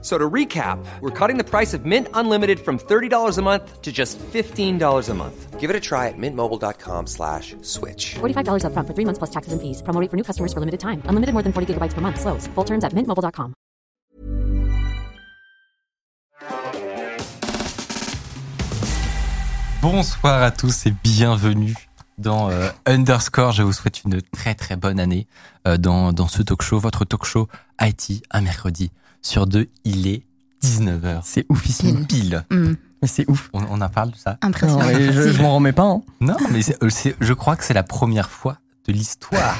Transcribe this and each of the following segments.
So to recap, we're cutting the price of Mint Unlimited from $30 a month to just $15 a month. Give it a try at mintmobile.com slash switch. $45 upfront for three months plus taxes and fees. Promo rate for new customers for limited time. Unlimited more than 40 gigabytes per month. Slows. Full terms at mintmobile.com. Bonsoir à tous et bienvenue dans euh, Underscore. Je vous souhaite une très très bonne année euh, dans, dans ce talk show, votre talk show IT, un mercredi sur deux. Il est 19h. C'est oufissime. Pile. Mm. Mais c'est ouf. On, on en parle de ça Impressionnant. Non, mais je, je m'en remets pas. hein. Non, mais c'est- euh, je crois que c'est la première fois de l'histoire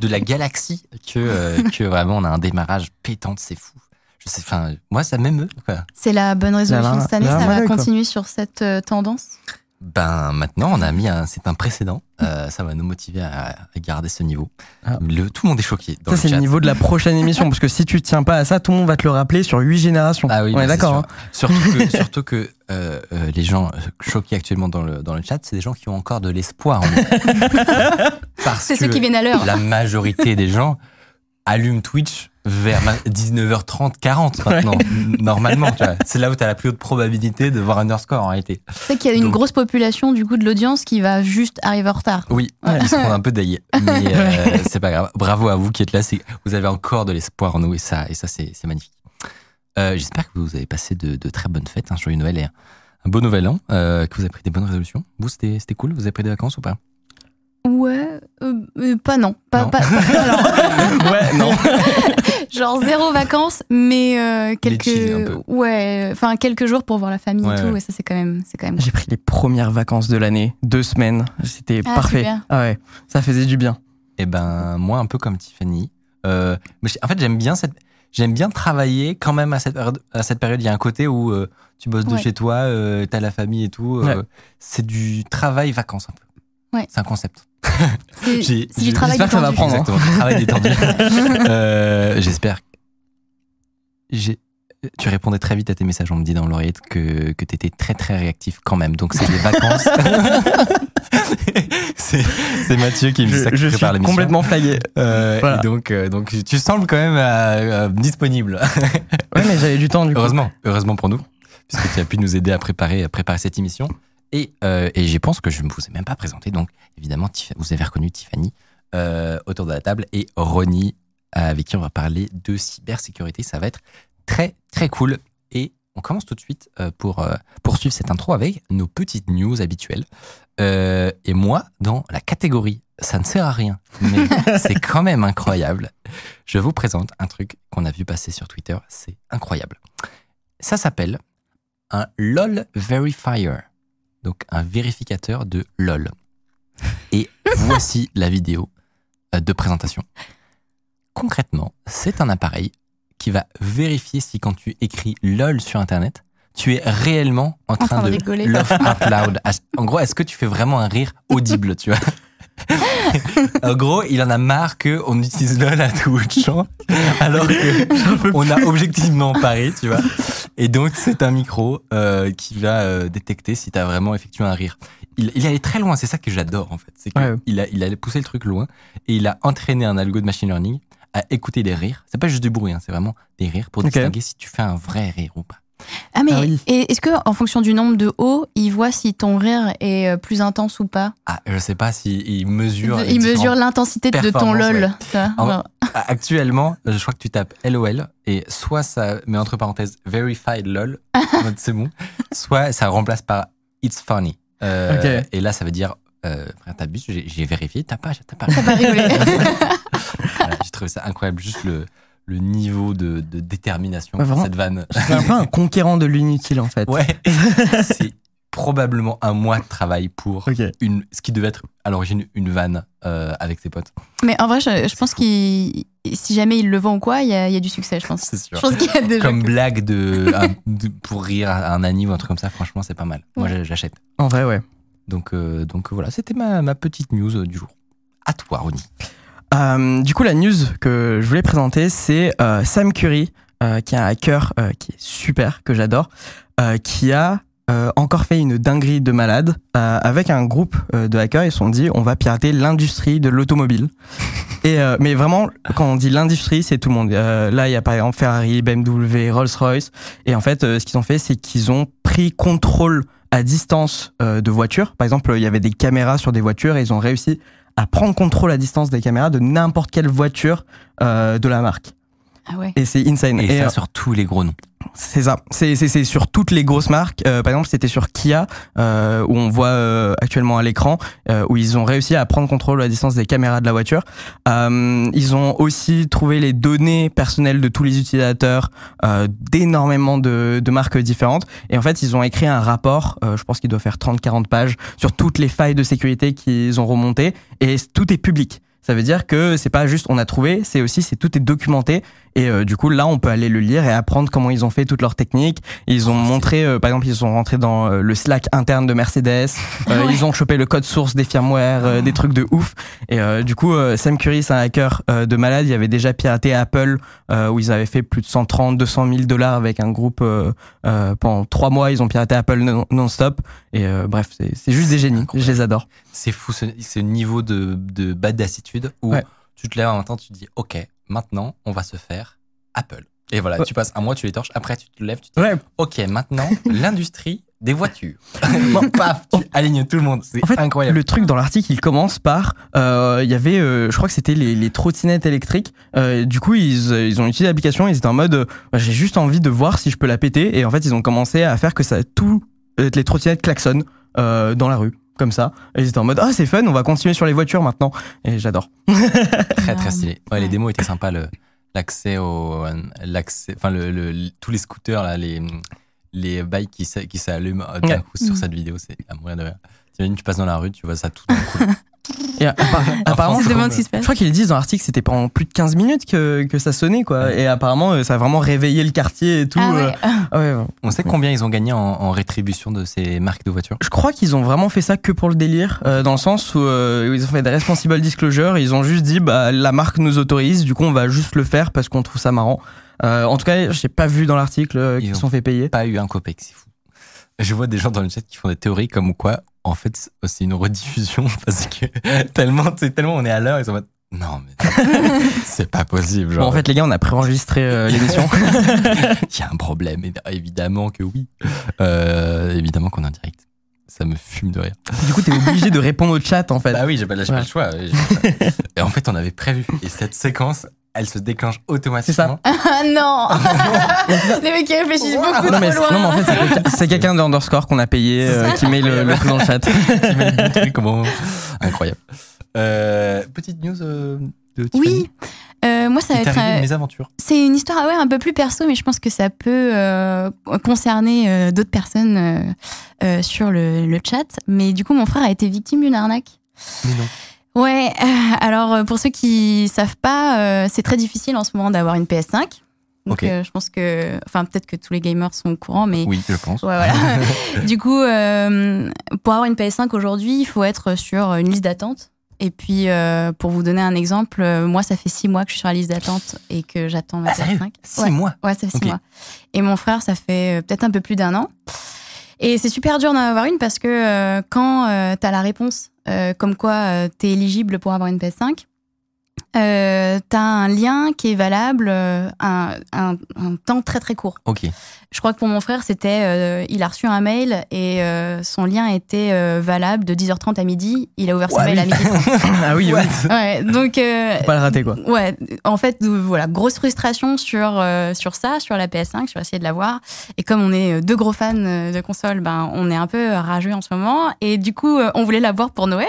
de la galaxie que, euh, que vraiment on a un démarrage pétant, c'est fou. Je sais, enfin, moi ça m'émeut. C'est la bonne résolution de cette année, ça va continuer sur cette euh, tendance? Ben maintenant on a mis un, c'est un précédent. Euh, ça va nous motiver à, à garder ce niveau. Ah. Le, tout le monde est choqué. Dans Ça, le c'est chat. le niveau de la prochaine émission. Parce que si tu tiens pas à ça, tout le monde va te le rappeler sur huit générations. Ah oui, On bah, est c'est d'accord. hein. Surtout que, surtout que euh, euh, les gens choqués actuellement dans le, dans le chat, c'est des gens qui ont encore de l'espoir en eux. Parce C'est ceux que qui viennent à l'heure. La majorité des gens allument Twitch vers ma- 19h30, 40 maintenant, normalement. C'est là où tu as la plus haute probabilité de voir Underscore en réalité. C'est qu'il y a une Donc- grosse population du coup de l'audience qui va juste arriver en retard. Oui, ils se font un peu d'ailleurs. Mais euh, c'est pas grave. Bravo à vous qui êtes là. Vous avez encore de l'espoir en nous et ça, et ça c'est magnifique. Euh, J'espère que vous avez passé de, de très bonnes fêtes, un joyeux Noël et un, un beau nouvel an, euh, que vous avez pris des bonnes résolutions. Vous, c'était cool Vous avez pris des vacances ou pas? Ouais, euh, euh, pas non. Pas, Non. pas- pas- alors, Ouais, non. genre zéro vacances, mais euh, quelques ouais, enfin quelques jours pour voir la famille Ouais, et tout. ouais. Et ça c'est quand même, c'est quand même. J'ai pris les premières vacances de l'année, deux semaines. C'était Ah, parfait. Ah ouais, ça faisait du bien. Eh ben, moi, un peu comme Tiffany. Euh, mais en fait, j'aime bien cette. J'aime bien travailler quand même à cette période. À cette période, il y a un côté où euh, tu bosses de Ouais. chez toi, euh, t'as la famille et tout. euh, Ouais. C'est du travail vacances un peu. Ouais. C'est un concept. J'espère que ça va prendre, hein. Travail détendu. Euh, J'espère. J'ai- Tu répondais très vite à tes messages. On me dit dans l'oreillette que, que tu étais très très réactif quand même. Donc c'est des vacances. c'est Mathieu qui me dit Je, je suis prépare l'émission. complètement flagué. Euh, Voilà. donc, euh, donc tu sembles quand même euh, euh, disponible. Ouais, mais j'avais du temps du coup. heureusement, heureusement pour nous, puisque tu as pu nous aider à préparer, à préparer cette émission. Et, euh, et je pense que je ne vous ai même pas présenté. Donc, évidemment, vous avez reconnu Tiffany euh, autour de la table et Ronnie, euh, avec qui on va parler de cybersécurité. Ça va être très, très cool. Et on commence tout de suite pour poursuivre cette intro avec nos petites news habituelles. Euh, et moi, dans la catégorie ça ne sert à rien, mais c'est quand même incroyable. Je vous présente un truc qu'on a vu passer sur Twitter, c'est incroyable. Ça s'appelle un LOL Verifier, donc un vérificateur de LOL. Et voici la vidéo euh, de présentation. Concrètement, c'est un appareil qui va vérifier si quand tu écris LOL sur Internet, tu es réellement en train, train de rigoler. laugh out loud. En gros, est-ce que tu fais vraiment un rire audible, tu vois? En gros, il en a marre que on utilise LOL à tout bout de champ, alors que on a objectivement paré, tu vois? Et donc, c'est un micro euh, qui va euh, détecter si tu as vraiment effectué un rire. Il, il est allé très loin, c'est ça que j'adore en fait. C'est qu'il Ouais. a, il a poussé le truc loin et il a entraîné un algo de machine learning à écouter des rires. C'est pas juste du bruit, hein, c'est vraiment des rires pour distinguer si tu fais un vrai rire ou pas. Ah mais Ah oui. est-ce que en fonction du nombre de hauts, il voit si ton rire est euh, plus intense ou pas? Ah, je sais pas s'il il mesure. Il mesure l'intensité de ton lol. ouais. Actuellement, je crois que tu tapes LOL et soit ça met entre parenthèses verified lol, en mode c'est bon, soit ça remplace par it's funny. Euh. Et là, ça veut dire, euh, frère, t'abuses, j'ai vérifié, t'as pas, t'as pas. Pas rigolé. Voilà, j'ai trouvé ça incroyable, juste le, le niveau de, de détermination Ouais, pour cette vanne. C'est un peu un conquérant de l'inutile en fait. Ouais, c'est probablement un mois de travail pour une, ce qui devait être à l'origine une vanne euh, avec ses potes. Mais en vrai, je, je pense qu'il si jamais il le vend ou quoi, il y a, il y a du succès, je pense. C'est sûr. Je pense qu'il y a. Comme blague de, un- de- pour rire à un Annie ou un truc comme ça, franchement, c'est pas mal. Moi, Ouais. j'achète. En vrai, ouais. Donc, euh, donc voilà, c'était ma, ma petite news euh, du jour. À toi, Ronnie. Euh, du coup, la news que je voulais présenter, c'est euh, Sam Curry, euh, qui est un hacker euh, qui est super, que j'adore, euh, qui a euh, encore fait une dinguerie de malade euh, avec un groupe de hackers. Ils se sont dit, on va pirater l'industrie de l'automobile. Et euh, mais vraiment, quand on dit l'industrie, c'est tout le monde. Euh, là, il y a par exemple Ferrari, BMW, Rolls-Royce. Et en fait, ce qu'ils ont fait, c'est qu'ils ont pris contrôle à distance euh, de voitures. Par exemple, il y avait des caméras sur des voitures et ils ont réussi à prendre contrôle à distance des caméras de n'importe quelle voiture euh, de la marque. Ah ouais. Et c'est insane. Et, Et, ça euh, sur tous les gros noms. c'est ça. C'est c'est c'est sur toutes les grosses marques. Euh, par exemple, c'était sur Kia euh, où on voit euh, actuellement à l'écran euh, où ils ont réussi à prendre contrôle à distance des caméras de la voiture. Euh, ils ont aussi trouvé les données personnelles de tous les utilisateurs euh, d'énormément de, de marques différentes. Et en fait, ils ont écrit un rapport. euh, je pense qu'il doit faire 30-40 pages sur toutes les failles de sécurité qu'ils ont remontées et tout est public. Ça veut dire que c'est pas juste on a trouvé, c'est aussi c'est tout est documenté. Et euh, du coup là on peut aller le lire et apprendre comment ils ont fait toutes leurs techniques. Ils ont montré euh, par exemple ils sont rentrés dans euh, le Slack interne de Mercedes, euh, ils ont chopé le code source des firmware, euh, des trucs de ouf. Et euh, du coup Sam Curry c'est un hacker euh, de malade, il avait déjà piraté Apple euh, où ils avaient fait plus de 130 200 000 dollars avec un groupe euh, euh, pendant trois mois ils ont piraté Apple non- non-stop. Et euh, bref c'est juste des génies, je les adore. C'est fou ce, ce niveau de, de badassitude où Ouais. tu te lèves un matin, tu te dis Ok, maintenant on va se faire Apple. Et voilà, Ouais. tu passes un mois, tu les torches. Après, tu te lèves, tu te dis Ouais, Ok, maintenant l'industrie des voitures. Paf, tu alignes tout le monde. C'est En fait, incroyable. Le truc dans l'article, il commence par, euh, il y avait, euh, je crois que c'était les, les trottinettes électriques. Euh, du coup, ils, ils ont utilisé l'application. Ils étaient en mode, bah, j'ai juste envie de voir si je peux la péter. Et en fait, ils ont commencé à faire que ça, tout les trottinettes klaxonnent dans la rue, comme ça. Et ils étaient en mode, ah c'est fun, on va continuer sur les voitures maintenant. Et j'adore. Très très stylé. Ouais, les démos étaient sympas. le- L'accès au, l'accès, enfin le, le- tous les scooters là, les les bikes qui s'a- qui s'allument euh, d'un Ouais. coup sur cette vidéo, c'est à mourir de rire. T'imagines, tu passes dans la rue, tu vois ça tout d'un coup. Et appa- apparemment, On se je, demande ce qui se passe. je crois qu'ils disent dans l'article, c'était pendant plus de 15 minutes que, que ça sonnait, quoi. Et apparemment, euh, ça a vraiment réveillé le quartier et tout. Ah euh. ouais. Ouais, ouais. On sait combien ils ont gagné en, en rétribution de ces marques de voitures Je crois qu'ils ont vraiment fait ça que pour le délire, euh, dans le sens où euh, ils ont fait des responsible disclosure, ils ont juste dit bah la marque nous autorise, du coup on va juste le faire parce qu'on trouve ça marrant. Euh, en tout cas, j'ai pas vu dans l'article Ils qu'ils ont se sont fait payer. Pas eu un copec, c'est fou. Je vois des gens dans le chat qui font des théories comme quoi, en fait, c'est une rediffusion parce que tellement, tellement on est à l'heure, ils sont en mode, non, mais c'est pas possible. Bon, en fait, les gars, on a préenregistré euh, l'émission. il y a un problème. Évidemment que oui. Euh, évidemment qu'on est en direct. Ça me fume de rire. du coup, t'es obligé de répondre au chat, en fait. Bah oui, pas, Ouais. j'ai pas le choix. Et en fait, on avait prévu. Et cette séquence, elle se déclenche automatiquement. Ah non Les mecs qui réfléchissent beaucoup non, mais, trop loin. non, mais en fait, c'est quelqu'un- c'est quelqu'un de underscore qu'on a payé, C'est euh, ça. qui met le, le truc dans le chat. Qui met le bon truc bon. Incroyable. Euh, petite news euh, de Tiffany. Oui, Euh, moi ça va être. euh, une mésaventure. C'est une histoire ouais, un peu plus perso, mais je pense que ça peut euh, concerner euh, d'autres personnes euh, euh, sur le, le chat. Mais du coup, mon frère a été victime d'une arnaque. Mais non. Ouais, euh, alors euh, pour ceux qui savent pas, euh, c'est très difficile en ce moment d'avoir une PS5. Donc euh, je pense que, enfin peut-être que tous les gamers sont au courant, mais Oui, je pense. Ouais, voilà. du coup, euh, pour avoir une PS5 aujourd'hui, il faut être sur une liste d'attente. Et puis, euh, pour vous donner un exemple, moi, ça fait six mois que je suis sur la liste d'attente et que j'attends ma Ah, sérieux? PS5. Six ouais. mois? Ouais, ça fait six mois. Et mon frère, ça fait peut-être un peu plus d'un an. Et c'est super dur d'en avoir une parce que quand tu as la réponse euh, comme quoi tu es éligible pour avoir une PS5, euh, tu as un lien qui est valable euh, un, un- un temps très très court. Ok. Je crois que pour mon frère, c'était, euh, il a reçu un mail et euh, son lien était euh, valable de 10h30 à midi. Il a ouvert son Ouais, mail à midi 30. ah oui, oui. Ouais, donc euh, Faut pas le rater, quoi. Ouais, en fait, voilà, grosse frustration sur euh, sur ça, sur la PS5, sur essayer de l'avoir. Et comme on est deux gros fans de console, ben on est un peu rageux en ce moment. Et du coup, on voulait l'avoir pour Noël.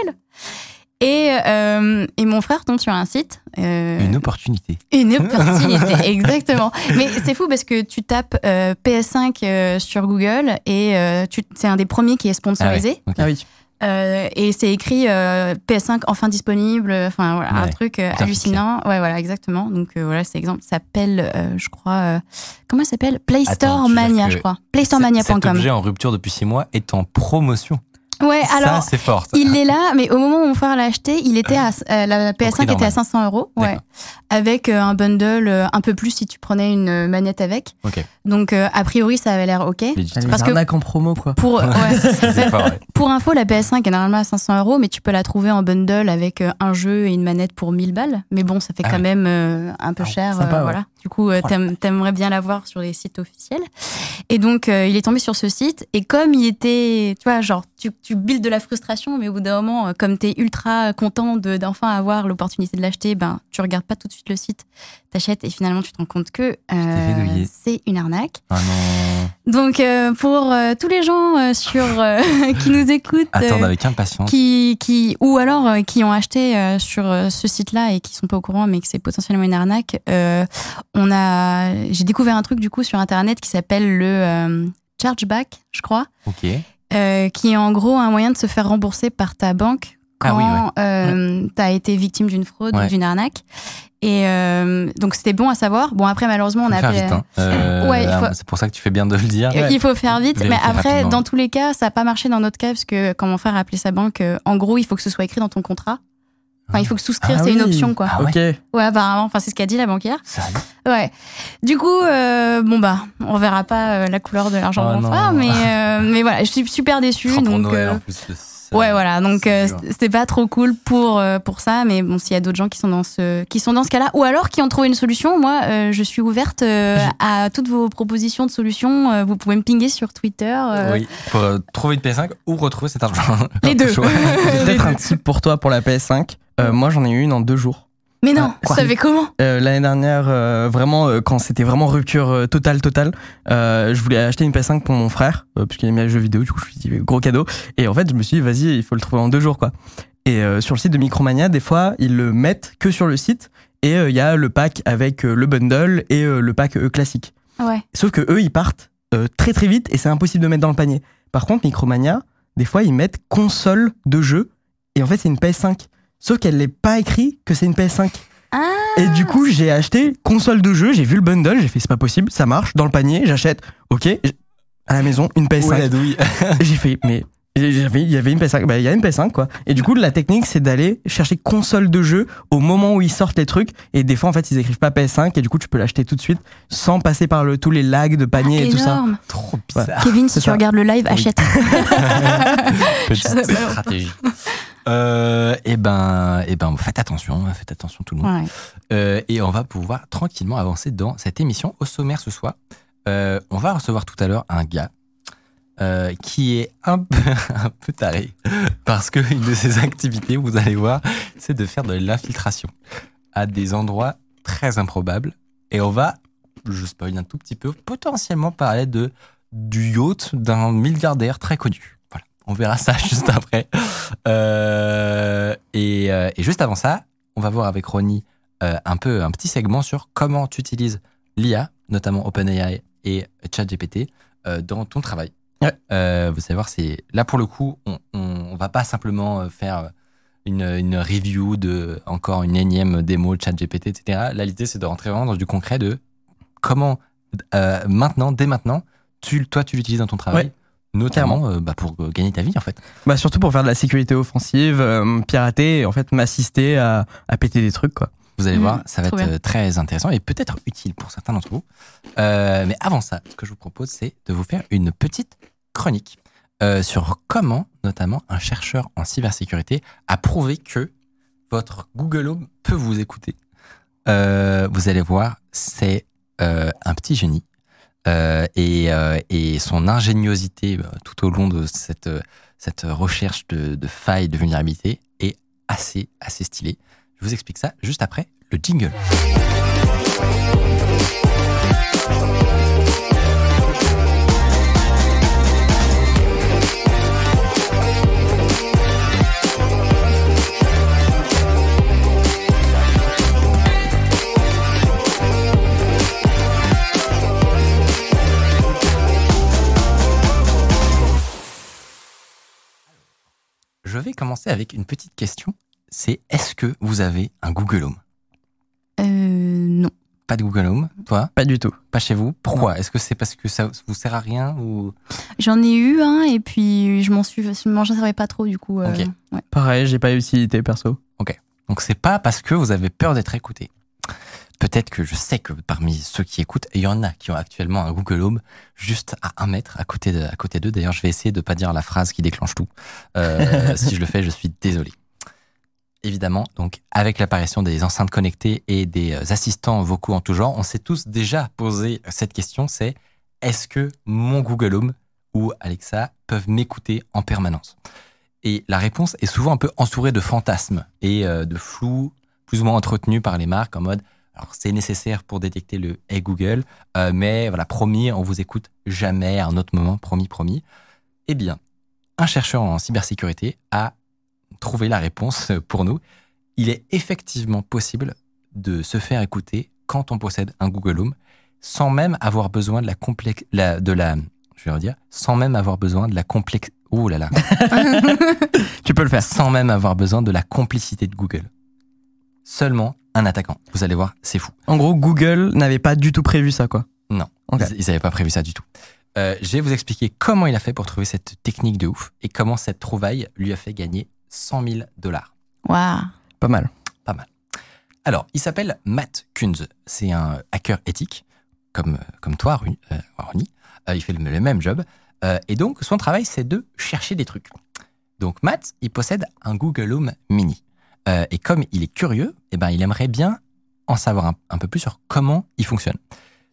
Et, euh, et mon frère tombe sur un site. euh, Une opportunité. une opportunité, exactement. Mais c'est fou parce que tu tapes euh, PS5 euh, sur Google et euh, tu- c'est un des premiers qui est sponsorisé. Ok. Ah oui. Euh, et c'est écrit euh, PS5 enfin disponible. Enfin voilà, un truc euh, hallucinant. Ouais, voilà, exactement. Donc euh, voilà, cet exemple s'appelle, euh, je crois, euh, comment ça s'appelle? Play Store Mania, je crois. Cet PlayStoremania.com. objet en rupture depuis six mois est en promotion. Ouais, alors. ça, c'est fort. ça. Il est là, mais au moment où mon frère l'a acheté, il était à, euh, la PS5 était normal. à 500 euros, ouais, avec euh, un bundle euh, un peu plus si tu prenais une euh, manette avec. Ok. Donc euh, a priori ça avait l'air ok. Legit. Les Parce que- arnaques en promo, quoi. Pour ouais, C'est fort, ouais. pour info, la PS5 est normalement à 500 euros, mais tu peux la trouver en bundle avec un jeu et une manette pour 1000 balles. Mais bon, ça fait Ah quand ouais. même euh, un peu Ah, cher, sympa, euh, ouais. voilà. Du coup, euh, Oh là t'aimes- t'aimerais bien l'avoir sur les sites officiels. Et donc, euh, il est tombé sur ce site. Et comme il était, tu vois, genre, tu, tu builds de la frustration, mais au bout d'un moment, euh, comme t'es ultra content de- d'enfin avoir l'opportunité de l'acheter, ben, tu regardes pas tout de suite le site, t'achètes et finalement, tu te rends compte que euh, c'est une arnaque. Ah non. Donc, euh, pour euh, tous les gens sur qui nous écoutent, Attendre euh, avec impatience. qui, qui, ou alors qui ont acheté sur ce site-là et qui sont pas au courant, mais que c'est potentiellement une arnaque. on a, j'ai découvert un truc du coup sur internet qui s'appelle le chargeback, je crois, Ok. qui est en gros un moyen de se faire rembourser par ta banque Ah quand ouais. tu as été victime d'une fraude Ouais. ou d'une arnaque. Et euh, donc c'était bon à savoir. Bon après malheureusement on a vite. hein. Euh, Ouais, il faut- C'est pour ça que tu fais bien de le dire. il faut faire vite, mais après, rapidement. dans tous les cas, ça n'a pas marché dans notre cas, parce que quand mon frère a appelé sa banque, euh, en gros, il faut que ce soit écrit dans ton contrat. Enfin, il faut que souscrire, Ah c'est une option, quoi. Ah ouais. Ok. Ouais, apparemment, enfin, c'est ce qu'a dit la banquière. Sérieux Ouais. Du coup, euh, bon, bah, on verra pas euh, la couleur de l'argent de mon frère, mais, euh, mais voilà, je suis super déçue. Oh, donc, Noël, euh, en plus, Ouais, voilà. Donc, c'est euh, c'était pas trop cool pour, euh, pour ça. Mais bon, s'il y a d'autres gens qui sont dans ce, qui sont dans ce cas-là, ou alors qui ont trouvé une solution, moi, euh, je suis ouverte euh, à toutes vos propositions de solutions. Euh, vous pouvez me pinguer sur Twitter. euh, Oui, pour euh, trouver une PS5 ou retrouver cet argent. Les deux. Peut-être un tip pour toi pour la PS5. Euh, moi, j'en ai eu une en deux jours. Mais non, ça fait comment? Euh, L'année dernière, euh, vraiment, euh, quand c'était vraiment rupture totale, totale, je voulais acheter une PS5 pour mon frère, euh, parce qu'il aimait les jeux vidéo, du coup, je me suis dit, gros cadeau. Et en fait, je me suis dit, vas-y, il faut le trouver en deux jours, quoi. Et sur le site de Micromania, des fois, ils le mettent que sur le site, et il y a le pack avec le bundle et le pack classique. Ouais. Sauf que eux, ils partent très très vite, et c'est impossible de mettre dans le panier. Par contre, Micromania, des fois, ils mettent console de jeu, et en fait, c'est une PS5. Sauf qu'elle n'est pas écrit que c'est une PS5. Ah Et du coup, j'ai acheté console de jeu, j'ai vu le bundle, j'ai fait c'est pas possible, ça marche, dans le panier, j'achète, ok, à la maison, une PS5. Ouais, la douille. j'ai fait, mais il y avait une PS5, bah il y a une PS5 quoi. Et du coup, la technique c'est d'aller chercher console de jeu au moment où ils sortent les trucs. Et des fois, en fait, ils écrivent pas PS5 et du coup, tu peux l'acheter tout de suite sans passer par le, tous les lags de panier et tout ça. Énorme. Trop bizarre. Kevin, si tu ça. regardes le live, achète. Petite stratégie. Euh, et ben, et ben, faites attention, faites attention tout le monde. Ouais. Euh, et on va pouvoir tranquillement avancer dans cette émission. Au sommaire ce soir, euh, on va recevoir tout à l'heure un gars euh, qui est un peu, un peu taré. Parce qu'une de ses activités, vous allez voir, c'est de faire de l'infiltration à des endroits très improbables. Et on va, je spoil un tout petit peu, potentiellement parler de, du yacht d'un milliardaire très connu. On verra ça juste après. Euh, et, euh, et juste avant ça, on va voir avec Ronnie euh, un peu un petit segment sur comment tu utilises l'IA, notamment OpenAI et ChatGPT, euh, dans ton travail. Ouais. Vous savez voir, c'est là pour le coup, on, on, on va pas simplement faire une, une review de encore une énième démo de ChatGPT, etc. Là, l'idée c'est de rentrer vraiment dans du concret de comment maintenant, dès maintenant, tu, toi tu l'utilises dans ton travail. Ouais. Notamment euh, bah, pour gagner ta vie en fait. Bah surtout pour faire de la sécurité offensive, euh, pirater et en fait m'assister à, à péter des trucs quoi. Vous allez Mhm, voir, ça va être bien. euh, très intéressant et peut-être utile pour certains d'entre vous. Euh, mais avant ça, ce que je vous propose, c'est de vous faire une petite chronique euh, sur comment, notamment, un chercheur en cybersécurité a prouvé que votre Google Home peut vous écouter. Euh, vous allez voir, c'est euh, un petit génie. Euh, et, euh, et son ingéniosité euh, tout au long de cette, cette recherche de, de failles, de vulnérabilité est assez, assez stylée. Je vous explique ça juste après le jingle. Vais commencer avec une petite question. C'est est-ce que vous avez un Google Home? Euh, non. Pas de Google Home, toi? Pas du tout. Pas chez vous? Pourquoi? Est-ce que c'est parce que ça vous sert à rien ou? J'en ai eu un et puis je m'en suis, je m'en servais pas trop du coup. euh, Ok. ouais. Pareil, j'ai pas d'utilité perso. Donc c'est pas parce que vous avez peur d'être écouté. Peut-être que je sais que parmi ceux qui écoutent, il y en a qui ont actuellement un Google Home juste à un mètre à côté de, à côté d'eux. D'ailleurs, je vais essayer de pas dire la phrase qui déclenche tout. Euh, si je le fais, je suis désolé. Évidemment, donc avec l'apparition des enceintes connectées et des euh, assistants vocaux en tout genre, on s'est tous déjà posé cette question, c'est est-ce que mon Google Home ou Alexa peuvent m'écouter en permanence? Et la réponse est souvent un peu entourée de fantasmes et euh, de flou plus ou moins entretenu par les marques en mode alors c'est nécessaire pour détecter le Hey Google, euh, mais voilà, promis, on vous écoute jamais à un autre moment, promis, promis. Eh bien, un chercheur en cybersécurité a trouvé la réponse pour nous. Il est effectivement possible de se faire écouter quand on possède un Google Home sans même avoir besoin de la complexe, de la, je vais redire, sans même avoir besoin de la complexe, ouh là là, Tu peux le faire. sans même avoir besoin de la complicité de Google. Seulement un attaquant. Vous allez voir, c'est fou. En gros, Google n'avait pas du tout prévu ça, quoi. Non, Ok. ils n'avaient pas prévu ça du tout. Euh, je vais vous expliquer comment il a fait pour trouver cette technique de ouf et comment cette trouvaille lui a fait gagner 100 000 dollars. Waouh. Pas mal. Alors, il s'appelle Matt Kunz. C'est un hacker éthique, comme, comme toi, Ru- euh, Ronnie. Euh, il fait le, le même job. Euh, et donc, son travail, c'est de chercher des trucs. Donc, Matt, il possède un Google Home Mini. Euh, et comme il est curieux, eh ben, il aimerait bien en savoir un, peu plus sur comment il fonctionne.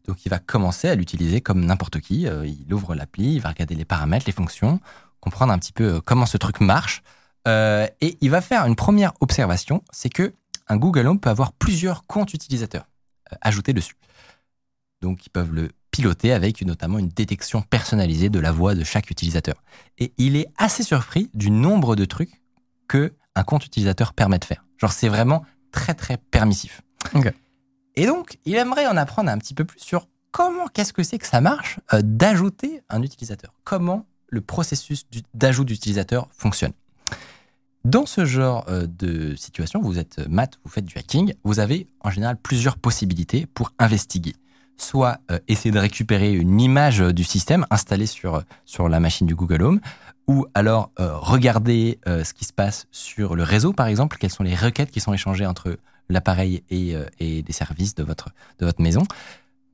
Donc, il va commencer à l'utiliser comme n'importe qui. Euh, il ouvre l'appli, il va regarder les paramètres, les fonctions, comprendre un petit peu euh, comment ce truc marche. Et il va faire une première observation, c'est que un Google Home peut avoir plusieurs comptes utilisateurs ajoutés dessus. Donc, ils peuvent le piloter avec notamment une détection personnalisée de la voix de chaque utilisateur. Et il est assez surpris du nombre de trucs que un compte utilisateur permet de faire. Genre, c'est vraiment très, très permissif. Et donc, il aimerait en apprendre un petit peu plus sur comment, qu'est-ce que c'est que ça marche euh, d'ajouter un utilisateur. Comment le processus d'ajout d'utilisateur fonctionne. Dans ce genre euh, de situation, vous êtes maths, vous faites du hacking, vous avez en général plusieurs possibilités pour investiguer. Soit euh, essayer de récupérer une image du système installée sur, sur la machine du Google Home, ou alors euh, regarder euh, ce qui se passe sur le réseau, par exemple, quelles sont les requêtes qui sont échangées entre l'appareil et, euh, et des services de votre, de votre maison?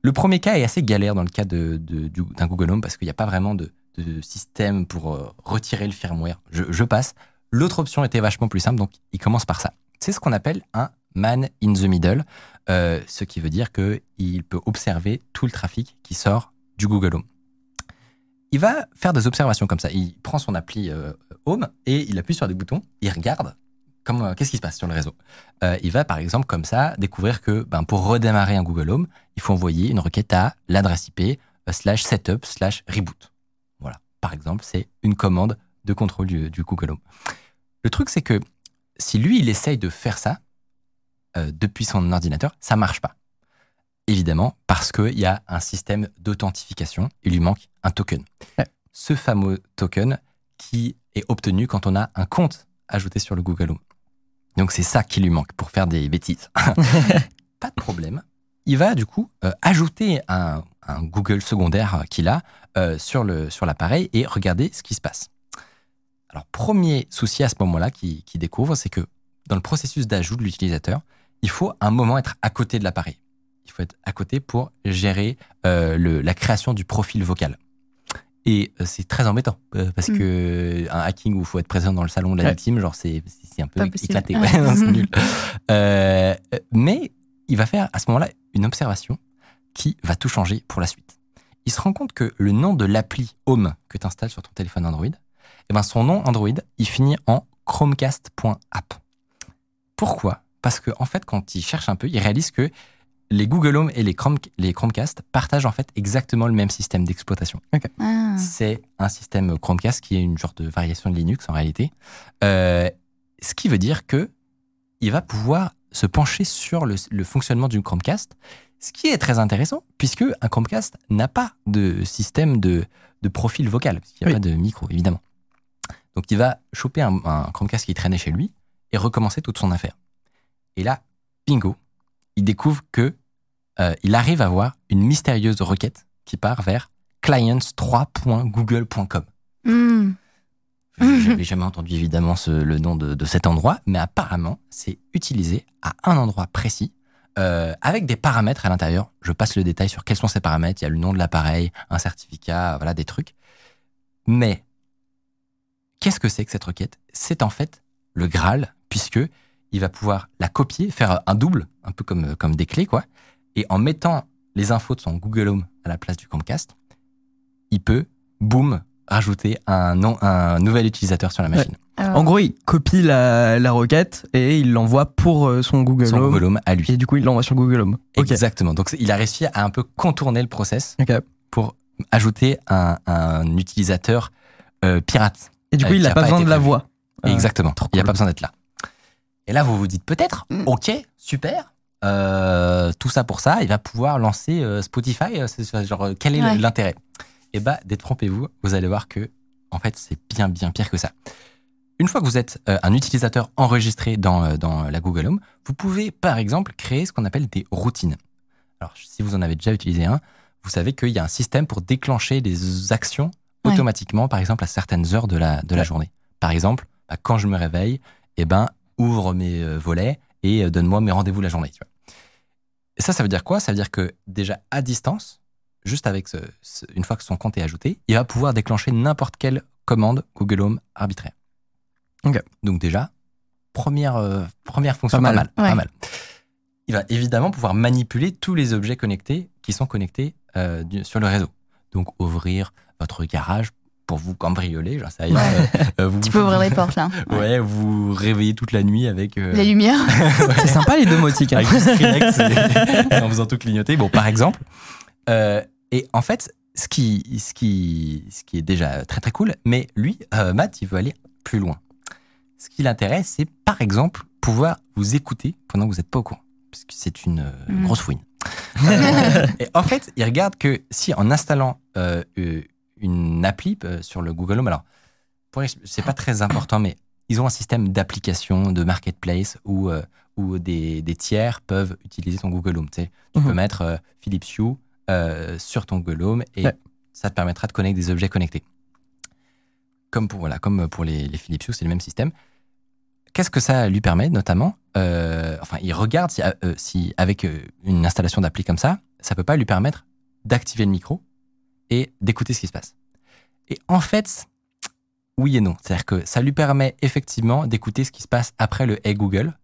Le premier cas est assez galère dans le cas de, de- d'un Google Home parce qu'il n'y a pas vraiment de, de système pour euh, retirer le firmware. Je, je passe. L'autre option était vachement plus simple, donc il commence par ça. C'est ce qu'on appelle un man in the middle, ce qui veut dire qu'il peut observer tout le trafic qui sort du Google Home. Il va faire des observations comme ça. Il prend son appli euh, Home et il appuie sur des boutons, il regarde comment, qu'est-ce qui se passe sur le réseau. Euh, il va par exemple comme ça découvrir que ben, pour redémarrer un Google Home, il faut envoyer une requête à l'adresse IP euh, slash setup slash reboot. Voilà, par exemple, c'est une commande de contrôle du, du Google Home. Le truc, c'est que si lui, il essaye de faire ça euh, depuis son ordinateur, ça marche pas. Évidemment, parce qu'il y a un système d'authentification, il lui manque un token. Ouais. Ce fameux token qui est obtenu quand on a un compte ajouté sur le Google Home. Donc c'est ça qui lui manque pour faire des bêtises. pas de problème. Il va du coup euh, ajouter un, un Google secondaire qu'il a euh, sur l'appareil et regarder ce qui se passe. Alors premier souci à ce moment-là qu'il qu'il découvre, c'est que dans le processus d'ajout de l'utilisateur, il faut un moment être à côté de l'appareil. Il faut être à côté pour gérer euh, le- la création du profil vocal. Et euh, c'est très embêtant euh, parce Mm. que un hacking où il faut être présent dans le salon de la Ouais. victime, genre c'est c'est un peu éclaté. Ouais, non, c'est nul. Euh, mais il va faire à ce moment-là une observation qui va tout changer pour la suite. Il se rend compte que le nom de l'appli Home que tu installes sur ton téléphone Android, eh ben son nom Android, il finit en chromecast.app. Pourquoi? Parce que en fait, quand il cherche un peu, il réalise que les Google Home et les, Chrome, les Chromecast partagent en fait exactement le même système d'exploitation. Ah. C'est un système Chromecast qui est une sorte de variation de Linux en réalité. Euh, ce qui veut dire que il va pouvoir se pencher sur le, le fonctionnement du Chromecast, ce qui est très intéressant puisque un Chromecast n'a pas de système de, de profil vocal, parce qu'il n'y a Oui. pas de micro évidemment. Donc il va choper un, un Chromecast qui traînait chez lui et recommencer toute son affaire. Et là, bingo, il découvre que euh, il arrive à voir une mystérieuse requête qui part vers clients3.google.com. Hmm. Je n'avais jamais entendu évidemment ce- le nom de, de cet endroit, mais apparemment, c'est utilisé à un endroit précis, euh, avec des paramètres à l'intérieur. Je passe le détail sur quels sont ces paramètres. Il y a le nom de l'appareil, un certificat, voilà, des trucs. Mais qu'est-ce que c'est que cette requête? C'est en fait le Graal, puisque il va pouvoir la copier, faire un double, un peu comme, comme des clés, quoi. Et en mettant les infos de son Google Home à la place du Chromecast, il peut, boum, rajouter un, nom, un nouvel utilisateur sur la machine. Alors, En gros, il copie la, la requête et il l'envoie pour euh, son Google Son Home. Google Home à lui. Et du coup, il l'envoie sur Google Home. Exactement. Donc il a réussi à un peu contourner le process pour ajouter un, un utilisateur euh, pirate. Et du coup, Euh, il n'a a pas pas besoin de la voix. Ah, Exactement. Il n'a cool. pas besoin d'être là. Et là, vous vous dites peut-être, Mm. ok, super, euh, tout ça pour ça, il va pouvoir lancer euh, Spotify. euh, genre, quel est Ouais. l'intérêt? Eh bah, détrompez-vous, vous allez voir que, en fait, c'est bien, bien pire que ça. Une fois que vous êtes un utilisateur enregistré dans, dans la Google Home, vous pouvez, par exemple, créer ce qu'on appelle des routines. Alors, si vous en avez déjà utilisé un, vous savez qu'il y a un système pour déclencher des actions Ouais. automatiquement, par exemple, à certaines heures de la, de la journée. Par exemple, bah, quand je me réveille, eh ben, ouvre mes euh, volets et euh, donne-moi mes rendez-vous la journée. tu vois. Et ça, ça veut dire quoi? Ça veut dire que déjà à distance, juste avec ce, ce- une fois que son compte est ajouté, il va pouvoir déclencher n'importe quelle commande Google Home arbitraire. Ok. Donc déjà, première, euh, première fonction, Pas pas mal. pas. Il va évidemment pouvoir manipuler tous les objets connectés qui sont connectés euh, du- sur le réseau. Donc ouvrir votre garage pour vous cambrioler, j'en sais rien. Euh, euh, vous, tu peux ouvrir les portes là. Ouais. Ouais, vous réveillez toute la nuit avec. euh, Les lumières. C'est sympa les domotiques. hein. avec du Skrillex et- en faisant tout clignoter. Bon, par exemple. Euh, et en fait, ce qui, ce, qui, ce qui est déjà très très cool, mais lui, Matt, il veut aller plus loin. Ce qui l'intéresse, c'est par exemple pouvoir vous écouter pendant que vous n'êtes pas au courant. Parce que c'est une euh, Mm. grosse fouine. Et en fait, il regarde que si en installant euh, une appli euh, sur le Google Home, alors, c'est pas très important, mais ils ont un système d'application, de marketplace où, euh, où des, des tiers peuvent utiliser ton Google Home. Tu, sais. Tu Mhm. peux mettre euh, Philips Hue euh, sur ton Google Home et Ouais. ça te permettra de connecter des objets connectés. Comme pour, voilà, comme pour les, les Philips Hue, c'est le même système. Qu'est-ce que ça lui permet, notamment Enfin, il regarde si, si avec une installation d'appli comme ça, ça peut pas lui permettre d'activer le micro et d'écouter ce qui se passe. Et en fait, oui et non. C'est-à-dire que ça lui permet effectivement d'écouter ce qui se passe après le Hey Google.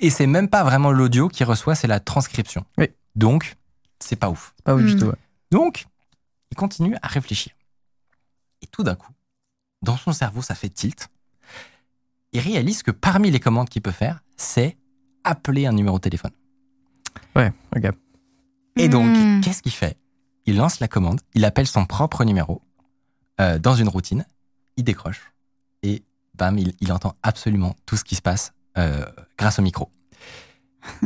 Et c'est même pas vraiment l'audio qu'il reçoit, c'est la transcription. Oui. Donc, c'est pas ouf. Pas ouf du Mm. tout. ouais. Donc, il continue à réfléchir. Et tout d'un coup, dans son cerveau, ça fait tilt. Il réalise que parmi les commandes qu'il peut faire, c'est appeler un numéro de téléphone. Ouais, ok. Et donc, Hmm. qu'est-ce qu'il fait? Il lance la commande, il appelle son propre numéro euh, dans une routine, il décroche et bam, il, il entend absolument tout ce qui se passe euh, grâce au micro.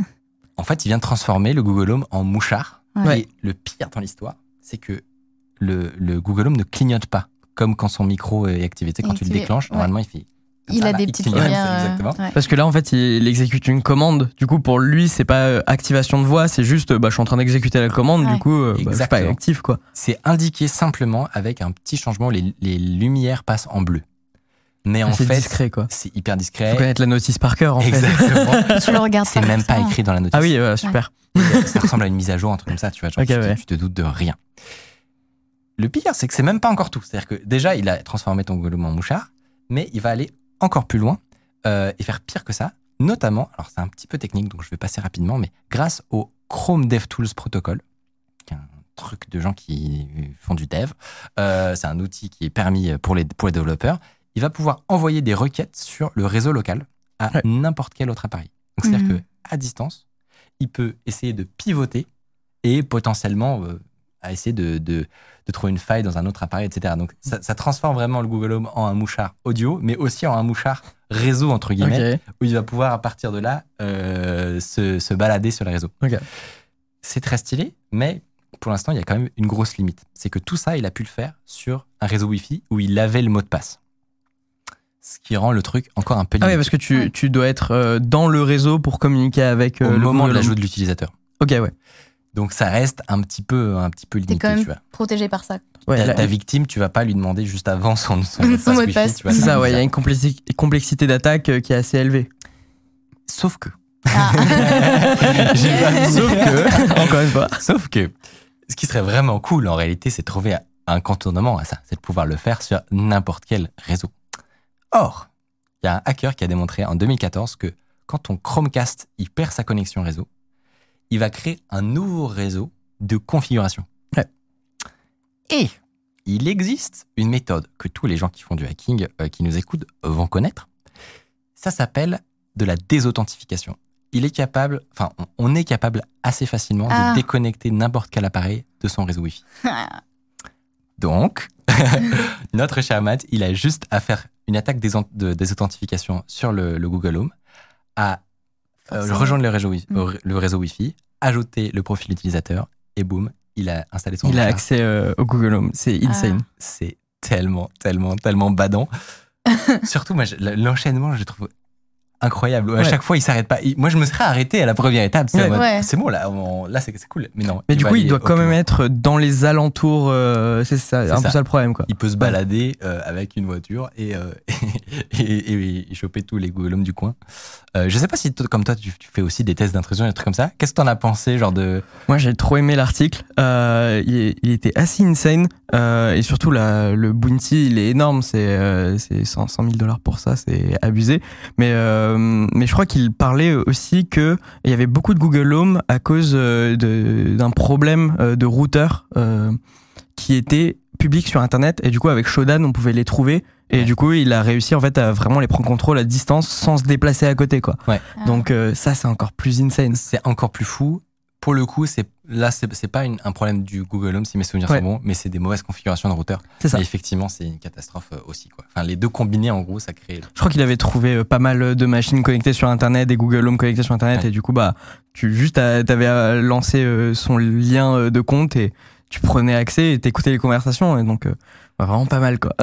en fait, il vient de transformer le Google Home en mouchard. Ouais. Et le pire dans l'histoire, c'est que le, le Google Home ne clignote pas comme quand son micro est activé. Tu sais, quand tu le déclenches, ouais. normalement, il fait. Il a là, des il petites lumières. euh, ouais. Parce que là, en fait, il exécute une commande. Du coup, pour lui, c'est pas euh, activation de voix, c'est juste, bah, je suis en train d'exécuter la commande. Ouais. Du coup, euh, bah, je suis pas actif, quoi. C'est indiqué simplement avec un petit changement, les, les lumières passent en bleu. Mais en Ah, c'est fait, discret, quoi. c'est hyper discret. Faut connaître la notice par cœur, en fait. Exactement. Tu le regardes c'est même pas écrit dans la notice. Ah oui, super. Ça ressemble à une mise à jour, un truc comme ça, tu vois. Genre, tu, te- ouais. tu te doutes de rien. Le pire, c'est que c'est même pas encore tout. C'est-à-dire que déjà, il a transformé ton Home en mouchard, mais il va aller encore plus loin euh, et faire pire que ça. Notamment, alors c'est un petit peu technique, donc je vais passer rapidement, mais grâce au Chrome DevTools Protocol, qui est un truc de gens qui font du dev, euh, c'est un outil qui est permis pour les, pour les développeurs, il va pouvoir envoyer des requêtes sur le réseau local à Ouais. n'importe quel autre appareil. Donc c'est-à-dire Mhm. que à distance, il peut essayer de pivoter et potentiellement euh, à essayer de, de, de trouver une faille dans un autre appareil, etc. Donc ça, ça transforme vraiment le Google Home en un mouchard audio, mais aussi en un mouchard réseau, entre guillemets, où il va pouvoir à partir de là euh, se, se balader sur le réseau. Ok. C'est très stylé, mais pour l'instant, il y a quand même une grosse limite. C'est que tout ça, il a pu le faire sur un réseau Wi-Fi où il avait le mot de passe. Ce qui rend le truc encore un peu Ah limité. ouais, parce que tu, tu dois être euh, dans le réseau pour communiquer avec euh, au le moment de l'ajout de l'utilisateur. Ok, ouais. Donc ça reste un petit peu, un petit peu T'es limité, quand même tu vois. protégé par ça. Ouais, ta, ta victime, tu vas pas lui demander juste avant son, son, Son mot de passe c'est ça, ouais. Il y a une complexi- complexité d'attaque euh, qui est assez élevée. Sauf que, Ah. J'ai pas- Sauf que, encore une fois. sauf que, ce qui serait vraiment cool en réalité, c'est de trouver un contournement à ça, c'est de pouvoir le faire sur n'importe quel réseau. Or, il y a un hacker qui a démontré en 2014 que quand ton Chromecast il perd sa connexion réseau, il va créer un nouveau réseau de configuration. Ouais. Et il existe une méthode que tous les gens qui font du hacking, euh, qui nous écoutent, vont connaître. Ça s'appelle de la désauthentification. Il est capable, enfin, on- on est capable assez facilement Ah. de déconnecter n'importe quel appareil de son réseau Wi-Fi. Donc, notre cher Matt, il a juste à faire une attaque des de désauthentification sur le, le Google Home, à euh, rejoindre le réseau, Wi- Mm. euh, le réseau Wi-Fi, ajouter le profil utilisateur, et boum, il a installé son Il a accès euh, au Google Home. C'est insane. C'est tellement, tellement, tellement badant. Surtout, moi, l'enchaînement, je le trouve incroyable. À Ouais. chaque fois, il s'arrête pas. Il- moi, je me serais arrêté à la première étape. C'est Ouais. Ouais. bon, là, on- là c'est cool. Mais non. Mais du coup, il doit quand même être dans les alentours. euh, c'est ça, C'est un peu ça. ça le problème, quoi. Il peut se balader euh, avec une voiture et, euh, et, et- et choper tous les Google Home du coin. Euh, je sais pas si, comme toi, tu, fais aussi des tests d'intrusion et des trucs comme ça. Qu'est-ce que t'en as pensé, genre de. Moi, j'ai trop aimé l'article. Euh, il, était assez insane. Euh, et surtout, le bounty, il est énorme. C'est c'est 100, 100 000 dollars pour ça. C'est abusé. Mais, mais je crois qu'il parlait aussi que il y avait beaucoup de Google Home à cause d'un problème de routeur qui était public sur Internet. Et du coup, avec Shodan, on pouvait les trouver. Et Ouais. du coup, il a réussi en fait à vraiment les prendre contrôle à distance sans se déplacer à côté, quoi. Ah. Donc euh, ça, c'est encore plus insane. C'est encore plus fou. Pour le coup, c'est là, c'est c'est pas une- un problème du Google Home, si mes souvenirs Ouais. sont bons, mais c'est des mauvaises configurations de routeur. C'est ça. Mais effectivement, c'est une catastrophe euh, aussi. Quoi. Enfin, les deux combinés, en gros, ça crée. Je crois qu'il avait trouvé euh, pas mal de machines connectées sur Internet, des Google Home connectés sur Internet, Ouais. et du coup, bah, tu juste t'avais euh, son lien de compte et tu prenais accès et t'écoutais les conversations, et donc euh, bah, vraiment pas mal quoi.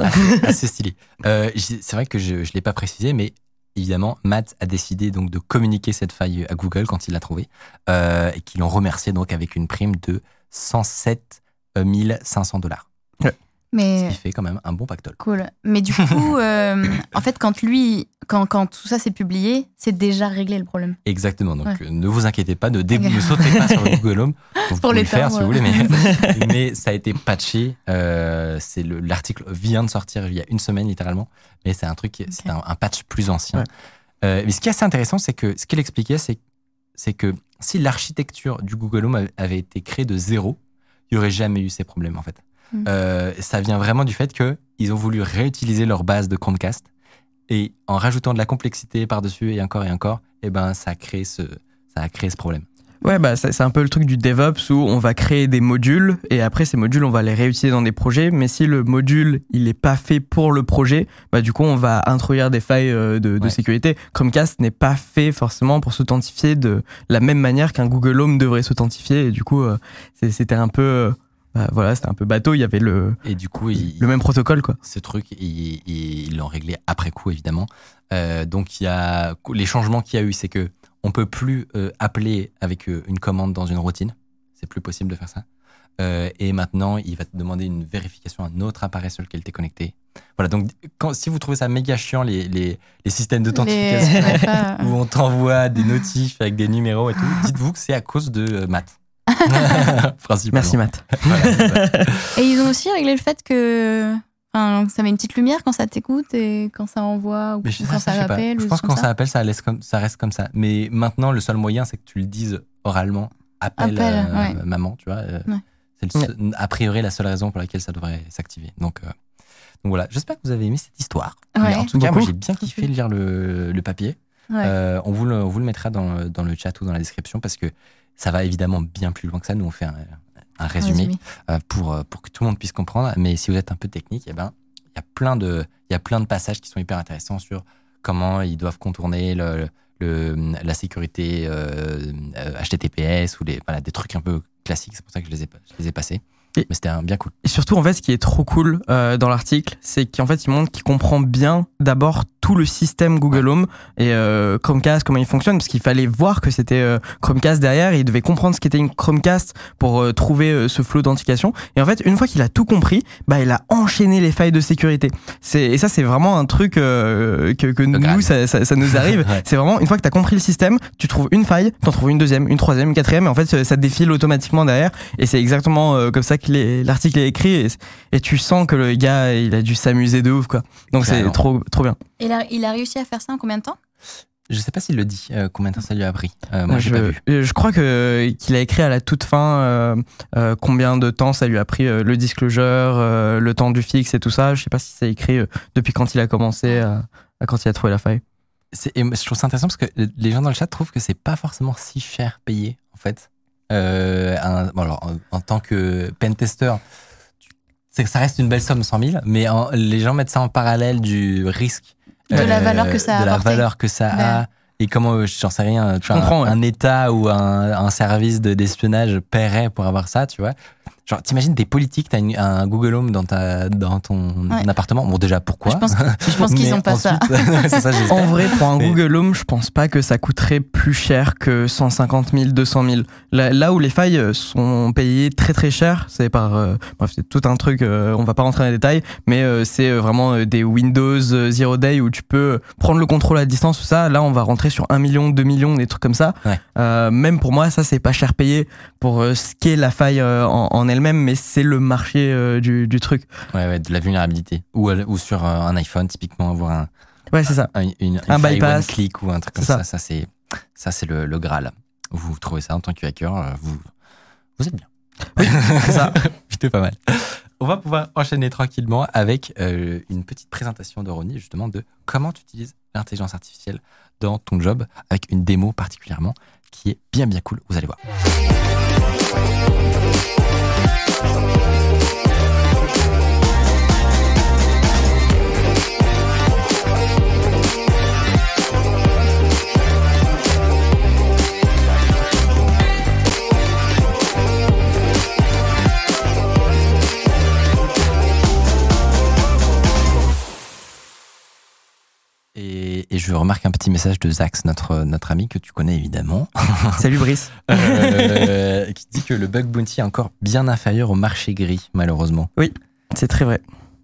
assez stylé. Euh, c'est vrai que je ne l'ai pas précisé, mais évidemment, Matt a décidé donc de communiquer cette faille à Google quand il l'a trouvée, euh, et qu'ils l'ont remercié donc avec une prime de 107 500 dollars. Mais qui fait quand même un bon pactole. cool. Mais du coup, euh, en fait, quand lui, quand, quand tout ça s'est publié, c'est déjà réglé le problème. Exactement. Donc Ouais. euh, ne vous inquiétez pas, ne, ne sautez pas sur le Google Home. Vous Pour pouvez les le faire termes, si vous ouais. voulez, mais, mais ça a été patché. Euh, c'est le- L'article vient de sortir il y a une semaine littéralement, mais c'est un truc, c'est un, un patch plus ancien. Ouais. Euh, mais ce qui est assez intéressant, c'est que ce qu'il expliquait, c'est c'est que si l'architecture du Google Home avait- avait été créée de zéro, il n'y aurait jamais eu ces problèmes en fait. Mm. Euh, ça vient vraiment du fait que ils ont voulu réutiliser leur base de Chromecast et en rajoutant de la complexité par-dessus et encore et encore, et ben ça a créé ce, ça a créé ce problème. Ouais, bah c'est un peu le truc du DevOps où on va créer des modules et après ces modules on va les réutiliser dans des projets. Mais si le module il est pas fait pour le projet, bah du coup on va introduire des failles euh, de, de Ouais. sécurité. Chromecast n'est pas fait forcément pour s'authentifier de la même manière qu'un Google Home devrait s'authentifier. Et du coup euh, c'est- c'était un peu voilà c'était un peu bateau. Il y avait le Et du coup, il, le même protocole quoi. ce truc, ils ils l'ont réglé après coup, évidemment. Euh, donc, il y a les changements qu'il y a eu, c'est que on peut plus euh, appeler avec euh, une commande dans une routine. C'est plus possible de faire ça. Euh, et maintenant, il va te demander une vérification à un autre appareil sur lequel tu es connecté. Voilà, donc quand, si vous trouvez ça méga chiant, les, les, les systèmes d'authentification Les- où on t'envoie des notifs avec des numéros et tout, dites-vous que c'est à cause de euh, maths. Principalement. Merci Matt. Voilà, ça. Et ils ont aussi réglé le fait que enfin, ça met une petite lumière quand ça t'écoute et quand ça envoie ou je, quand ça, ça je sais pas. appelle. Je pense que quand ça comme appelle, ça, laisse comme, ça reste comme ça. Mais maintenant, le seul moyen, c'est que tu le dises oralement. Appelle, Appelle, euh, ouais. maman, tu vois. euh, Ouais. C'est a priori la seule raison pour laquelle ça devrait s'activer. Donc, euh, donc voilà, j'espère que vous avez aimé cette histoire. Ouais. Mais en tout cas, moi j'ai bien kiffé lire le, le papier. Ouais. Euh, on, vous le, on vous le mettra dans, le- dans le chat ou dans la description parce que ça va évidemment bien plus loin que ça. Nous, on fait un, un résumé euh, pour, euh, pour que tout le monde puisse comprendre. Mais si vous êtes un peu technique, eh ben, il y a plein de, il y a plein de passages qui sont hyper intéressants sur comment ils doivent contourner le, le- la sécurité euh, euh, HTTPS ou les, voilà, des trucs un peu classiques. C'est pour ça que je les ai, je les ai passés. Et- Mais c'était bien cool. Et surtout, en fait, ce qui est trop cool euh, dans l'article, c'est qu'en fait, il montre qu'il comprend bien d'abord tout le système Google Home et euh, Chromecast, comment il fonctionne, parce qu'il fallait voir que c'était euh, Chromecast derrière, et il devait comprendre ce qu'était une Chromecast pour trouver ce flot d'authentification. Et en fait, une fois qu'il a tout compris, bah, il a enchaîné les failles de sécurité. Et ça, c'est vraiment un truc que, que nous, ça, ça, ça nous arrive. Ouais. C'est vraiment une fois que tu as compris le système, tu trouves une faille, t'en trouves une deuxième, une troisième, une quatrième, et en fait, ça défile automatiquement derrière. Et c'est exactement comme ça que l'article est écrit. Et, et tu sens que le gars, il a dû s'amuser de ouf, quoi. Donc c'est trop, trop bien. Il a, il a réussi à faire ça en combien de temps? Je sais pas s'il le dit, euh, combien de temps ça lui a pris. Euh, moi, j'ai je, pas vu. euh, je crois que qu'il a écrit à la toute fin euh, euh, combien de temps ça lui a pris euh, le disclosure, euh, le temps du fixe et tout ça. Je sais pas si c'est écrit euh, depuis quand il a commencé à, à quand il a trouvé la faille. C'est- et je trouve ça intéressant parce que les gens dans le chat trouvent que c'est pas forcément si cher payé, en fait. Euh, un- bon, alors, en, en tant que pentester, c'est que ça reste une belle somme, 100 000, mais en- les gens mettent ça en parallèle du risque. euh, De la valeur que ça a De la apporté. valeur que ça a. Et comment, euh, j'en sais rien, tu vois, un, ouais. un État ou un, un service de- d'espionnage paierait pour avoir ça, tu vois. Genre, t'imagines des politiques, t'as un Google Home dans, ta, dans ton Ouais. appartement? Bon, déjà, pourquoi? Je pense, pense qu'ils Mais ont pas ça. ensuite- ça. En vrai, pour un Mais- Google Home, je pense pas que ça coûterait plus cher que 150 000, 200 000. Là, là où les failles euh, sont payées très très cher, c'est par, euh, bref, c'est tout un truc. euh, on va pas rentrer dans les détails, mais euh, c'est vraiment euh, des Windows euh, Zero Day où tu peux prendre le contrôle à distance. Tout ça, là, on va rentrer sur 1 million, 2 millions, des trucs comme ça. Ouais. Euh, même pour moi, ça c'est pas cher payé pour euh, ce qu'est la faille euh, en, en elle-même, mais c'est le marché euh, du, du truc. Ouais, ouais, de la vulnérabilité. Ou, ou sur euh, un iPhone, typiquement, avoir un, Ouais, c'est ça. un, une, Un bypass. click ou un truc comme ça. ça. C'est, ça, c'est le, le Graal. Vous trouvez ça en tant que hacker, euh, vous, vous êtes bien. c'est ça. Plutôt pas mal. On va pouvoir enchaîner tranquillement avec euh, une petite présentation de Ronnie, justement, de comment tu utilises l'intelligence artificielle dans ton job, avec une démo particulièrement qui est bien, bien cool. Vous allez voir. Et, je remarque un petit message de Zax, notre, notre ami que tu connais évidemment, Salut Brice. euh, qui dit que le bug bounty est encore bien inférieur au marché gris, malheureusement. C'est très vrai.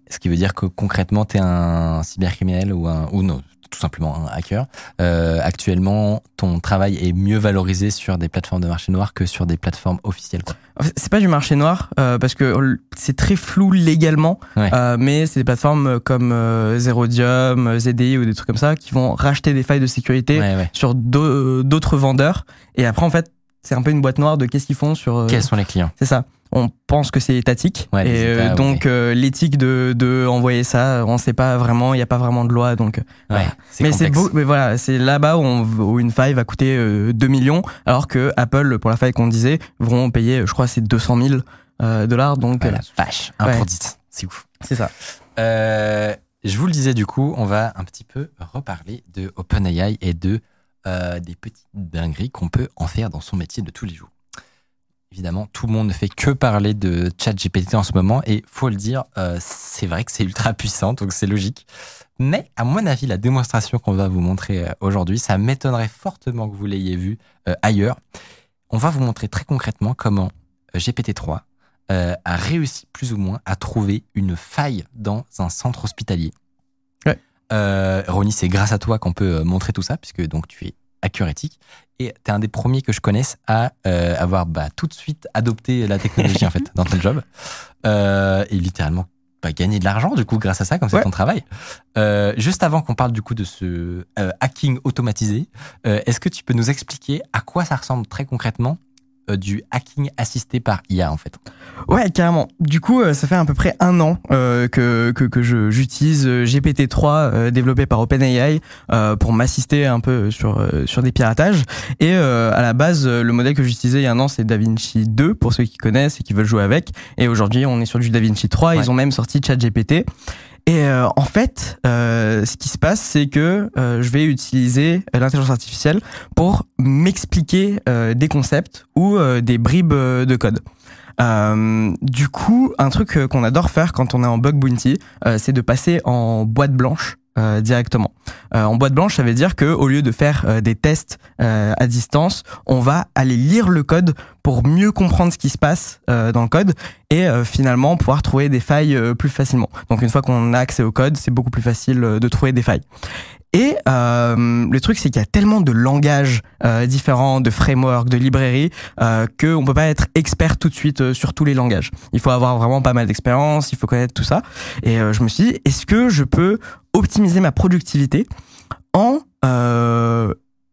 Ce qui veut dire que concrètement, tu es un cybercriminel ou un ou non, tout simplement un hacker. Euh, actuellement, ton travail est mieux valorisé sur des plateformes de marché noir que sur des plateformes officielles. C'est pas du marché noir euh, parce que c'est très flou légalement, Ouais. euh, mais c'est des plateformes comme Zerodium, ZDI ou des trucs comme ça qui vont racheter des failles de sécurité Ouais, ouais. sur d'au- d'autres vendeurs. Et après, en fait, c'est un peu une boîte noire de qu'est-ce qu'ils font sur. Quels sont les clients? C'est ça. On pense que c'est étatique. Ouais, et euh, donc, euh, l'éthique de, de envoyer ça, on sait pas vraiment, il n'y a pas vraiment de loi. Donc, Ouais, Voilà. mais c'est beau, mais voilà, c'est là-bas où, une faille va coûter euh, 2 millions, alors que Apple, pour la faille qu'on disait, vont payer, je crois, c'est 200 000 euh, dollars. Donc, euh, la vache, 1 Ouais. pour 10. C'est ouf. c'est ça. Euh, je vous le disais du coup, on va un petit peu reparler de OpenAI et de euh, des petites dingueries qu'on peut en faire dans son métier de tous les jours. Évidemment, tout le monde ne fait que parler de ChatGPT en ce moment et faut le dire, euh, c'est vrai que c'est ultra puissant, donc c'est logique. Mais à mon avis, la démonstration qu'on va vous montrer euh, aujourd'hui, ça m'étonnerait fortement que vous l'ayez vu euh, ailleurs. On va vous montrer très concrètement comment euh, GPT-3 euh, a réussi plus ou moins à trouver une faille dans un centre hospitalier. Ouais. Euh, Ronnie, c'est grâce à toi qu'on peut montrer tout ça, puisque donc tu es et tu es un des premiers que je connaisse à euh, avoir bah, tout de suite adopté la technologie en fait dans ton job Euh, et littéralement bah, gagner de l'argent du coup grâce à ça comme c'est Ouais. ton travail. Euh, juste avant qu'on parle du coup de ce hacking automatisé, est-ce que tu peux nous expliquer à quoi ça ressemble très concrètement euh, du hacking assisté par IA en fait Ouais, carrément. Du coup, euh, ça fait à peu près un an euh, que, que, que je- j'utilise euh, GPT-3 euh, développé par OpenAI pour m'assister un peu sur, sur des piratages. Et à la base, le modèle que j'utilisais il y a un an, c'est DaVinci 2 pour ceux qui connaissent et qui veulent jouer avec. Et aujourd'hui, on est sur du DaVinci 3. Ouais. Ils ont même sorti ChatGPT. Et euh, en fait, euh, ce qui se passe, c'est que euh, je vais utiliser euh, l'intelligence artificielle pour m'expliquer euh, des concepts ou euh, des bribes de code. Du coup, un truc qu'on adore faire quand on est en bug bounty, c'est de passer en boîte blanche. Euh, directement. Euh, en boîte blanche, ça veut dire que au lieu de faire euh, des tests à distance, on va aller lire le code pour mieux comprendre ce qui se passe dans le code et finalement pouvoir trouver des failles plus facilement. Donc une fois qu'on a accès au code, c'est beaucoup plus facile de trouver des failles. Et euh, le truc, c'est qu'il y a tellement de langages euh, différents, de frameworks, de librairies, euh, qu'on peut pas être expert tout de suite euh, sur tous les langages. Il faut avoir vraiment pas mal d'expérience, il faut connaître tout ça. Et je me suis dit, est-ce que je peux optimiser ma productivité en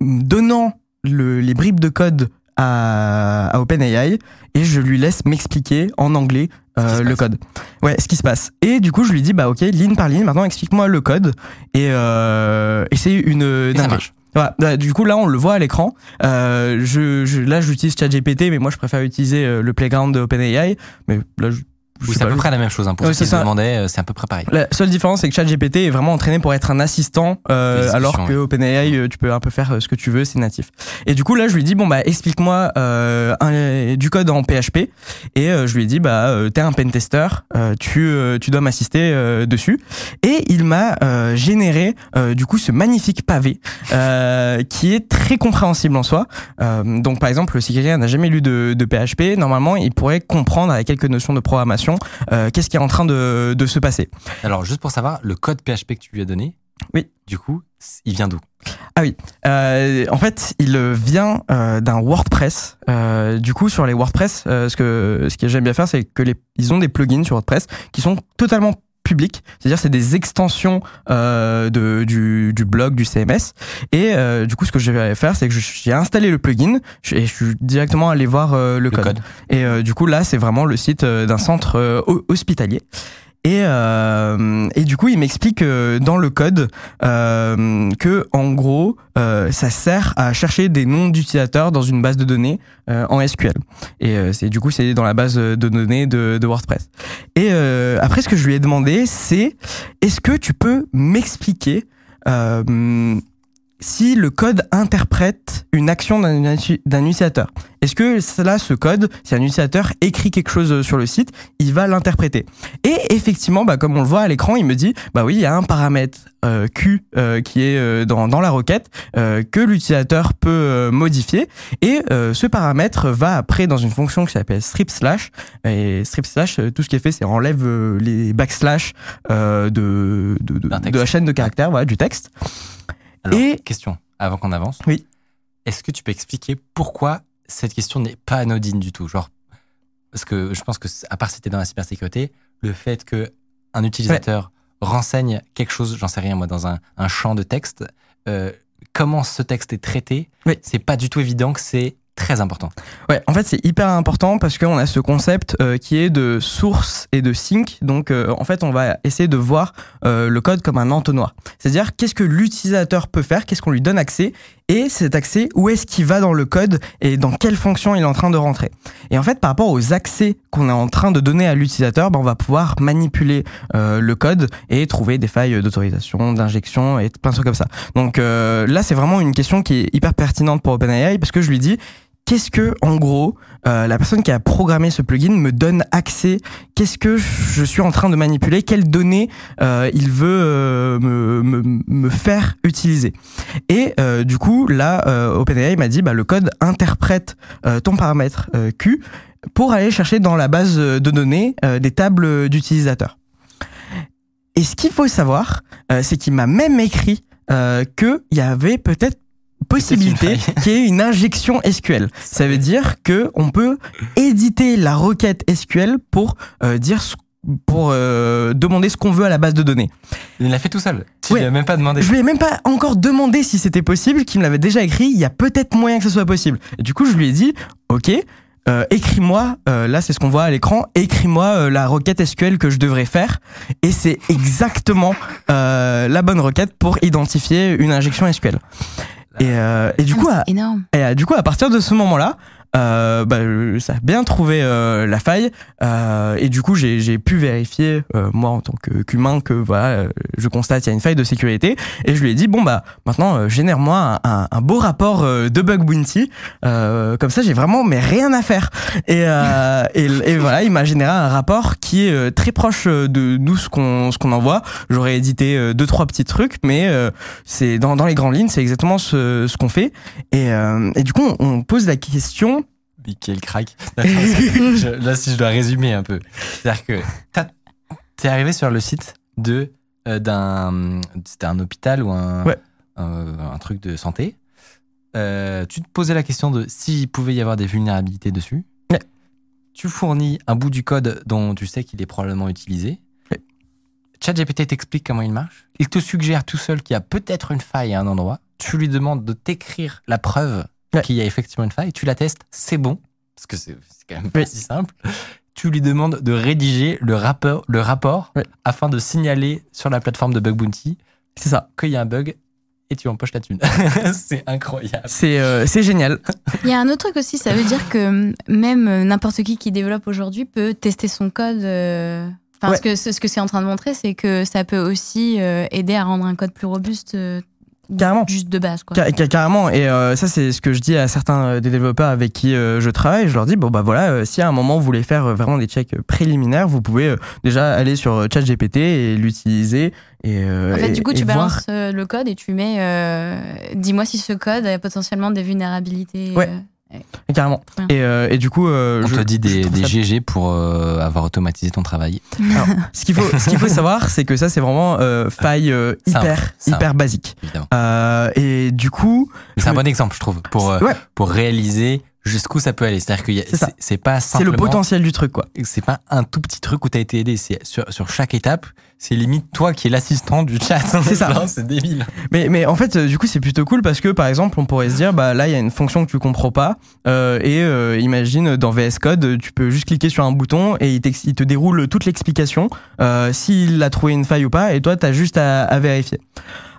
donnant le- les bribes de code à OpenAI et je lui laisse m'expliquer en anglais euh, le passe. code. Ouais, ce qui se passe. Et du coup, je lui dis, bah ok, ligne par ligne, maintenant explique-moi le code. Et, euh, et c'est une Et ça dinguerie. marche. Voilà. Bah, Du coup, là, on le voit à l'écran. Euh, je, je, là, j'utilise ChatGPT, mais moi, je préfère utiliser euh, le playground de OpenAI. Mais là, je Oui, c'est à peu près la même chose. Hein. Pour Ouais, ceux c'est qui se demandaient, euh, c'est à peu près pareil. La seule différence, c'est que ChatGPT est vraiment entraîné pour être un assistant, euh, alors que. OpenAI, euh, tu peux un peu faire euh, ce que tu veux, c'est natif. Et du coup, là, je lui dis bon bah explique-moi euh, un- du code en PHP. Et euh, je lui ai dit bah t'es un pentester, euh, tu tu dois m'assister euh, dessus. Et il m'a euh, généré euh, du coup ce magnifique pavé euh, qui est très compréhensible en soi. Euh, donc par exemple, si quelqu'un n'a jamais lu de, de PHP, normalement, il pourrait comprendre avec quelques notions de programmation euh, qu'est-ce qui est en train de, de se passer? Alors, juste pour savoir, le code PHP que tu lui as donné, Oui. du coup, il vient d'où? Euh, en fait, il vient euh, d'un WordPress. Euh, du coup, sur les WordPress, ce que ce que j'aime bien faire, c'est que les ils ont des plugins sur WordPress qui sont totalement c'est-à-dire c'est des extensions euh, de du, du blog du CMS. Et euh, du coup, ce que je vais faire, c'est que j'ai installé le plugin et je suis directement allé voir euh, le, Le code. code. Et du coup, là, c'est vraiment le site d'un centre ho- hospitalier. Et, euh, et du coup, il m'explique euh, dans le code euh, que, en gros, euh, ça sert à chercher des noms d'utilisateurs dans une base de données euh, en SQL. Et euh, c'est du coup, c'est dans la base de données de, de WordPress. Et après, ce que je lui ai demandé, c'est est-ce que tu peux m'expliquer euh, si le code interprète une action d'un uti- d'un utilisateur. Est-ce que cela, ce code, si un utilisateur écrit quelque chose sur le site, il va l'interpréter? Et effectivement, bah, comme on le voit à l'écran, il me dit, bah oui, il y a un paramètre euh, Q euh, qui est euh, dans, dans la requête euh, que l'utilisateur peut euh, modifier. Et euh, ce paramètre va après dans une fonction qui s'appelle strip slash. Et strip slash, euh, tout ce qui est fait, c'est enlève euh, les backslash euh, de, de la chaîne de caractères, voilà, du texte. Alors, Et- question, avant qu'on avance. Oui. Est-ce que tu peux expliquer pourquoi cette question n'est pas anodine du tout? Genre, parce que je pense que, à part si t'es dans la cybersécurité, le fait que un utilisateur renseigne quelque chose, j'en sais rien moi, dans un, un champ de texte, euh, comment ce texte est traité, Oui. c'est pas du tout évident que c'est très important. Ouais, en fait, c'est hyper important parce qu'on a ce concept euh, qui est de source et de sync. Donc, euh, en fait, on va essayer de voir euh, le code comme un entonnoir. C'est-à-dire, qu'est-ce que l'utilisateur peut faire, qu'est-ce qu'on lui donne accès, et cet accès, où est-ce qu'il va dans le code et dans quelle fonction il est en train de rentrer. Et en fait, par rapport aux accès qu'on est en train de donner à l'utilisateur, ben, on va pouvoir manipuler euh, le code et trouver des failles d'autorisation, d'injection et plein de trucs comme ça. Donc euh, là, c'est vraiment une question qui est hyper pertinente pour OpenAI parce que je lui dis qu'est-ce que, en gros, euh, la personne qui a programmé ce plugin me donne accès? Qu'est-ce que je suis en train de manipuler? Quelles données euh, il veut euh, me, me, me faire utiliser? Et euh, du coup, là, euh, OpenAI m'a dit, bah, le code interprète euh, ton paramètre Q pour aller chercher dans la base de données des tables d'utilisateurs. Et ce qu'il faut savoir, c'est qu'il m'a même écrit euh, qu'il y avait peut-être possibilité y ait une injection SQL. Ça veut dire que on peut éditer la requête SQL pour euh, dire ce- pour euh, demander ce qu'on veut à la base de données. Il l'a fait tout seul. Tu Ouais. lui as même pas demandé. Je lui ai même pas encore demandé si c'était possible, qu'il me l'avait déjà écrit. Il y a peut-être moyen que ce soit possible. Et du coup, je lui ai dit, ok, euh, écris-moi. euh, là, c'est ce qu'on voit à l'écran. Écris-moi la requête SQL que je devrais faire. Et c'est exactement la bonne requête pour identifier une injection SQL. Et, euh, et du coup, à, c'est énorme. et euh, du coup, à partir de ce moment-là, euh, bah, ça a bien trouvé euh, la faille. Euh, et du coup j'ai j'ai pu vérifier euh, moi en tant qu'humain que voilà euh, je constate il y a une faille de sécurité. Et je lui ai dit bon bah maintenant euh, génère-moi un, un- beau rapport de bug bounty. Comme ça j'ai vraiment mais rien à faire. Et, et, et voilà il m'a généré un rapport qui est très proche de nous ce qu'on ce qu'on envoie. J'aurais édité deux trois petits trucs mais c'est dans, dans les grandes lignes c'est exactement ce, ce qu'on fait. Et, et du coup on, on pose la question Michael crack. Je- là, si je dois résumer un peu. C'est-à-dire que t'es arrivé sur le site de euh, d'un c'était un hôpital ou un, Ouais. un, un truc de santé. Euh, tu te posais la question de s'il pouvait y avoir des vulnérabilités dessus. Ouais. Tu fournis un bout du code dont tu sais qu'il est probablement utilisé. Ouais. ChatGPT t'explique comment il marche. Il te suggère tout seul qu'il y a peut-être une faille à un endroit. Tu lui demandes de t'écrire la preuve Ouais. qu'il y a effectivement une faille. Tu la testes, c'est bon. Parce que c'est quand même pas Oui. si simple. Tu lui demandes de rédiger le rapport, le rapport Ouais. afin de signaler sur la plateforme de Bug Bounty c'est ça qu'il y a un bug et tu empoches la thune. c'est incroyable. c'est euh, c'est génial Il y a un autre truc aussi, ça veut dire que même euh, n'importe qui qui développe aujourd'hui peut tester son code. euh, Enfin, Ouais. ce que, ce que c'est en train de montrer, c'est que ça peut aussi euh, aider à rendre un code plus robuste, euh, Carrément. juste de base. Quoi. Car- car- carrément et euh, ça c'est ce que je dis à certains euh, des développeurs avec qui euh, je travaille je leur dis bon bah voilà euh, si à un moment vous voulez faire vraiment des checks préliminaires vous pouvez déjà aller sur ChatGPT et l'utiliser et En fait, et- du coup, tu balances le code et tu mets. euh, Dis-moi si ce code a potentiellement des vulnérabilités. Ouais. Carrément Ouais. et, euh, et du coup euh, On je, te dit des, GG pour euh, avoir automatisé ton travail. Alors, ce qu'il faut, ce qu'il faut savoir, c'est que ça, c'est vraiment euh, faille euh, Simple, hyper, simple. hyper basique. Euh, et du coup, c'est un bon exemple, je trouve, pour, euh, ouais, pour réaliser jusqu'où ça peut aller. C'est-à-dire que C'est ça. c'est c'est pas le simplement potentiel du truc, quoi. c'est pas un tout petit truc où t'as été aidé. C'est sur, sur chaque étape, c'est limite toi qui es l'assistant du chat. C'est ça. C'est débile. Mais, mais en fait, euh, du coup, c'est plutôt cool parce que, par exemple, on pourrait se dire, bah là, il y a une fonction que tu comprends pas, euh, et euh, imagine dans VS Code, tu peux juste cliquer sur un bouton et il, te déroule toute l'explication, euh, s'il a trouvé une faille ou pas, et toi, t'as juste à, à vérifier.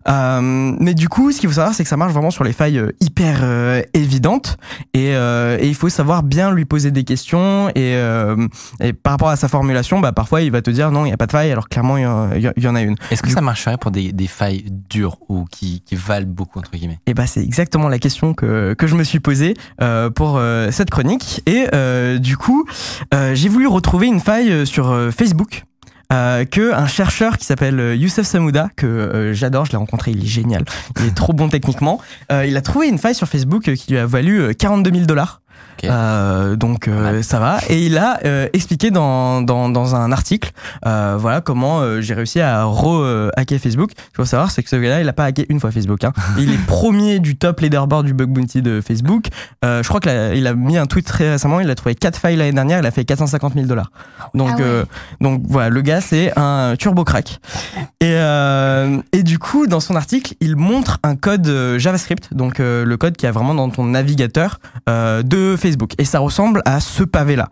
Euh, mais du coup, ce qu'il faut savoir, c'est que ça marche vraiment sur les failles euh, hyper euh, évidentes, et, euh, et il faut savoir bien lui poser des questions, et, euh, et par rapport à sa formulation, bah parfois, il va te dire non, il y a pas de faille, alors clairement, il y en- y, a une. Est-ce que Du- ça marcherait pour des, des failles dures ou qui, qui valent beaucoup, entre guillemets? Et bah c'est exactement la question que, que je me suis posée euh, pour euh, cette chronique. Et euh, du coup, j'ai voulu retrouver une faille sur Facebook. Euh, que un chercheur qui s'appelle euh, Youssef Samouda que euh, j'adore, je l'ai rencontré, il est génial, il est trop bon techniquement. Euh, il a trouvé une faille sur Facebook qui lui a valu euh, 42 000 dollars. Euh, donc euh, ça va. Et il a euh, expliqué dans, dans, dans un article euh, voilà comment euh, j'ai réussi à re-hacker Facebook. Il faut savoir c'est que ce gars-là il a pas hacké une fois Facebook hein. il est premier du top leaderboard du bug bounty de Facebook. Euh, je crois qu'il a mis un tweet très récemment. Il a trouvé 4 failles l'année dernière. Il a fait 450 000 dollars. Donc Ah ouais. euh, donc voilà le gars c'est un turbo crack. Et, euh, et du coup dans son article il montre un code JavaScript. Donc euh, le code qui a vraiment dans ton navigateur euh, de Facebook et ça ressemble à ce pavé là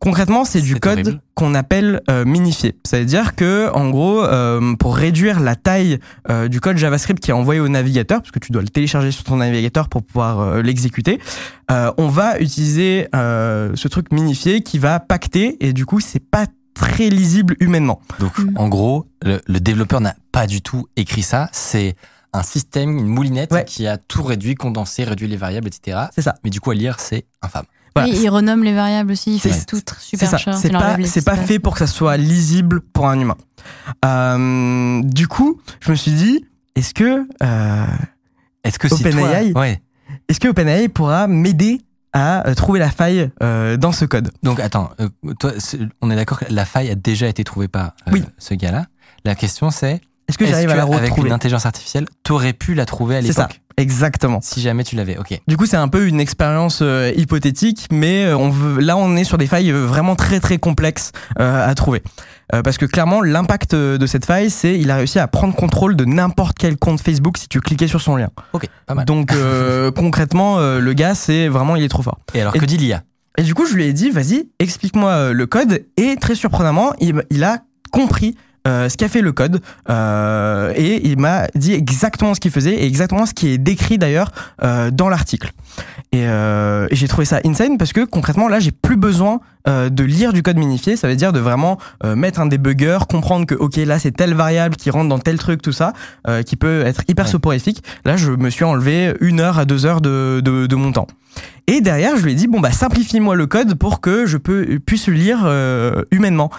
concrètement c'est du code qu'on appelle euh, minifié. Ça veut dire que en gros euh, pour réduire la taille euh, du code JavaScript qui est envoyé au navigateur parce que tu dois le télécharger sur ton navigateur pour pouvoir euh, l'exécuter euh, on va utiliser euh, ce truc minifié qui va pacter et du coup c'est pas très lisible humainement. Donc, Mm. en gros, le, le développeur n'a pas du tout écrit ça. C'est un système, une moulinette Ouais. qui a tout réduit, condensé, réduit les variables, etc. c'est ça Mais du coup, à lire, c'est infâme. Voilà. Oui, il renomme les variables aussi, il fait C'est- tout super cher. c'est pas, pas fait pour que ça soit lisible pour un humain. Euh, du coup, je me suis dit, est-ce que, euh, Est-ce que si toi... OpenAI Ouais. est-ce que OpenAI pourra m'aider à euh, trouver la faille euh, dans ce code? Donc, attends, euh, toi, on est d'accord que la faille a déjà été trouvée par euh, Oui. ce gars-là. La question, c'est Est-ce que est-ce j'arrive à la retrouver une intelligence artificielle, t'aurais pu la trouver à C'est ça, l'époque exactement. Si jamais tu l'avais, ok. Du coup, c'est un peu une expérience euh, hypothétique, mais euh, on veut, là, on est sur des failles euh, vraiment très très complexes euh, à trouver. Euh, parce que clairement, l'impact de cette faille, c'est il a réussi à prendre contrôle de n'importe quel compte Facebook si tu cliquais sur son lien. Ok, pas mal. Donc concrètement, le gars, c'est vraiment, il est trop fort. Et alors, et- que dit l'IA Et du coup, je lui ai dit, vas-y, explique-moi le code. Et très surprenamment, il, il a compris euh, ce qu'a fait le code euh, et il m'a dit exactement ce qu'il faisait et exactement ce qui est décrit d'ailleurs euh, dans l'article. Et, et j'ai trouvé ça insane parce que concrètement là j'ai plus besoin de lire du code minifié, ça veut dire de vraiment mettre un debugger, comprendre que ok là c'est telle variable qui rentre dans tel truc, tout ça, qui peut être hyper Ouais. soporifique. Là je me suis enlevé une heure à deux heures de, de, de mon temps. Et derrière je lui ai dit bon bah simplifie-moi le code pour que je peux, puisse le lire humainement.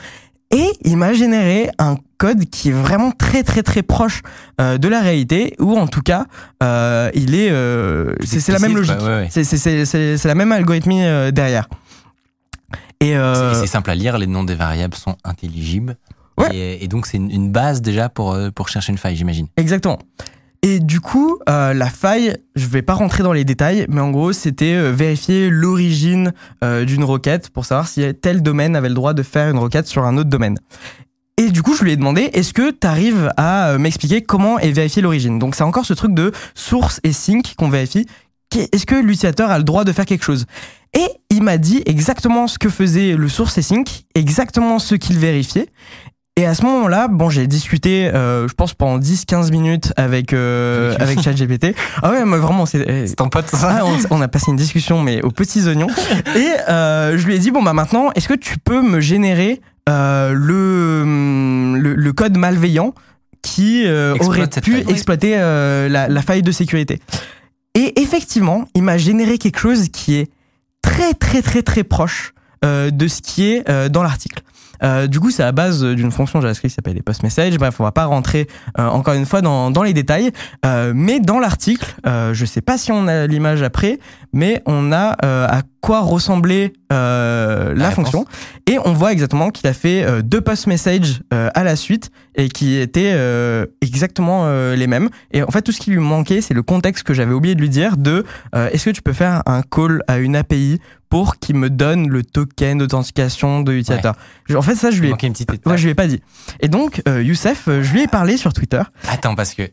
Et il m'a généré un code qui est vraiment très très très proche euh, de la réalité, ou en tout cas, euh, il est, euh, c'est la même logique. ouais, ouais. C'est- la même algorithmie derrière. Et C'est- simple à lire, les noms des variables sont intelligibles. Ouais. Et, et donc, c'est une, une base déjà pour, pour chercher une faille, j'imagine. Exactement. Et du coup, euh, la faille, je vais pas rentrer dans les détails, mais en gros, c'était euh, vérifier l'origine euh, d'une requête pour savoir si tel domaine avait le droit de faire une requête sur un autre domaine. Et du coup, je lui ai demandé, est-ce que tu arrives à m'expliquer comment est vérifiée l'origine? Donc, c'est encore ce truc de source et sync qu'on vérifie. Est-ce que l'utilisateur a le droit de faire quelque chose? Et il m'a dit exactement ce que faisait le source et sync, exactement ce qu'il vérifiait. Et à ce moment-là, bon, j'ai discuté, euh, je pense pendant 10-15 minutes avec euh, avec ChatGPT. Ah ouais, mais vraiment, c'est eh, C'est ton pote, ah, ça? on, on a passé une discussion, mais aux petits oignons. Et euh, je lui ai dit bon bah maintenant, est-ce que tu peux me générer euh, le, le le code malveillant qui aurait pu faille. exploiter la, la faille de sécurité? Et effectivement, il m'a généré quelque chose qui est très très très très proche euh, de ce qui est euh, dans l'article. Euh, du coup, c'est à base d'une fonction JavaScript qui s'appelle les post message. Bref, on va pas rentrer euh, encore une fois dans, dans les détails, Euh, mais dans l'article, je sais pas si on a l'image après, mais on a euh, à quoi ressemblait euh, la, La fonction et on voit exactement qu'il a fait euh, deux post message euh, à la suite et qui étaient exactement les mêmes. Et en fait, tout ce qui lui manquait, c'est le contexte que j'avais oublié de lui dire de est-ce que tu peux faire un call à une API pour qu'il me donne le token d'authentification de l'utilisateur. En fait, ça, je lui ai, ouais, je lui ai pas dit. Et donc, euh, Youssef, euh, je lui ai parlé sur Twitter. Attends, parce que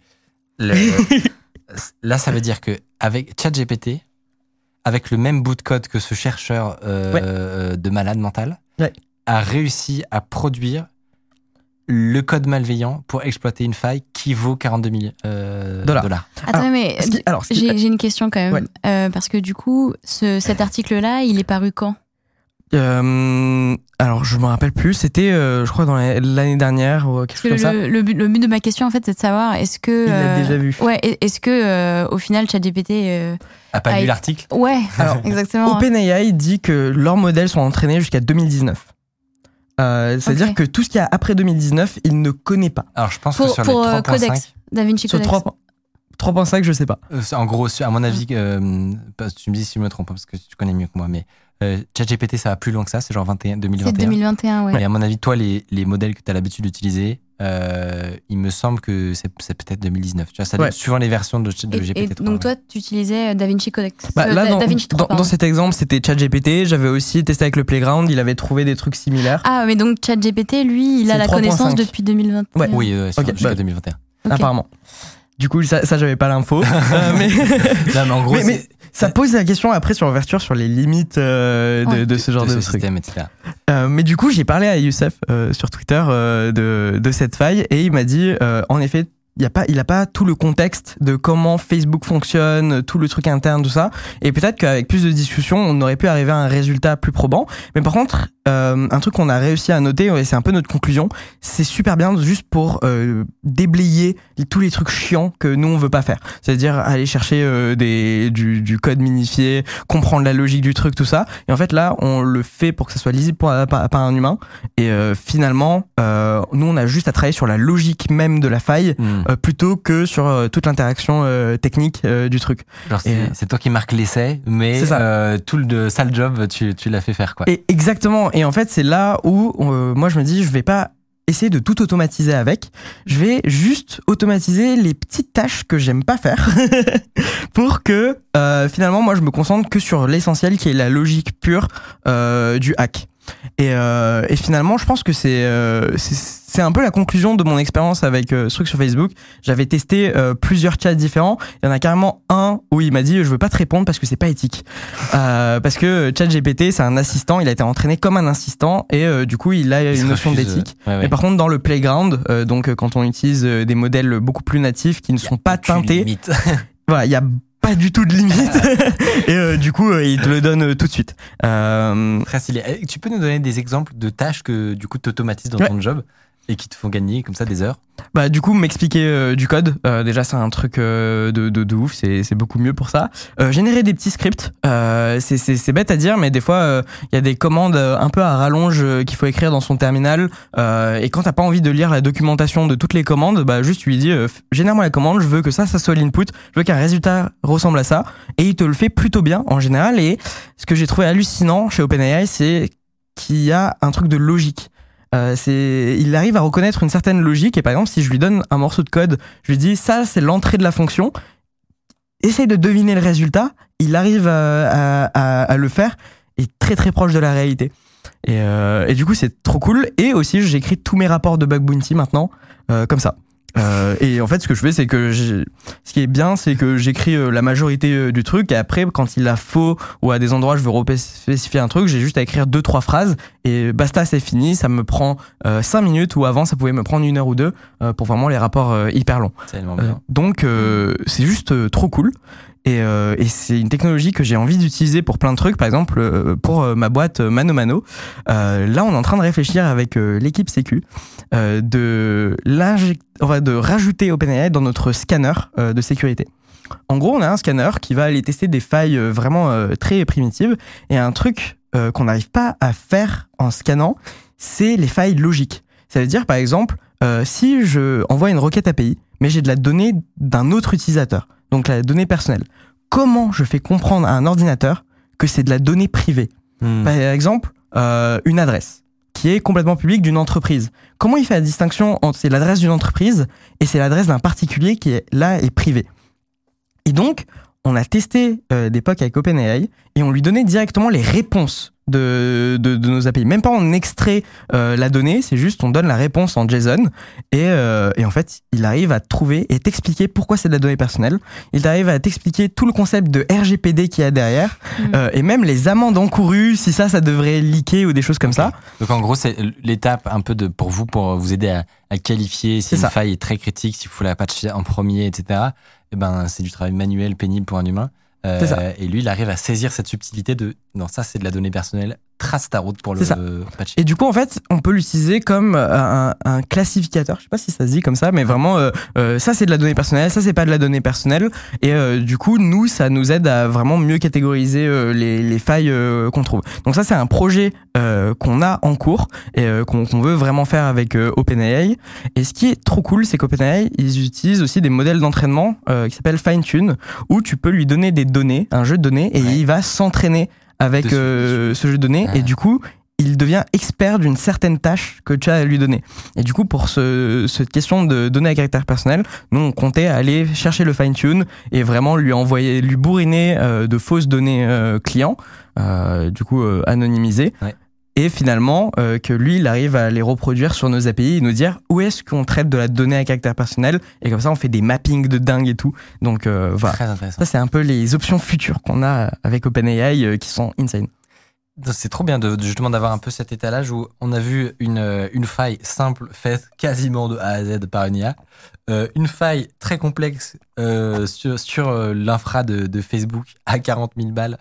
le- là, ça veut dire que avec ChatGPT, avec le même bout de code que ce chercheur euh, de malade mental, Ouais. a réussi à produire le code malveillant pour exploiter une faille qui vaut 42 000 euh, Dollars. dollars. Attends, Alors, mais Ce qui- alors, ce qui- j'ai j'ai une question quand même. Ouais. Euh, parce que du coup, ce- cet article-là, il est paru quand? Euh, alors, je me rappelle plus. C'était, euh, je crois, dans la- l'année dernière ou quelque Parce chose que comme ça. le, but, le but de ma question, en fait, c'est de savoir est-ce que. Il l'a euh, déjà vu. Ouais, est- est-ce que euh, au final, ChatGPT. euh, A pas Ah, lu l'article Ouais, Alors, exactement. OpenAI dit que leurs modèles sont entraînés jusqu'à 2019. Euh, C'est-à-dire que tout ce qu'il y a après 2019, il ne connaît pas. Alors, je pense que Pour, sur pour les euh, 3.5, Codex, DaVinci Sur Codex. 3 3.5, je sais pas. euh, c'est- en gros, à mon avis, euh, parce que tu me dis si je me trompe, parce que tu connais mieux que moi, mais euh, ChatGPT, ça va plus loin que ça, c'est genre 21, C'est 2021. 2021, ouais. Et à mon avis, toi, les, les modèles que tu as l'habitude d'utiliser, euh, il me semble que c'est c'est peut-être 2019. Tu vois, ça Ouais. suivant les versions de, de Et, GPT. et donc, toi, tu utilisais euh, DaVinci Codex. Bah, Euh, là, Da- dans, DaVinci 3, dans- pardon. dans cet exemple, c'était ChatGPT. J'avais aussi testé avec le Playground. Il avait trouvé des trucs similaires. Ah, mais donc ChatGPT, lui, il a la 3.5. connaissance depuis 2021. Ouais. Oui, euh, sur- Ok, jusqu'à bah. 2021. Ok. apparemment. Du coup, ça, ça j'avais pas l'info. Mais, Non, mais en gros, mais, ça pose la question après sur l'ouverture sur les limites euh, de, Ouais. de ce genre de de, ce truc. système. Euh, mais du coup, j'ai parlé à Youssef euh, sur Twitter euh, de, de cette faille et il m'a dit, euh, en effet, il a pas, il a pas tout le contexte de comment Facebook fonctionne, tout le truc interne, tout ça. Et peut-être qu'avec plus de discussions, on aurait pu arriver à un résultat plus probant. Mais par contre, euh, un truc qu'on a réussi à noter, et c'est un peu notre conclusion, c'est super bien juste pour euh, déblayer tous les trucs chiants que nous on veut pas faire. C'est-à-dire aller chercher euh, des, du, du code minifié, comprendre la logique du truc, tout ça. Et en fait là, on le fait pour que ça soit lisible par, par- par un humain. Et euh, finalement, euh, nous on a juste à travailler sur la logique même de la faille. Hmm. Euh, plutôt que sur euh, toute l'interaction euh, technique du truc. C'est toi qui marques l'essai, mais tout le sale job, tu, tu l'as fait faire. Quoi. Et exactement. Et en fait, c'est là où moi je me dis, je vais pas essayer de tout automatiser avec. Je vais juste automatiser les petites tâches que j'aime pas faire pour que euh, finalement moi je me concentre que sur l'essentiel qui est la logique pure euh, du hack. Et, euh, et finalement, je pense que c'est euh, c'est- un peu la conclusion de mon expérience avec euh, ce truc sur Facebook. J'avais testé plusieurs chats différents. Il y en a carrément un où il m'a dit je veux pas te répondre parce que c'est pas éthique. Parce que ChatGPT c'est un assistant, il a été entraîné comme un assistant et du coup il a Il une notion d'éthique. ouais, ouais. Mais par contre dans le playground, donc quand on utilise des modèles beaucoup plus natifs qui ne sont pas teintés, voilà, il y a pas du tout de limite. et euh, du coup, euh, il te le donne euh, tout de suite. Euh, Très stylé. Eh, Tu peux nous donner des exemples de tâches que du coup tu automatises dans Ouais. ton job? Et qui te font gagner comme ça des heures Bah du coup m'expliquer euh, du code euh, déjà c'est un truc euh, de, de, de ouf c'est beaucoup mieux pour ça. Euh, générer des petits scripts euh, c'est bête à dire mais des fois il y a des commandes un peu à rallonge qu'il faut écrire dans son terminal et quand t'as pas envie de lire la documentation de toutes les commandes bah juste tu lui dis génère-moi la commande je veux que ça ça soit l'input je veux qu'un résultat ressemble à ça et il te le fait plutôt bien en général et ce que j'ai trouvé hallucinant chez OpenAI c'est qu'il y a un truc de logique euh, il arrive à reconnaître une certaine logique et par exemple si je lui donne un morceau de code, je lui dis ça c'est l'entrée de la fonction, essaye de deviner le résultat, il arrive à, à- le faire et très très proche de la réalité. Et, euh, et du coup c'est trop cool et aussi j'écris tous mes rapports de bug bounty maintenant euh, comme ça. Euh, et en fait, ce que je fais, c'est que j'ai- ce qui est bien, c'est que j'écris euh, la majorité euh, du truc. Et après, quand il a faux ou à des endroits, je veux spécifier un truc, j'ai juste à écrire deux trois phrases et basta, c'est fini. Ça me prend euh, cinq minutes ou avant, ça pouvait me prendre une heure ou deux euh, pour vraiment les rapports hyper longs. Donc, euh, c'est juste trop cool. Et, euh, et c'est une technologie que j'ai envie d'utiliser pour plein de trucs. Par exemple, euh, pour euh, ma boîte euh, Mano Mano, euh, là, on est en train de réfléchir avec l'équipe Sécu de, enfin, de rajouter OpenAI dans notre scanner de sécurité. En gros, on a un scanner qui va aller tester des failles vraiment très primitives. Et un truc qu'on n'arrive pas à faire en scannant, c'est les failles logiques. Ça veut dire, par exemple, si je envoie une requête API, mais j'ai de la donnée d'un autre utilisateur, donc la donnée personnelle, comment je fais comprendre à un ordinateur que c'est de la donnée privée Hmm. Par exemple, euh, une adresse qui est complètement publique d'une entreprise. Comment il fait la distinction entre c'est l'adresse d'une entreprise et c'est l'adresse d'un particulier qui est là et privé? Et donc, on a testé euh, des POC avec OpenAI et on lui donnait directement les réponses de, de, de nos API. Même pas on extrait euh, la donnée, c'est juste on donne la réponse en JSON et, euh, et en fait, il arrive à trouver et t'expliquer pourquoi c'est de la donnée personnelle. Il arrive à t'expliquer tout le concept de RGPD qu'il y a derrière Mm. euh, et même les amendes encourues, si ça, ça devrait leaker ou des choses comme ça. Donc en gros, c'est l'étape un peu de pour vous pour vous aider à, à qualifier si une ça. faille est très critique, s'il faut la patcher en premier, etc. Et ben c'est du travail manuel pénible pour un humain. Euh, ça. Et lui, il arrive à saisir cette subtilité de non, ça c'est de la donnée personnelle. Trace ta route pour le ça. patcher. Et du coup, en fait, on peut l'utiliser comme euh, un, un classificateur. Je sais pas si ça se dit comme ça, mais vraiment, euh, euh, ça c'est de la donnée personnelle, ça c'est pas de la donnée personnelle. Et euh, du coup, nous, ça nous aide à vraiment mieux catégoriser les, les failles qu'on trouve. Donc ça, c'est un projet qu'on a en cours et qu'on veut vraiment faire avec OpenAI. Et ce qui est trop cool, c'est qu'OpenAI, ils utilisent aussi des modèles d'entraînement qui s'appellent fine-tune, où tu peux lui donner des données, un jeu de données, et Ouais. il va s'entraîner avec euh, ce jeu de données. Ah. Et du coup, il devient expert d'une certaine tâche que tu as à lui donner. Et du coup, pour ce, cette question de données à caractère personnel, nous, on comptait aller chercher le fine-tune et vraiment lui envoyer, lui bourriner euh, de fausses données euh, clients, euh, du coup, anonymisées. Ouais. Et finalement, euh, que lui, il arrive à les reproduire sur nos API et nous dire où est-ce qu'on traite de la donnée à caractère personnel? Et comme ça, on fait des mappings de dingue et tout. Donc, euh, voilà. Très intéressant. Ça, c'est un peu les options futures qu'on a avec OpenAI euh, qui sont insane. C'est trop bien de, de justement d'avoir un peu cet étalage où on a vu une, une faille simple faite quasiment de A à Z par une IA, euh, une faille très complexe euh, sur, sur euh, l'infra de, de Facebook à 40 000 balles,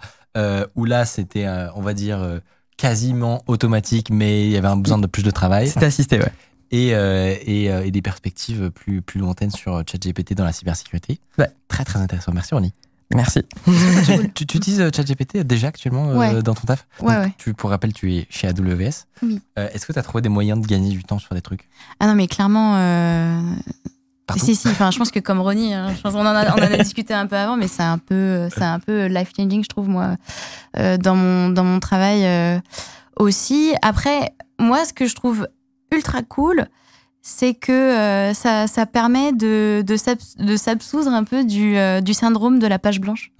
où là c'était, on va dire, quasiment automatique, mais il y avait un besoin de plus de travail C'était assisté, ouais. et, euh, et, euh, et des perspectives plus, plus lointaines sur ChatGPT dans la cybersécurité. Ouais. Très très intéressant. Merci Ronnie. Merci. tu, tu- tu utilises euh, ChatGPT déjà actuellement euh, dans ton taf? Ouais, Donc, ouais. Tu, pour rappel, tu es chez AWS. Oui. Euh, Est-ce que tu as trouvé des moyens de gagner du temps sur des trucs? Ah non, mais clairement. euh, Si, si, enfin, je pense que comme Ronnie, hein, je pense qu'on en a, on en a discuté un peu avant, mais c'est un peu, c'est un peu life changing, je trouve, moi, euh, dans mon, dans mon travail euh, aussi. Après, moi, ce que je trouve ultra cool, c'est que euh, ça, ça permet de, de s'abs- de s'absoudre un peu du, du syndrome de la page blanche.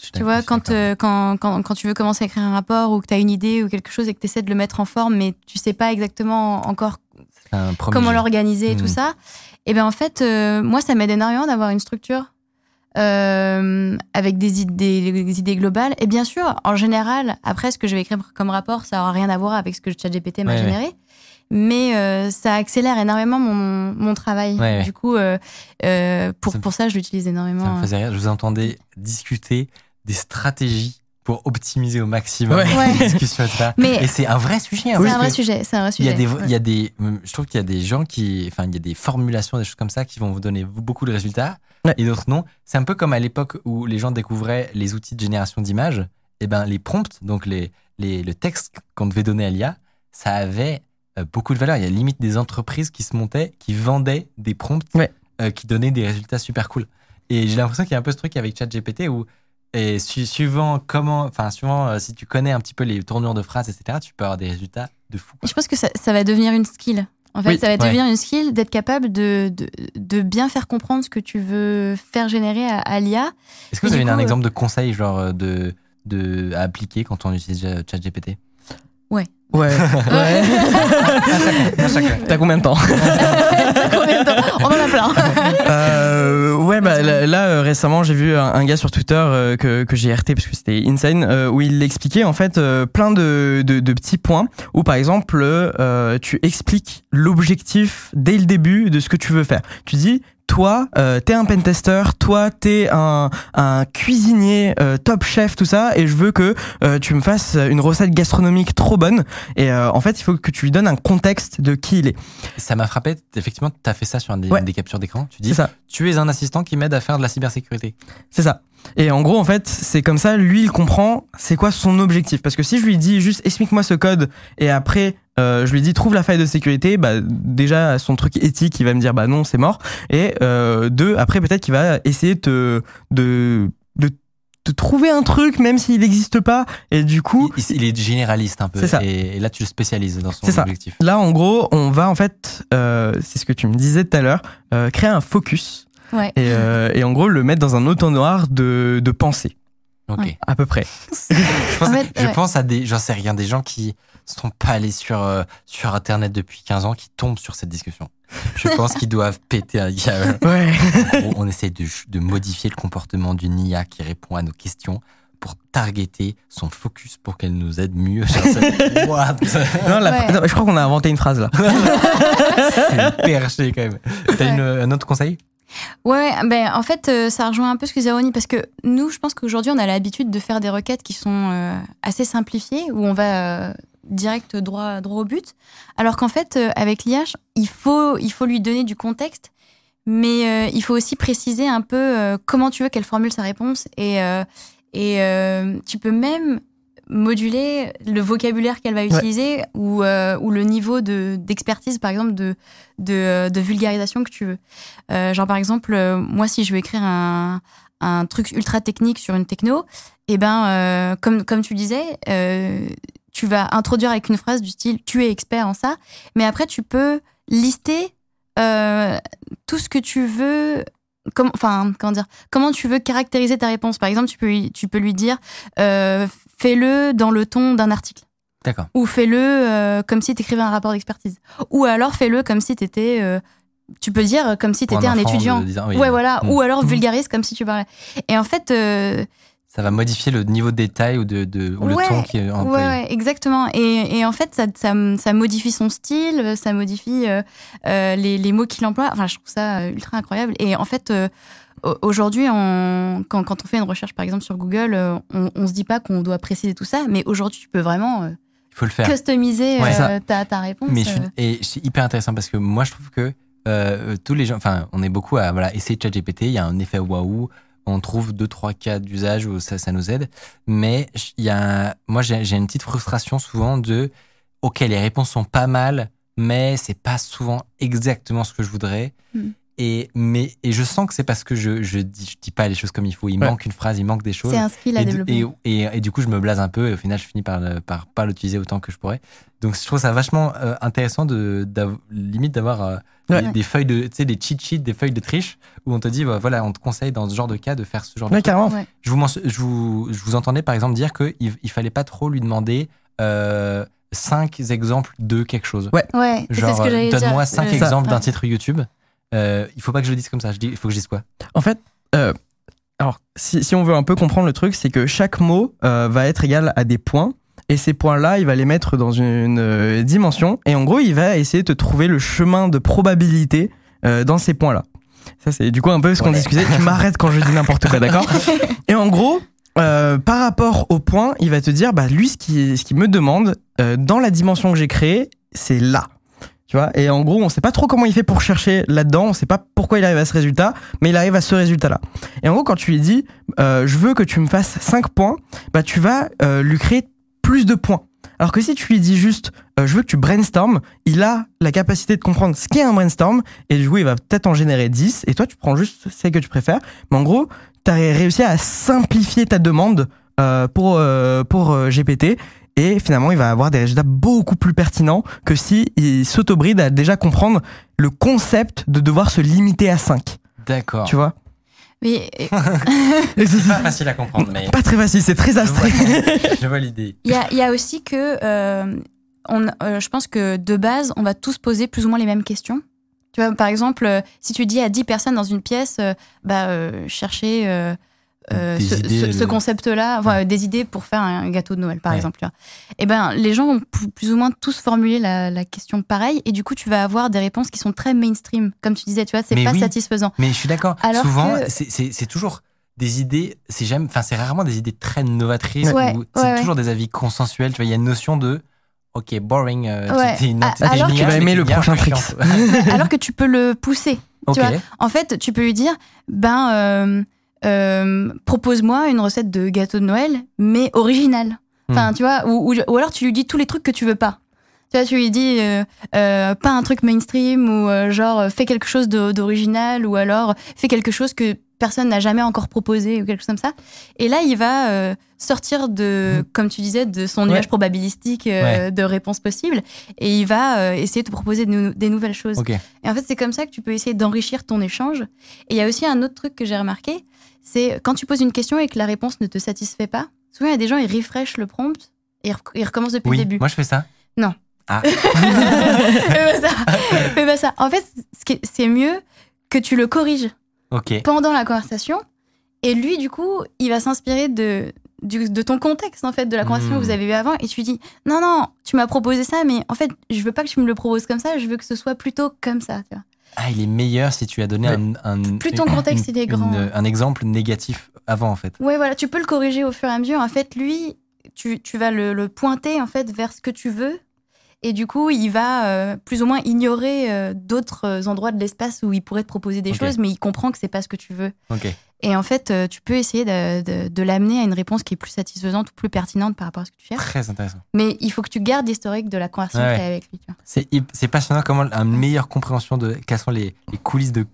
Suis Tu vois, quand, quand, quand, quand tu veux commencer à écrire un rapport ou que tu as une idée ou quelque chose et que tu essaies de le mettre en forme, mais tu sais pas exactement encore comment l'organiser et tout Mhm. ça. Et bien en fait, euh, moi, ça m'aide énormément d'avoir une structure euh, avec des idées, des idées globales. Et bien sûr, en général, après, ce que je vais écrire comme rapport, ça aura rien à voir avec ce que ChatGPT m'a Ouais, ouais. généré. mais euh, ça accélère énormément mon, mon travail. Ouais. Du coup, pour, Ça pour ça, je l'utilise Ça énormément. me faisait rire. Je vous entendais discuter des stratégies pour optimiser au maximum Ouais. Discussions, etc. Mais- Et c'est un vrai sujet. hein, C'est un vrai sujet. C'est un vrai Il y sujet. a des, ouais. il y a des, je trouve qu'il y a des gens qui, enfin, il y a des formulations, des choses comme ça qui vont vous donner beaucoup de résultats Ouais. et d'autres non. C'est un peu comme à l'époque où les gens découvraient les outils de génération d'images. Et ben, les prompts, donc les, les, le texte qu'on devait donner à l'IA, ça avait euh, beaucoup de valeur. Il y a limite des entreprises qui se montaient, qui vendaient des prompts Ouais. euh, qui donnaient des résultats super cool. Et j'ai l'impression qu'il y a un peu ce truc avec ChatGPT où et su- suivant comment, enfin, suivant euh, si tu connais un petit peu les tournures de phrases, etc., tu peux avoir des résultats de fou. quoi. Je pense que ça, ça va devenir une skill. En fait, Oui, ça va ouais. devenir une skill d'être capable de, de, de bien faire comprendre ce que tu veux faire générer à, à l'IA. Est-ce que Et vous avez un exemple de conseil genre euh, de, de à appliquer quand on utilise euh, ChatGPT? Ouais. Ouais. T'as combien de temps Combien de temps On en a plein. Euh, ouais, bah là, là, euh, récemment, j'ai vu un, un gars sur Twitter euh, que, que j'ai RT parce que c'était insane, euh, où il expliquait en fait euh, plein de, de, de petits points où par exemple, euh, tu expliques l'objectif dès le début de ce que tu veux faire. Tu dis, toi, euh, t'es un pentester, toi, t'es un, un cuisinier euh, top chef, tout ça, et je veux que euh, tu me fasses une recette gastronomique trop bonne. Et euh, en fait, il faut que tu lui donnes un contexte de qui il est. Ça m'a frappé, effectivement, tu as fait ça sur un des, Ouais. une des captures d'écran. Tu dis, ça. tu es un assistant qui m'aide à faire de la cybersécurité. C'est ça. Et en gros, en fait, c'est comme ça, lui, il comprend c'est quoi son objectif. Parce que si je lui dis juste explique-moi ce code et après euh, je lui dis trouve la faille de sécurité, bah déjà son truc éthique, il va me dire bah non, c'est mort. Et euh, deux, après peut-être qu'il va essayer de te- de de trouver un truc même s'il n'existe pas. Et du coup, Il, il est généraliste un peu. C'est ça. Et, et là, tu le spécialises dans son C'est ça. objectif. là, en gros, on va en fait, euh, c'est ce que tu me disais tout à l'heure, euh, créer un focus Ouais. et, euh, et en gros le mettre dans un entonnoir de de pensée à peu près. Je, pense, En fait, je ouais. pense à des, j'en sais rien, des gens qui sont pas allés sur, euh, sur Internet depuis 15 ans qui tombent sur cette discussion. Je pense qu'ils doivent péter un câble. Ouais. Gros, on essaie de, de modifier le comportement d'une IA qui répond à nos questions pour targeter son focus pour qu'elle nous aide mieux. What Non, la Ouais. je crois qu'on a inventé une phrase là. C'est perché quand même. T'as Ouais. une- un autre conseil? Ouais, ben en fait, euh, ça rejoint un peu ce que Ronnie, parce que nous, je pense qu'aujourd'hui, on a l'habitude de faire des requêtes qui sont euh, assez simplifiées, où on va euh, direct droit, droit au but, alors qu'en fait, euh, avec l'IA, il faut, il faut lui donner du contexte, mais euh, il faut aussi préciser un peu euh, comment tu veux qu'elle formule sa réponse, et, et tu peux même moduler le vocabulaire qu'elle va utiliser ou, euh, ou le niveau de d'expertise par exemple de, de de vulgarisation que tu veux. Euh, genre par exemple, euh, moi si je veux écrire un, un truc ultra technique sur une techno, et ben euh, comme comme tu disais, tu vas introduire avec une phrase du style tu es expert en ça, mais après tu peux lister euh, tout ce que tu veux. Comme, enfin, comment dire Comment tu veux caractériser ta réponse Par exemple, tu peux, lui- tu peux lui dire euh, fais-le dans le ton d'un article. D'accord. Ou fais-le euh, comme si tu écrivais un rapport d'expertise. Ou alors fais-le comme si tu étais. tu peux dire comme si tu étais un étudiant. 10 ans, oui. Ouais, voilà. Mm. Ou alors vulgarise comme si tu parlais. Et en fait, euh, Ça va modifier le niveau de détail ou, de, de- ou Ouais, le ton qui est employé. ouais, exactement. Et, et en fait, ça, ça, ça modifie son style, ça modifie euh, euh, les, les mots qu'il emploie. Enfin, je trouve ça euh, ultra incroyable. Et en fait, euh, au- aujourd'hui, on- quand, quand on fait une recherche, par exemple, sur Google, on, on se dit pas qu'on doit préciser tout ça, mais aujourd'hui, tu peux vraiment euh, Il faut le faire. customiser Ouais. ta, ta réponse. Mais je suis- et c'est hyper intéressant parce que moi je trouve que tous les gens, enfin on est beaucoup à voilà, essayer de ChatGPT, il y a un effet waouh, on trouve deux trois cas d'usage où ça, ça nous aide, mais il y a, moi j'ai une petite frustration souvent de ok les réponses sont pas mal, mais c'est pas souvent exactement ce que je voudrais. Mm. Et, mais, et je sens que c'est parce que je, je, dis, je dis pas les choses comme il faut. Il Ouais. manque une phrase, il manque des choses C'est un skill à et, du- développer. et, et, et du coup, je me blase un peu et au final, je finis par, le- par pas l'utiliser autant que je pourrais. Donc, je trouve ça vachement euh, intéressant de, limite d'avoir euh, Ouais. des, des feuilles de, tu sais, des cheat sheets, des feuilles de triche où on te dit, bah, voilà, on te conseille dans ce genre de cas de faire ce genre de Ouais, truc. carrément. Ouais. Je vous, je vous, je vous entendais par exemple dire qu'il il fallait pas trop lui demander euh, cinq exemples de quelque chose. Ouais. Ouais, Genre, que donne-moi cinq exemples d'un titre YouTube. Euh, il faut pas que je le dise comme ça. Je dis, il faut que je dise quoi? En fait, euh, alors si, si on veut un peu comprendre le truc, c'est que chaque mot euh, va être égal à des points. Et ces points-là, il va les mettre dans une euh, dimension et en gros, il va essayer de te trouver le chemin de probabilité euh, dans ces points-là. Ça, c'est du coup un peu ce qu'on Ouais. discutait. Tu m'arrêtes quand je dis n'importe quoi, d'accord? Et en gros, euh, par rapport au point, il va te dire, bah lui, ce qui, ce qui me demande euh, dans la dimension que j'ai créée, c'est là. Tu vois? Et en gros, on sait pas trop comment il fait pour chercher là-dedans. On sait pas pourquoi il arrive à ce résultat, mais il arrive à ce résultat-là. Et en gros, quand tu lui dis, euh, je veux que tu me fasses 5 points, bah tu vas lui créer plus de points. Alors que si tu lui dis juste, euh, je veux que tu brainstormes, il a la capacité de comprendre ce qu'est un brainstorm, et du coup, il va peut-être en générer 10, et toi, tu prends juste celle que tu préfères. Mais en gros, tu as réussi à simplifier ta demande euh, pour, euh, pour GPT, et finalement, il va avoir des résultats beaucoup plus pertinents que si il s'autobride à déjà comprendre le concept de devoir se limiter à 5. D'accord. Tu vois? Mais C'est pas facile à comprendre, mais Pas très facile, c'est très abstrait. je vois l'idée. il y a, il y a aussi que euh, on, euh, je pense que de base, on va tous poser plus ou moins les mêmes questions. Tu vois, par exemple, euh, si tu dis à 10 personnes dans une pièce, euh, bah, euh, chercher euh, ce, idées, ce- le- ce concept-là, enfin, des idées pour faire un gâteau de Noël, par Ouais. exemple. Tu. Et ben, les gens vont p- plus ou moins tous formuler la, la question pareil, et du coup, tu vas avoir des réponses qui sont très mainstream, comme tu disais. Tu vois, c'est pas oui. satisfaisant. Mais je suis d'accord. Alors Souvent, que- c'est- toujours des idées. C'est jamais. Enfin, c'est rarement des idées très novatrices. Ouais, ou ouais, c'est ouais. toujours des avis consensuels. Tu vois, il y a une notion de. Ok, boring. euh, Ouais. entité alors Tu vas aimer le prochain chiante. alors que tu peux le pousser. ok. vois, En fait, tu peux lui dire, ben, euh, euh, propose-moi une recette de gâteau de Noël, mais originale. Enfin, Hmm. tu vois, ou, ou, ou alors tu lui dis tous les trucs que tu veux pas. Tu vois, tu lui dis euh, euh, pas un truc mainstream ou genre fais quelque chose d'original ou alors fais quelque chose que personne n'a jamais encore proposé ou quelque chose comme ça. Et là, il va euh, sortir de, comme tu disais, de son nuage Ouais. probabilistique euh, de réponses possibles et il va euh, essayer de te proposer de nou- des nouvelles choses. Et en fait, c'est comme ça que tu peux essayer d'enrichir ton échange. Et il y a aussi un autre truc que j'ai remarqué, c'est quand tu poses une question et que la réponse ne te satisfait pas, souvent il y a des gens, ils refreshent le prompt et ils rec- ils recommencent depuis Oui. le début. Moi, je fais ça. Non. Ah. Fais pas ça. Fais pas ça. En fait, c'est mieux que tu le corriges Ok. pendant la conversation. Et lui, du coup, il va s'inspirer de, du- de ton contexte, en fait, de la conversation Hmm. que vous avez eue avant. Et tu lui dis, non, non, tu m'as proposé ça, mais en fait, je veux pas que tu me le proposes comme ça, je veux que ce soit plutôt comme ça. tu vois. Ah, il est meilleur si tu as donné Ouais. un, un- Plus ton contexte, une- il est grand. une- un exemple négatif avant, en fait. Ouais, voilà, tu peux le corriger au fur et à mesure. En fait, lui, tu, tu vas le, le pointer en fait vers ce que tu veux. Et du coup, il va euh, plus ou moins ignorer euh, d'autres euh, endroits de l'espace où il pourrait te proposer des choses, mais il comprend que c'est pas ce que tu veux. Ok. Et en fait, euh, tu peux essayer de, de- de l'amener à une réponse qui est plus satisfaisante ou plus pertinente par rapport à ce que tu cherches. Très intéressant. Mais il faut que tu gardes l'historique de la conversation Ouais, que tu as avec lui. C'est passionnant comment une meilleure compréhension de quelles sont les, les coulisses de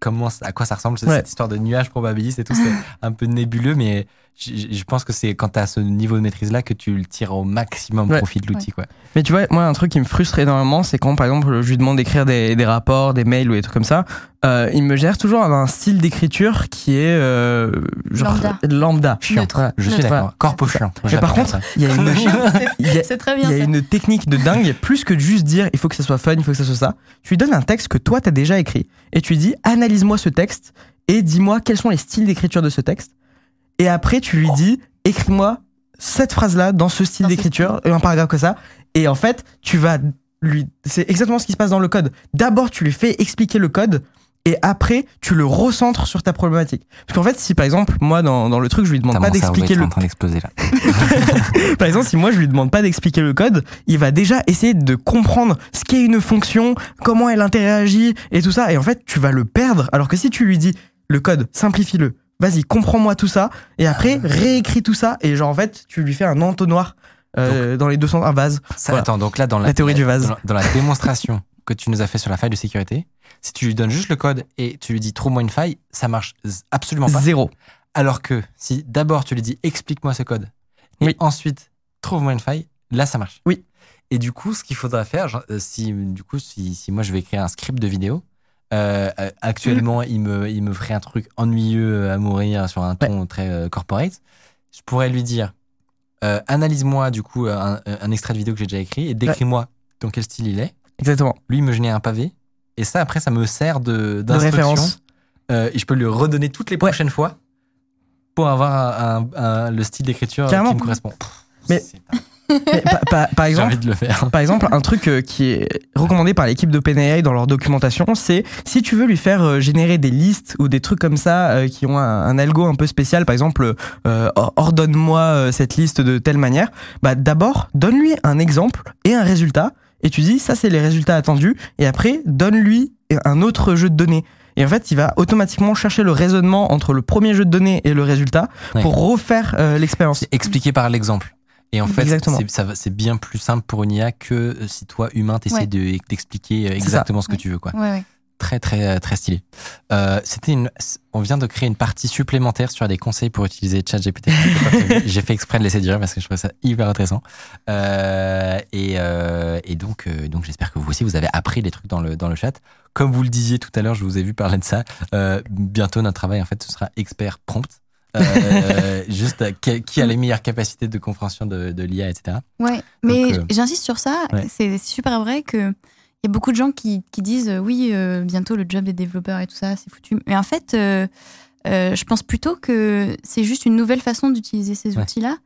comment à quoi ça ressemble c'est Ouais. cette histoire de nuages probabilistes et tout c'est un peu nébuleux mais je, pense que c'est quand tu as ce niveau de maîtrise là que tu le tires au maximum Ouais. profit de l'outil quoi. Mais tu vois, moi, un truc qui me frustre énormément, c'est quand, par exemple, je lui demande d'écrire des, des rapports, des mails ou des trucs comme ça, euh, il me gère toujours un style d'écriture qui est euh, genre Lambda. lambda. Chiant. Voilà. Je suis d'accord. Corpo chiant. Mais par contre, il y a une, il y a- C'est très il bien y a ça. une technique de dingue, plus que de juste dire il faut que ça soit fun, il faut que ça soit ça. Tu lui donnes un texte que toi, tu as déjà écrit. Et tu lui dis analyse-moi ce texte et dis-moi quels sont les styles d'écriture de ce texte. Et après, tu lui dis écris-moi cette phrase-là dans ce style d'écriture, et un paragraphe que ça. Et en fait, tu vas lui. C'est exactement ce qui se passe dans le code. D'abord, tu lui fais expliquer le code. Et après, tu le recentres sur ta problématique. Parce qu'en fait, si par exemple, moi, dans, dans le truc, je lui demande pas d'expliquer le en train d'exploser là. par exemple, si moi je lui demande pas d'expliquer le code, il va déjà essayer de comprendre ce qu'est une fonction, comment elle interagit et tout ça. Et en fait, tu vas le perdre. Alors que si tu lui dis le code, simplifie-le, vas-y, comprends-moi tout ça, et après réécris tout ça, et genre en fait, tu lui fais un entonnoir euh, dans les deux sens, un vase. Ça, Voilà. Attends, donc là, dans la, La théorie du vase. Dans la, dans la démonstration que tu nous as fait sur la faille de sécurité, si tu lui donnes juste le code et tu lui dis trouve-moi une faille, ça marche absolument pas. Zéro. Alors que si d'abord tu lui dis explique-moi ce code et ensuite trouve-moi une faille, là ça marche. Oui. Et du coup, ce qu'il faudra faire, euh, si du coup, si, si moi je vais écrire un script de vidéo, euh, euh, actuellement il me il me ferait un truc ennuyeux à mourir sur un ton très euh, corporate, je pourrais lui dire euh, analyse-moi du coup un, un extrait de vidéo que j'ai déjà écrit et décris-moi dans quel style il est. Exactement. Lui il me génère un pavé et ça après ça me sert de De référence. Euh, et je peux lui redonner toutes les Ouais. prochaines fois pour avoir un- un- un- le style d'écriture qui me correspond. Pff, Mais- par exemple, envie de le faire. Par exemple, un truc euh, qui est recommandé par l'équipe d'OpenAI dans leur documentation, c'est si tu veux lui faire euh, générer des listes ou des trucs comme ça euh, qui ont un, un algo un peu spécial, par exemple, euh, or- ordonne-moi cette liste de telle manière, bah d'abord donne-lui un exemple et un résultat et tu dis ça c'est les résultats attendus et après donne-lui un autre jeu de données. Et en fait, il va automatiquement chercher le raisonnement entre le premier jeu de données et le résultat Ouais. pour refaire euh, l'expérience. Expliqué par l'exemple. Et en fait, c'est- bien plus simple pour une IA que euh, si toi, humain, t'essaies Ouais. de- d'expliquer euh, exactement ce que Ouais. tu veux. Quoi. Ouais. Très, très, euh, très stylé. Euh, C'était une. On vient de créer une partie supplémentaire sur des conseils pour utiliser ChatGPT. J'ai fait exprès de laisser durer parce que je trouvais ça hyper intéressant. Euh, et, euh, et donc, euh, donc j'espère que vous aussi, vous avez appris des trucs dans le, dans le chat. Comme vous le disiez tout à l'heure, je vous ai vu parler de ça. Euh, bientôt, notre travail, en fait, ce sera expert prompt. Euh, juste euh, qui qui a les meilleures capacités de compréhension de, de l'IA, etc. Ouais, mais euh, j'insiste sur ça. ouais. C'est super vrai que il y a beaucoup de gens qui, qui disent oui, euh, bientôt le job des développeurs et tout ça, c'est foutu. Mais en fait, je pense plutôt que c'est juste une nouvelle façon d'utiliser ces Ouais. outils-là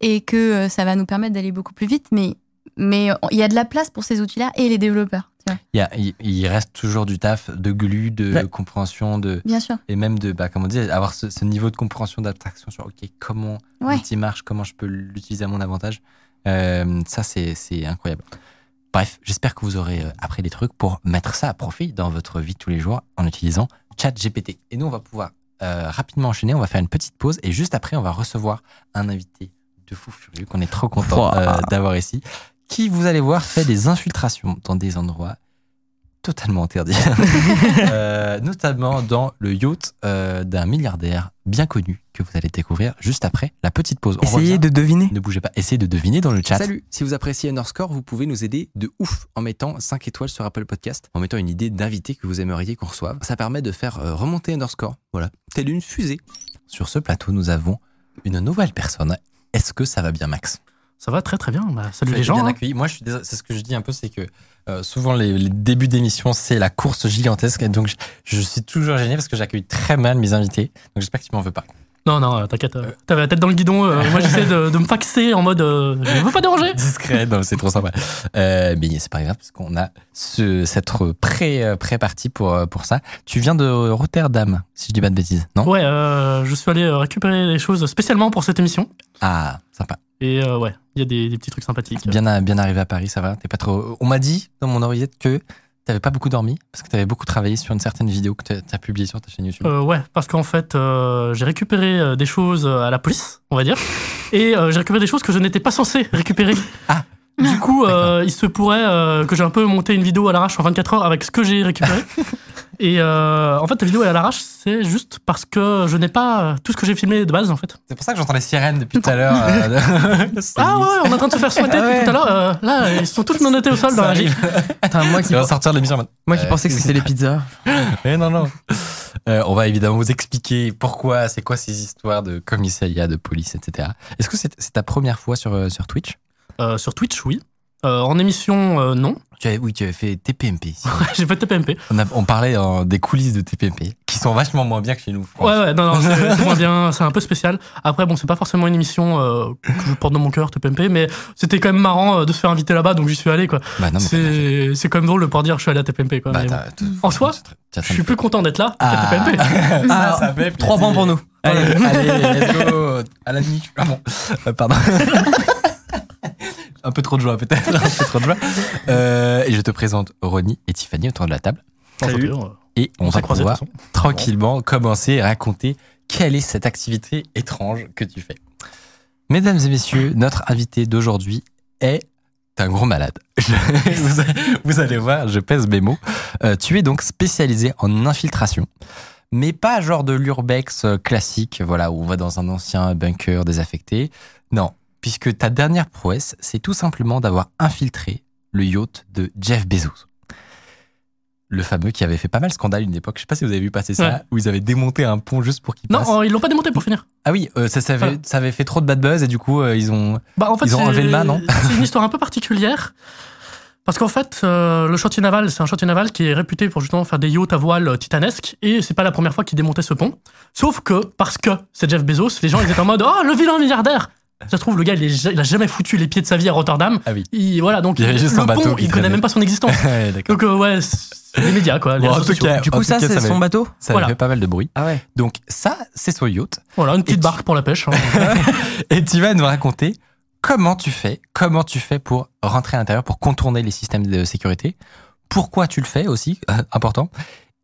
et que ça va nous permettre d'aller beaucoup plus vite. Mais mais il y a de la place pour ces outils-là et les développeurs. Il, y a- il- il reste toujours du taf de glu, de Ouais. compréhension, de, Bien sûr. et même de, bah, comme on dit, avoir ce, ce niveau de compréhension, d'abstraction sur OK, comment Ouais. l'outil marche, comment je peux l'utiliser à mon avantage. Euh, ça, c'est incroyable. Bref, j'espère que vous aurez euh, appris des trucs pour mettre ça à profit dans votre vie de tous les jours en utilisant ChatGPT. Et nous, on va pouvoir euh, rapidement enchaîner. On va faire une petite pause et juste après, on va recevoir un invité de fou furieux qu'on est trop content euh, d'avoir ici, qui, vous allez voir, fait des infiltrations dans des endroits totalement interdits, Euh, notamment dans le yacht euh, d'un milliardaire bien connu que vous allez découvrir juste après la petite pause. On Essayez revient. de deviner. Ne bougez pas, essayez de deviner dans le chat. Salut, si vous appréciez Underscore, vous pouvez nous aider de ouf en mettant 5 étoiles sur Apple Podcast, en mettant une idée d'invité que vous aimeriez qu'on reçoive. Ça permet de faire euh, remonter Underscore, voilà, telle une fusée. Sur ce plateau, nous avons une nouvelle personne. Est-ce que ça va bien, Max? Ça va très très bien. Bah, salut Tu as les gens. bien hein. accueilli. Moi, je suis désolé, c'est ce que je dis un peu, c'est que euh, souvent les, les débuts d'émission, c'est la course gigantesque. Et donc, je, je suis toujours gêné parce que j'accueille très mal mes invités. Donc, j'espère que tu m'en veux pas. Non, non, euh, t'inquiète. euh, T'avais la tête dans le guidon. euh, moi, j'essaie de, de me faxer en mode euh, je ne veux pas déranger. Discret, non, c'est trop sympa. Euh, mais c'est pas grave parce qu'on a ce, cette pré, pré-partie pour, pour ça. Tu viens de Rotterdam, si je dis pas de bêtises, non? Ouais, je suis allé récupérer des choses spécialement pour cette émission. Ah, sympa. Et ouais, il y a des, des petits trucs sympathiques. Bien, à- bien arrivé à Paris, ça va T'es pas trop. On m'a dit dans mon oreillette que t'avais pas beaucoup dormi parce que t'avais beaucoup travaillé sur une certaine vidéo que t'as as publiée sur ta chaîne YouTube. Euh, ouais, parce qu'en fait, euh, j'ai récupéré euh, des choses à la police, on va dire, et euh, j'ai récupéré des choses que je n'étais pas censé récupérer. Ah. Du coup, euh, il se pourrait euh, que j'ai un peu monté une vidéo à l'arrache en 24 heures avec ce que j'ai récupéré. et euh, en fait, la vidéo est à l'arrache, c'est juste parce que je n'ai pas tout ce que j'ai filmé de base, en fait. C'est pour ça que j'entends les sirènes depuis tout à l'heure. euh, Ah ouais, on est en train de se faire soigner Ah ouais. depuis tout à l'heure. euh, là, ils sont tous menottés au sol dans la gîte. Attends, moi qui, sortir de l'émission moi qui pensais que c'était les pizzas. Eh non, non. Euh, on va évidemment vous expliquer pourquoi, c'est quoi ces histoires de commissariat, de police, etc. Est-ce que c'est c'est ta première fois sur, euh, sur Twitch? Euh, sur Twitch, oui. Euh, en émission, euh, non. tu avais, Oui, tu avais fait TPMP. j'ai fait TPMP. On, a- on parlait euh, des coulisses de TPMP, qui sont vachement moins bien que chez nous. Ouais, ouais, non, non, c'est moins bien, c'est un peu spécial. Après, bon, c'est pas forcément une émission euh, que je porte dans mon cœur, TPMP, mais c'était quand même marrant euh, de se faire inviter là-bas, donc j'y suis allé, quoi. Bah. C'est c'est quand même drôle de pouvoir dire je suis allé à TPMP, quoi. Bah, bon. En soi, je suis fait- plus content d'être là Ah. qu'à TPMP. Ça, ça fait Trois points pour nous. Allez, allez, let's go. À la nuit. Ah bon. Euh, pardon. Un peu trop de joie, peut-être. Un peu trop de joie. Euh, et je te présente Ronnie et Tiffany autour de la table. Salut. Et on, On va pouvoir tranquillement commencer à raconter quelle est cette activité étrange que tu fais. Mesdames et messieurs, notre invité d'aujourd'hui est un gros malade. Je- vous, allez, vous allez voir, je pèse mes mots. Euh, tu es donc spécialisé en infiltration, mais pas genre de l'urbex euh, classique, voilà, où on va dans un ancien bunker désaffecté. Non, puisque ta dernière prouesse, c'est tout simplement d'avoir infiltré le yacht de Jeff Bezos. Le fameux qui avait fait pas mal scandale une époque. Je sais pas si vous avez vu passer ça, Ouais. où ils avaient démonté un pont juste pour qu'il passe. Non, euh, ils l'ont pas démonté pour finir. Ah oui, euh, ça, ça, avait, Voilà. ça avait fait trop de bad buzz et du coup, euh, ils ont. Bah, en fait, Ils ont c'est- enlevé le mât, non C'est une histoire un peu particulière. Parce qu'en fait, euh, le chantier naval, c'est un chantier naval qui est réputé pour justement faire des yachts à voile titanesques, et c'est pas la première fois qu'ils démontaient ce pont. Sauf que, parce que c'est Jeff Bezos, les gens ils étaient en mode Oh, le vilain milliardaire Ça se trouve, le gars, il, est il a jamais foutu les pieds de sa vie à Rotterdam. Ah oui. Il, voilà, donc Il juste le pont, il connaît même pas son existence. Ouais, d'accord. donc, euh, ouais, c'est les médias, quoi. les Bon, en tout cas, Du coup, ça, c'est son bateau Ça Voilà. fait pas mal de bruit. Ah ouais. Donc ça, c'est son yacht. Voilà, une petite tu- barque pour la pêche. hein. Et tu vas nous raconter comment tu fais, comment tu fais pour rentrer à l'intérieur, pour contourner les systèmes de sécurité, pourquoi tu le fais aussi, euh, important,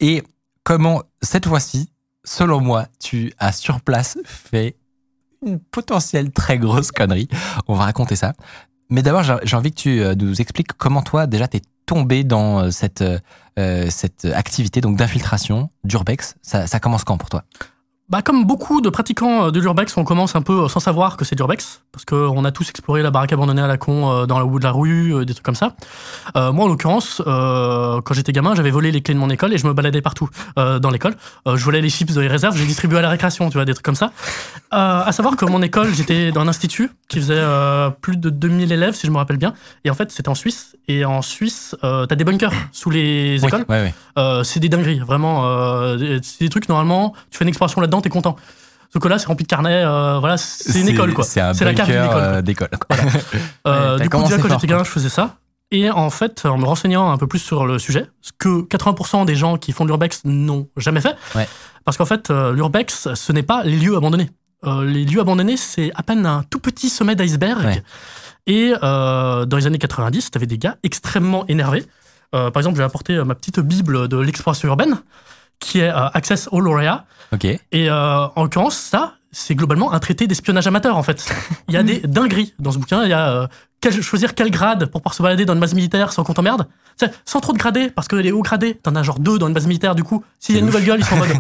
et comment cette fois-ci, selon moi, tu as sur place fait une potentielle très grosse connerie. On va raconter ça. Mais d'abord, j'ai envie que tu euh, nous expliques comment toi, déjà, t'es tombé dans euh, cette, euh, cette activité donc d'infiltration d'Urbex. Ça, ça commence quand pour toi? Bah, comme beaucoup de pratiquants euh, de l'urbex, on commence un peu euh, sans savoir que c'est de l'urbex, parce qu'on a tous exploré la baraque abandonnée à la con euh, dans le bout de la rue, des trucs comme ça. Euh, moi, en l'occurrence, euh, quand j'étais gamin, j'avais volé les clés de mon école et je me baladais partout euh, dans l'école. Je volais les chips de les réserves, je les distribuais à la récréation, tu vois, des trucs comme ça. À savoir que mon école, j'étais dans un institut qui faisait plus de 2000 élèves, si je me rappelle bien. Et en fait, c'était en Suisse. Et en Suisse, t'as des bunkers sous les écoles. Ouais, ouais. C'est des dingueries, vraiment. c'est des trucs, normalement, tu fais une exploration là-dedans, t'es content. Sauf que là, c'est rempli de carnets, euh, voilà, c'est une école, quoi. C'est la carte euh, d'école. Euh, du coup, déjà, quand j'étais gamin, je faisais ça. Et en fait, en me renseignant un peu plus sur le sujet, ce que 80% des gens qui font de l'urbex n'ont jamais fait, Ouais. parce qu'en fait, l'urbex, ce n'est pas les lieux abandonnés. Euh, les lieux abandonnés, c'est à peine un tout petit sommet d'iceberg. Ouais. Et euh, dans les années 90, t'avais des gars extrêmement énervés. Euh, par exemple, j'ai apporté ma petite bible de l'exploration urbaine, qui est euh, Access All Area. Ok. Et euh, en l'occurrence, ça, c'est globalement un traité d'espionnage amateur, en fait. Il y a des dingueries dans ce bouquin. Il y a euh, quel- choisir quel grade pour pouvoir se balader dans une base militaire sans qu'on t'emmerde. Tu Sans trop de gradés, parce que les hauts gradés, t'en as genre deux dans une base militaire, du coup, s'il y a une nouvelle gueule, ils sont en mode.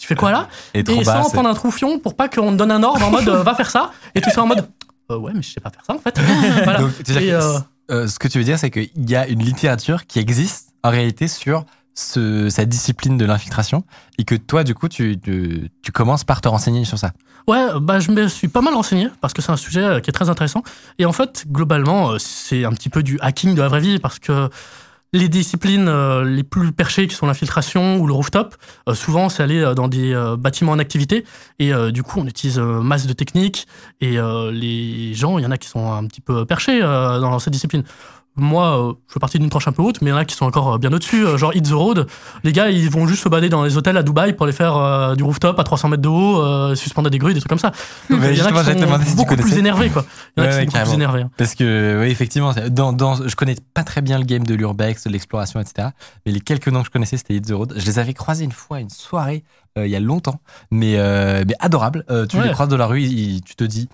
Tu fais quoi là? Et Et bas. sans prendre un troufion pour pas qu'on te donne un ordre en mode euh, va faire ça. Et tout ça en mode euh, ouais, mais je sais pas faire ça en fait. Voilà. Donc, tu veux dire Et, que- ce que tu veux dire, c'est qu'il y a une littérature qui existe en réalité sur ce, cette discipline de l'infiltration et que toi, du coup, tu, tu, commences par te renseigner sur ça. Ouais, bah, je me suis pas mal renseigné parce que c'est un sujet euh, qui est très intéressant. Et en fait, globalement, euh, c'est un petit peu du hacking de la vraie vie parce que les disciplines euh, les plus perchées qui sont l'infiltration ou le rooftop, souvent c'est aller dans des bâtiments en activité et du coup on utilise masse de techniques et les gens, il y en a qui sont un petit peu perchés dans cette discipline. Moi, euh, je fais partie d'une tranche un peu haute, mais il y en a qui sont encore euh, bien au-dessus, euh, genre Hit the Road. Les gars, ils vont juste se balader dans les hôtels à Dubaï pour aller faire euh, du rooftop à 300 mètres de haut, euh, suspendre des grues, des trucs comme ça. Donc Mais il y en a qui si sont beaucoup plus énervés, quoi. Il y en a Ouais, qui ouais, sont beaucoup plus énervés. hein. Parce que, oui, effectivement, dans, dans, je connais pas très bien le game de l'urbex, de l'exploration, etc. Mais les quelques noms que je connaissais, c'était Hit the Road. Je les avais croisés une fois à une soirée, euh, il y a longtemps, mais, mais adorable. Tu Ouais. les croises dans la rue, tu te dis,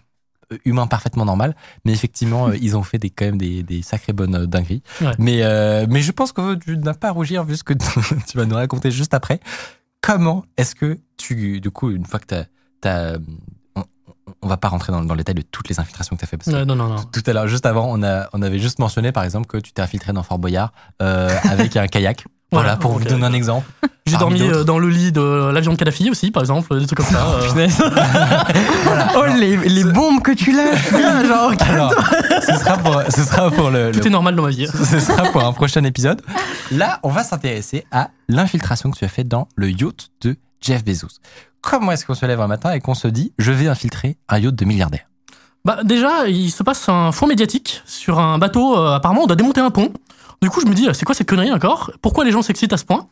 humain parfaitement normal, mais effectivement, euh, ils ont fait des, quand même des, des sacrées bonnes euh, dingueries. Ouais. Mais, euh, mais je pense que tu n'as pas à rougir vu ce que tu vas nous raconter juste après. Comment est-ce que tu, du coup, une fois que tu as, on, va pas rentrer dans, dans le détail de toutes les infiltrations que tu as fait parce que non, non, non. tout à l'heure, juste avant, on, a, on avait juste mentionné par exemple que tu t'es infiltré dans Fort Boyard euh, avec un kayak. Voilà, pour vous donner un exemple. J'ai dormi euh, dans le lit de l'avion de Kadhafi aussi, par exemple, des trucs comme ça. euh. Punaise. oh, les, les bombes que tu lâches, là, genre. Alors, ce sera pour, ce sera pour le, Tout le- est normal dans ma vie. ce sera pour un prochain épisode. Là, on va s'intéresser à l'infiltration que tu as faite dans le yacht de Jeff Bezos. Comment est-ce qu'on se lève un matin et qu'on se dit je vais infiltrer un yacht de milliardaire Bah, déjà, il se passe un fond médiatique sur un bateau. euh, apparemment, on doit démonter un pont. Du coup, je me dis, c'est quoi cette connerie encore? Pourquoi les gens s'excitent à ce point?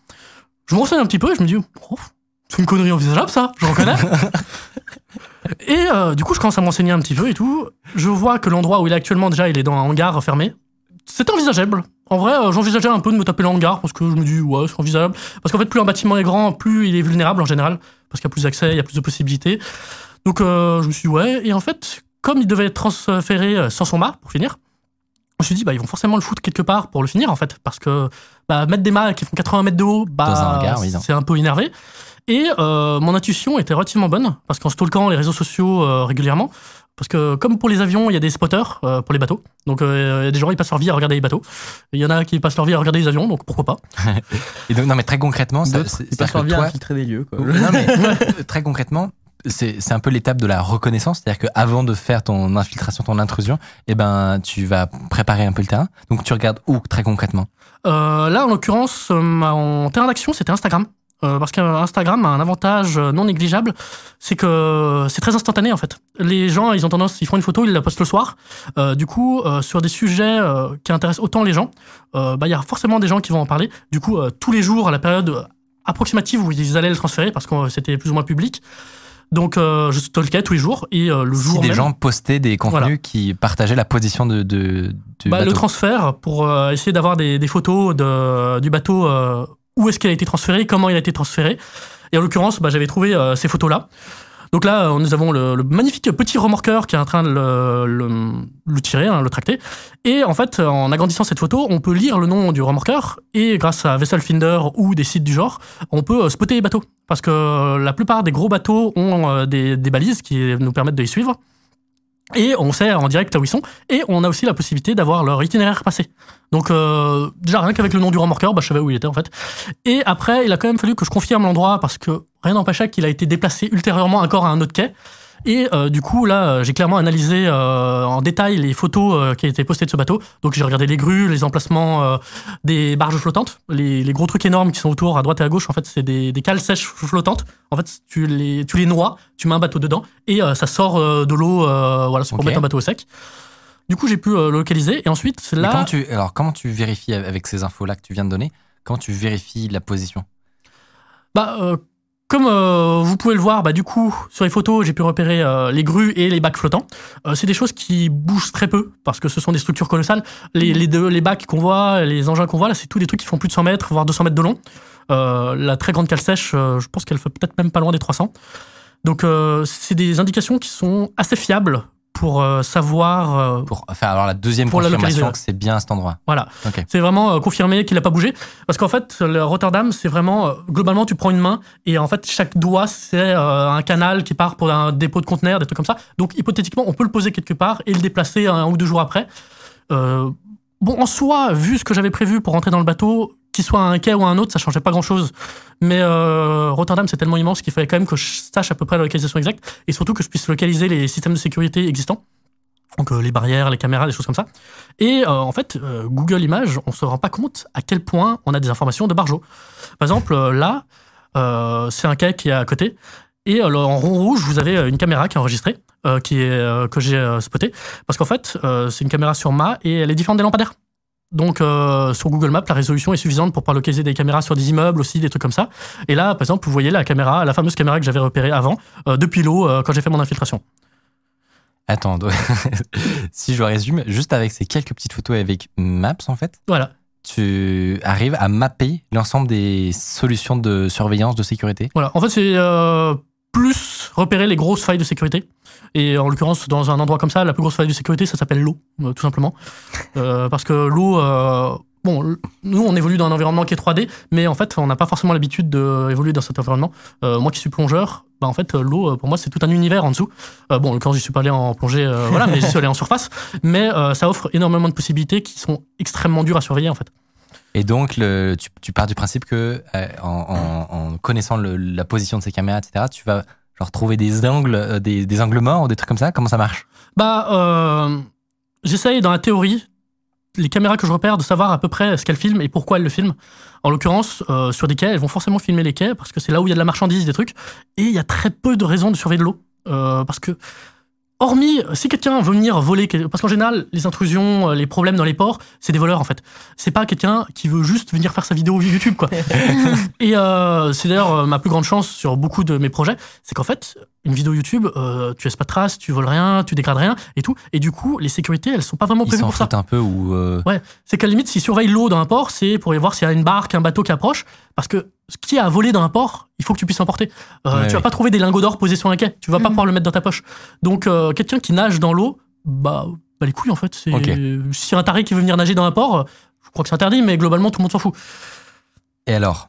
Je me renseigne un petit peu et je me dis, oh, c'est une connerie envisageable, ça, je reconnais. et euh, du coup, je commence à me renseigner un petit peu et tout. Je vois que l'endroit où il est actuellement, déjà, il est dans un hangar fermé. C'est envisageable. En vrai, euh, j'envisageais un peu de me taper le hangar parce que je me dis, ouais, c'est envisageable. Parce qu'en fait, plus un bâtiment est grand, plus il est vulnérable en général. Parce qu'il y a plus d'accès, il y a plus de possibilités. Donc, euh, je me suis dit, ouais. Et en fait, comme il devait être transféré sans son mât pour finir, me suis dit, bah, ils vont forcément le foutre quelque part pour le finir, en fait. Parce que bah, mettre des mâts qui font 80 mètres de haut, bah, c'est un peu énervé. Et euh, mon intuition était relativement bonne, parce qu'en stalkant les réseaux sociaux euh, régulièrement, parce que comme pour les avions, il y a des spotters euh, pour les bateaux. Donc euh, il y a des gens qui passent leur vie à regarder les bateaux. Il y en a qui passent leur vie à regarder les avions, donc pourquoi pas. Et donc, non, mais très concrètement, ça- ils passent leur que vie à toi, infiltrer des lieux, quoi. Non, mais très concrètement, c'est un peu l'étape de la reconnaissance. C'est-à-dire qu'avant de faire ton infiltration, ton intrusion, eh ben, tu vas préparer un peu le terrain. Donc, tu regardes où très concrètement? Euh, là, en l'occurrence, euh, en terrain d'action, c'était Instagram. euh, parce qu'Instagram a un avantage non négligeable, c'est que c'est très instantané en fait. Les gens, ils ont tendance, ils font une photo, ils la postent le soir. Euh, du coup, sur des sujets qui intéressent autant les gens, bah, il y a forcément des gens qui vont en parler. Du coup, tous les jours, à la période approximative où ils allaient le transférer, parce que c'était plus ou moins public. Donc, euh, je stalkais tous les jours et euh, le jour Si des même, gens postaient des contenus Voilà. qui partageaient la position de, de, du bah, le transfert pour euh, essayer d'avoir des, des photos de, du bateau, euh, où est-ce qu'il a été transféré, comment il a été transféré. Et en l'occurrence, bah, j'avais trouvé euh, ces photos-là. Donc là, euh, nous avons le, magnifique petit remorqueur qui est en train de le, tirer, hein, le tracter. Et en fait, en agrandissant cette photo, on peut lire le nom du remorqueur et grâce à Vessel Finder ou des sites du genre, on peut euh, spotter les bateaux. Parce que euh, la plupart des gros bateaux ont des, des balises qui nous permettent de les suivre. Et on sait en direct où ils sont. Et on a aussi la possibilité d'avoir leur itinéraire passé. Donc euh, déjà rien qu'avec le nom du remorqueur, bah, je savais où il était en fait. Et après, il a quand même fallu que je confirme l'endroit parce que rien n'empêchait qu'il a été déplacé ultérieurement encore à un autre quai. Et euh, du coup, là, euh, j'ai clairement analysé euh, en détail les photos euh, qui étaient postées de ce bateau. Donc j'ai regardé les grues, les emplacements des barges flottantes, les, les gros trucs énormes qui sont autour à droite et à gauche. En fait, c'est des, des cales sèches flottantes. En fait, tu les, tu les noies, tu mets un bateau dedans et ça sort de l'eau. voilà, c'est pour mettre un bateau au sec. Du coup, j'ai pu le localiser et ensuite là. comment tu, alors, comment tu vérifies avec ces infos-là que tu viens de donner? Comment tu vérifies la position? Bah, comme euh, vous pouvez le voir, bah, du coup, sur les photos, j'ai pu repérer euh, les grues et les bacs flottants. Euh, c'est des choses qui bougent très peu parce que ce sont des structures colossales. Les, les, deux, les bacs qu'on voit, les engins qu'on voit, là, c'est tous des trucs qui font plus de 100 mètres, voire 200 mètres de long. La très grande cale sèche, je pense qu'elle fait peut-être même pas loin des 300. Donc, c'est des indications qui sont assez fiables pour euh, savoir. euh, Pour faire alors la deuxième Pour confirmation que c'est bien à cet endroit. voilà. C'est vraiment euh, confirmé qu'il n'a pas bougé. Parce qu'en fait, le Rotterdam, c'est vraiment. globalement, tu prends une main et en fait, chaque doigt, c'est un canal qui part pour un dépôt de conteneurs, des trucs comme ça. Donc, hypothétiquement, on peut le poser quelque part et le déplacer un ou deux jours après. Euh, bon, en soi, vu ce que j'avais prévu pour rentrer dans le bateau, qu'il soit un quai ou un autre, ça changeait pas grand chose. Mais euh, Rotterdam, c'est tellement immense qu'il fallait quand même que je sache à peu près la localisation exacte et surtout que je puisse localiser les systèmes de sécurité existants. Donc euh, les barrières, les caméras, des choses comme ça. Et euh, en fait, Google Images, on se rend pas compte à quel point on a des informations de Barjo. Par exemple, là, c'est un quai qui est à côté. Et en rond rouge, vous avez une caméra qui est enregistrée, qui est, que j'ai spotée. Parce qu'en fait, c'est une caméra sur mât et elle est différente des lampadaires. Donc euh, sur Google Maps, la résolution est suffisante pour pouvoir localiser des caméras sur des immeubles aussi, des trucs comme ça. Et là, par exemple, vous voyez la caméra, la fameuse caméra que j'avais repérée avant, euh, depuis l'eau, euh, quand j'ai fait mon infiltration. Attends, donc, si je résume, juste avec ces quelques petites photos avec Maps, en fait, Voilà. tu arrives à mapper l'ensemble des solutions de surveillance, de sécurité. Voilà. En fait, c'est plus repérer les grosses failles de sécurité. Et en l'occurrence, dans un endroit comme ça, la plus grosse faille de sécurité, ça s'appelle l'eau, euh, tout simplement. Euh, parce que l'eau, euh, bon, nous, on évolue dans un environnement qui est 3D, mais en fait, on n'a pas forcément l'habitude d'évoluer dans cet environnement. Moi qui suis plongeur, bah, en fait, l'eau, pour moi, c'est tout un univers en dessous. Euh, bon, l'occurrence, j'y suis pas allé en plongée, voilà, mais j'y suis allé en surface. Mais ça offre énormément de possibilités qui sont extrêmement dures à surveiller, en fait. Et donc, tu, pars du principe que, en, connaissant la position de ces caméras, etc., tu vas genre trouver des angles, euh, des, des angles morts des trucs comme ça. Comment ça marche? Bah, euh, j'essaye dans la théorie, les caméras que je repère, de savoir à peu près ce qu'elles filment et pourquoi elles le filment. En l'occurrence, euh, sur des quais, elles vont forcément filmer les quais parce que c'est là où il y a de la marchandise, des trucs. Et il y a très peu de raisons de surveiller de l'eau. Parce que, hormis, si quelqu'un veut venir voler, parce qu'en général, les intrusions, euh, les problèmes dans les ports, c'est des voleurs en fait. C'est pas quelqu'un qui veut juste venir faire sa vidéo YouTube, quoi. Et euh, c'est d'ailleurs euh, ma plus grande chance sur beaucoup de mes projets, c'est qu'en fait, une vidéo YouTube, euh, tu laisses pas de traces, tu voles rien, tu dégrades rien et tout. Et du coup, les sécurités, elles sont pas vraiment Ils prévues s'en pour ça. foutent un peu ou. euh, Ouais, c'est qu'à la limite, s'ils surveillent l'eau dans un port, c'est pour y voir s'il y a une barque, un bateau qui approche. Parce que ce qui est à voler dans un port, il faut que tu puisses emporter. Euh, Ouais, tu vas ouais. pas trouver des lingots d'or posés sur un quai. Tu vas pas Mhm. pouvoir le mettre dans ta poche. Donc, euh, quelqu'un qui nage dans l'eau, bah, bah, les couilles, en fait. C'est, Ok. Si un taré qui veut venir nager dans un port, je crois que c'est interdit, mais globalement, tout le monde s'en fout. Et alors,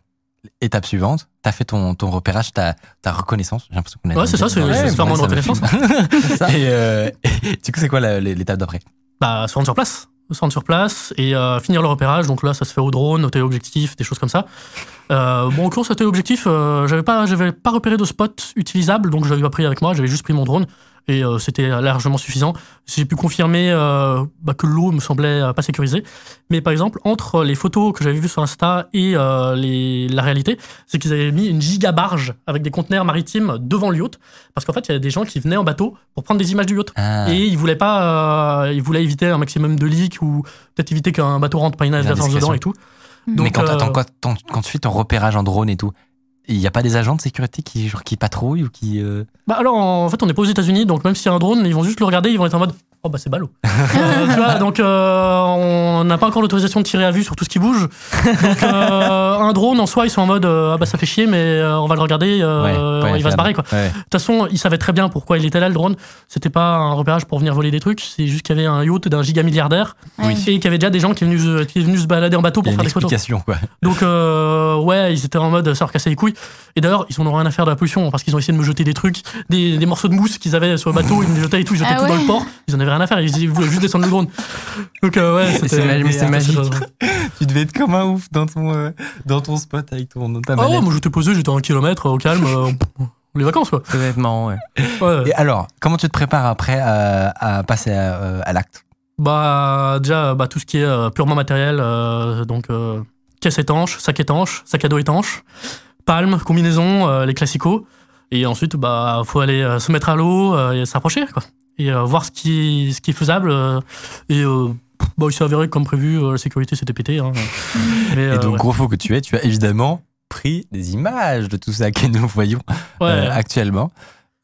étape suivante, t'as fait ton, ton repérage, ta, ta reconnaissance. J'ai l'impression qu'on a Ouais, c'est ça, c'est- vraiment une reconnaissance. Et, euh, et du coup, c'est quoi l'étape d'après? Bah, se rendre sur place. Se rendre sur place et euh, finir le repérage. Donc là, ça se fait au drone, au téléobjectif, des choses comme ça. Euh, bon, en course, au téléobjectif, euh, j'avais pas, j'avais pas repéré de spot utilisable, donc je l'avais pas pris avec moi. J'avais juste pris mon drone. Et euh, c'était largement suffisant. J'ai pu confirmer euh, bah, que l'eau me semblait euh, pas sécurisée. Mais par exemple, entre les photos que j'avais vues sur Insta et euh, les, la réalité, c'est qu'ils avaient mis une giga barge avec des conteneurs maritimes devant le yacht. Parce qu'en fait, il y a des gens qui venaient en bateau pour prendre des images du yacht. Ah. Et ils voulaient pas, euh, ils voulaient éviter un maximum de leaks ou peut-être éviter qu'un bateau rentre pas une dedans et tout. Mais quand, euh, attends, quand, quand- quand tu fais ton repérage en drone et tout, il n'y a pas des agents de sécurité qui, qui patrouillent ou qui. euh, Bah alors en fait on n'est pas aux États-Unis donc même s'il y a un drone ils vont juste le regarder ils vont être en mode oh bah c'est ballot Euh, tu vois donc euh, on n'a pas encore l'autorisation de tirer à vue sur tout ce qui bouge donc euh, un drone en soi ils sont en mode euh, ah bah ça fait chier mais euh, on va le regarder euh, ouais, ouais, il va se barrer quoi Ouais. de toute façon ils savaient très bien pourquoi il était là le drone c'était pas un repérage pour venir voler des trucs c'est juste qu'il y avait un yacht d'un giga milliardaire Oui. et qu'il y avait déjà des gens qui venaient, se- qui venaient se balader en bateau pour faire des photos quoi. donc euh, ouais, ils étaient en mode ça leur cassait les couilles. Et d'ailleurs, ils en ont rien à faire de la pollution parce qu'ils ont essayé de me jeter des trucs, des, des morceaux de mousse qu'ils avaient sur le bateau, ils me les jetaient et tout, ils jetaient Ah tout dans le port. Ils en avaient rien à faire, ils voulaient juste descendre le drone. Donc euh, ouais, c'était magique. Tu devais être comme un ouf dans ton, euh, dans ton spot avec ton, ta Ah ouais, moi j'étais posé, j'étais à un kilomètre au calme, euh, les vacances quoi. Ça va être marrant, ouais. Ouais. Et alors, comment tu te prépares après à, à passer à, euh, à l'acte? Bah déjà bah, tout ce qui est euh, purement matériel, euh, donc euh, caisse étanche, sac étanche, sac à dos étanche, palme, combinaison, euh, les classicaux. Et ensuite bah faut aller euh, se mettre à l'eau euh, et s'approcher quoi. Et euh, voir ce qui ce qui est faisable. et bah, il s'est avéré que comme prévu la sécurité s'était pété. Hein. Mais, Et donc, ouais. gros faux que tu es, tu as évidemment pris des images de tout ça que nous voyons Ouais. actuellement.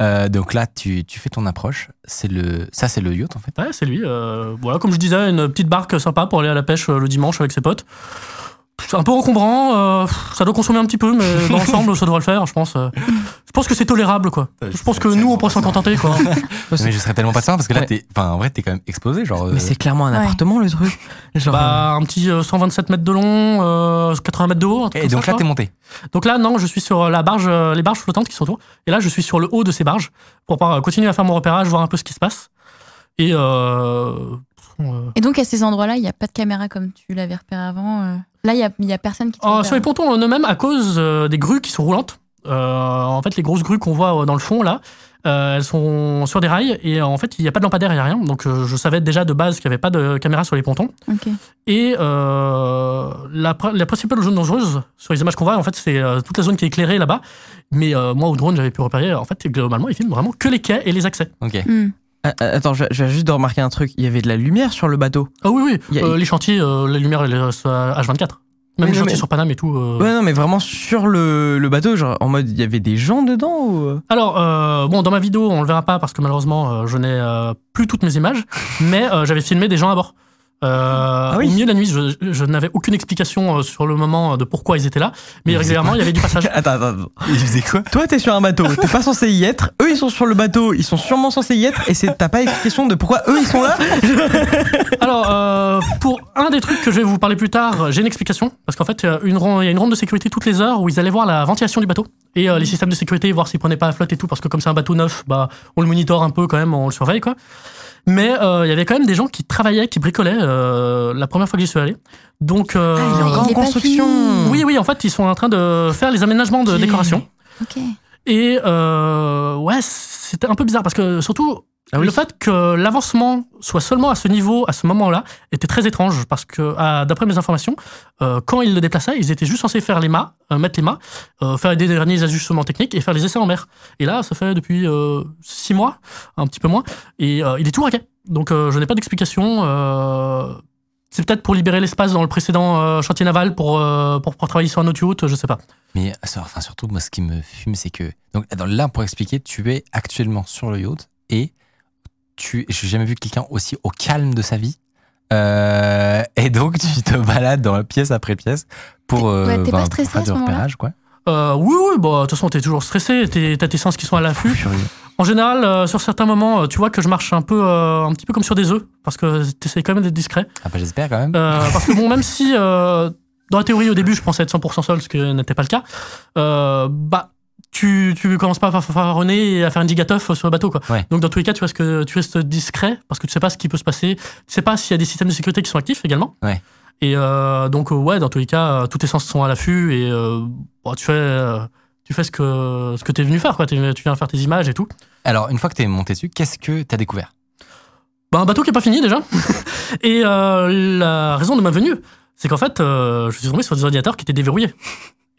Euh, donc là, tu, tu fais ton approche. C'est le, ça, c'est le yacht en fait. Ouais, c'est lui. euh, voilà, comme je disais, une petite barque sympa pour aller à la pêche le dimanche avec ses potes. C'est un peu encombrant, euh, ça doit consommer un petit peu, mais dans l'ensemble, ça devrait le faire, je pense. euh. Je pense que c'est tolérable, quoi. Ouais, Je pense que nous, on pourrait s'en contenter, quoi. Mais je serais tellement pas de ça parce que là, Ouais. t'es, enfin, en vrai, t'es quand même exposé, genre. euh, Mais c'est clairement un Ouais. appartement, le truc. Genre, Bah, un petit euh, 127 mètres de long, euh, 80 mètres de haut. un truc Et donc ça, là, t'es monté. Donc là, non, je suis sur la barge, euh, les barges flottantes qui sont autour. Et là, je suis sur le haut de ces barges pour pouvoir euh, continuer à faire mon repérage, voir un peu ce qui se passe. Et euh, euh, Et donc à ces endroits-là, il n'y a pas de caméra comme tu l'avais repéré avant. euh. Là, il n'y a, il y a personne qui Ah, sur les pontons en eux-mêmes, à cause euh, des grues qui sont roulantes, euh, en fait, les grosses grues qu'on voit euh, dans le fond, là, euh, elles sont sur des rails et euh, en fait, il n'y a pas de lampadaire, il n'y a rien. Donc, euh, je savais déjà de base qu'il n'y avait pas de caméra sur les pontons. Ok. Et euh, la, la principale zone dangereuse sur les images qu'on voit, en fait, c'est euh, toute la zone qui est éclairée là-bas. Mais euh, moi, au drone, j'avais pu repérer, en fait, globalement, ils filment vraiment que les quais et les accès. Ok. Hmm. Ah, ah, Attends, je, viens juste de remarquer un truc. Il y avait de la lumière sur le bateau. Ah oui, oui, a- euh, les chantiers, euh, la lumière, elle est euh, à H24. Même les non, chantiers mais- sur Paname et tout. euh. Ouais, non, mais vraiment sur le, le bateau, genre en mode il y avait des gens dedans ou... Alors, euh, bon, dans ma vidéo, on le verra pas parce que malheureusement, je n'ai plus toutes mes images, mais j'avais filmé des gens à bord. Euh, oui. Au milieu de la nuit, je, je n'avais aucune explication euh, sur le moment de pourquoi ils étaient là, mais Ils faisaient régulièrement, il y avait du passage. Attends, attends, attends. Il faisait quoi? Toi, t'es sur un bateau, t'es pas censé y être. Eux, ils sont sur le bateau, ils sont sûrement censés y être. Et c'est t'as pas explication de pourquoi eux, ils sont là Alors, euh, pour un des trucs que je vais vous parler plus tard, j'ai une explication. Parce qu'en fait, il y a une ronde- il y a une ronde de sécurité toutes les heures où ils allaient voir la ventilation du bateau et euh, les systèmes de sécurité, voir s'ils prenaient pas à flotte et tout. Parce que comme c'est un bateau neuf, bah, on le monitore un peu quand même, on le surveille, quoi. Mais euh, il y avait quand même des gens qui travaillaient, qui bricolaient euh, la première fois que j'y suis allé. Donc, euh, Ah, il est encore en construction. oui, oui, en fait, ils sont en train de faire les aménagements de décoration. Ok. Et euh, ouais, c'était un peu bizarre parce que surtout Ah oui. le fait que l'avancement soit seulement à ce niveau, à ce moment-là, était très étrange parce que ah, d'après mes informations, euh, quand ils le déplaçaient, ils étaient juste censés faire les mâts, euh, mettre les mâts, euh, faire des derniers ajustements techniques et faire les essais en mer. Et là, ça fait depuis six mois, un petit peu moins, et il est tout raquet. Donc je n'ai pas d'explication. c'est peut-être pour libérer l'espace dans le précédent chantier naval pour, pour, pour travailler sur un autre yacht, je sais pas. Mais enfin, surtout, moi, ce qui me fume, c'est que. Donc, là, pour expliquer, tu es actuellement sur le yacht et tu. J'ai jamais vu quelqu'un aussi au calme de sa vie. Euh, et donc, tu te balades dans pièce après pièce pour, T'es- euh, ouais, t'es ben, pas pour stressé faire du repérage, quoi. Euh, oui, oui, bah, de toute façon, t'es toujours stressé, t'as tes sens qui sont à l'affût. En général, euh, sur certains moments, euh, tu vois que je marche un peu, euh, un petit peu comme sur des œufs, parce que t'essayes quand même d'être discret. Ah, bah, j'espère quand même. Euh, parce que bon, même si, euh, dans la théorie, au début, je pensais être 100% seul, ce qui n'était pas le cas, euh, bah, tu, tu commences pas à fanfaronner et à faire une gigateuf sur le bateau, quoi. Ouais. Donc, dans tous les cas, tu, que tu restes discret, parce que tu sais pas ce qui peut se passer, tu sais pas s'il y a des systèmes de sécurité qui sont actifs également. Ouais. Et euh, donc, euh, ouais, dans tous les cas, euh, tous tes sens sont à l'affût et euh, bon, tu fais. tu fais ce que, ce que t'es venu faire, quoi. Tu viens faire tes images et tout. Alors, une fois que t'es monté dessus, qu'est-ce que t'as découvert? Bah, un bateau qui est pas fini déjà. et euh, la raison de ma venue, c'est qu'en fait, je suis tombé sur des ordinateurs qui étaient déverrouillés.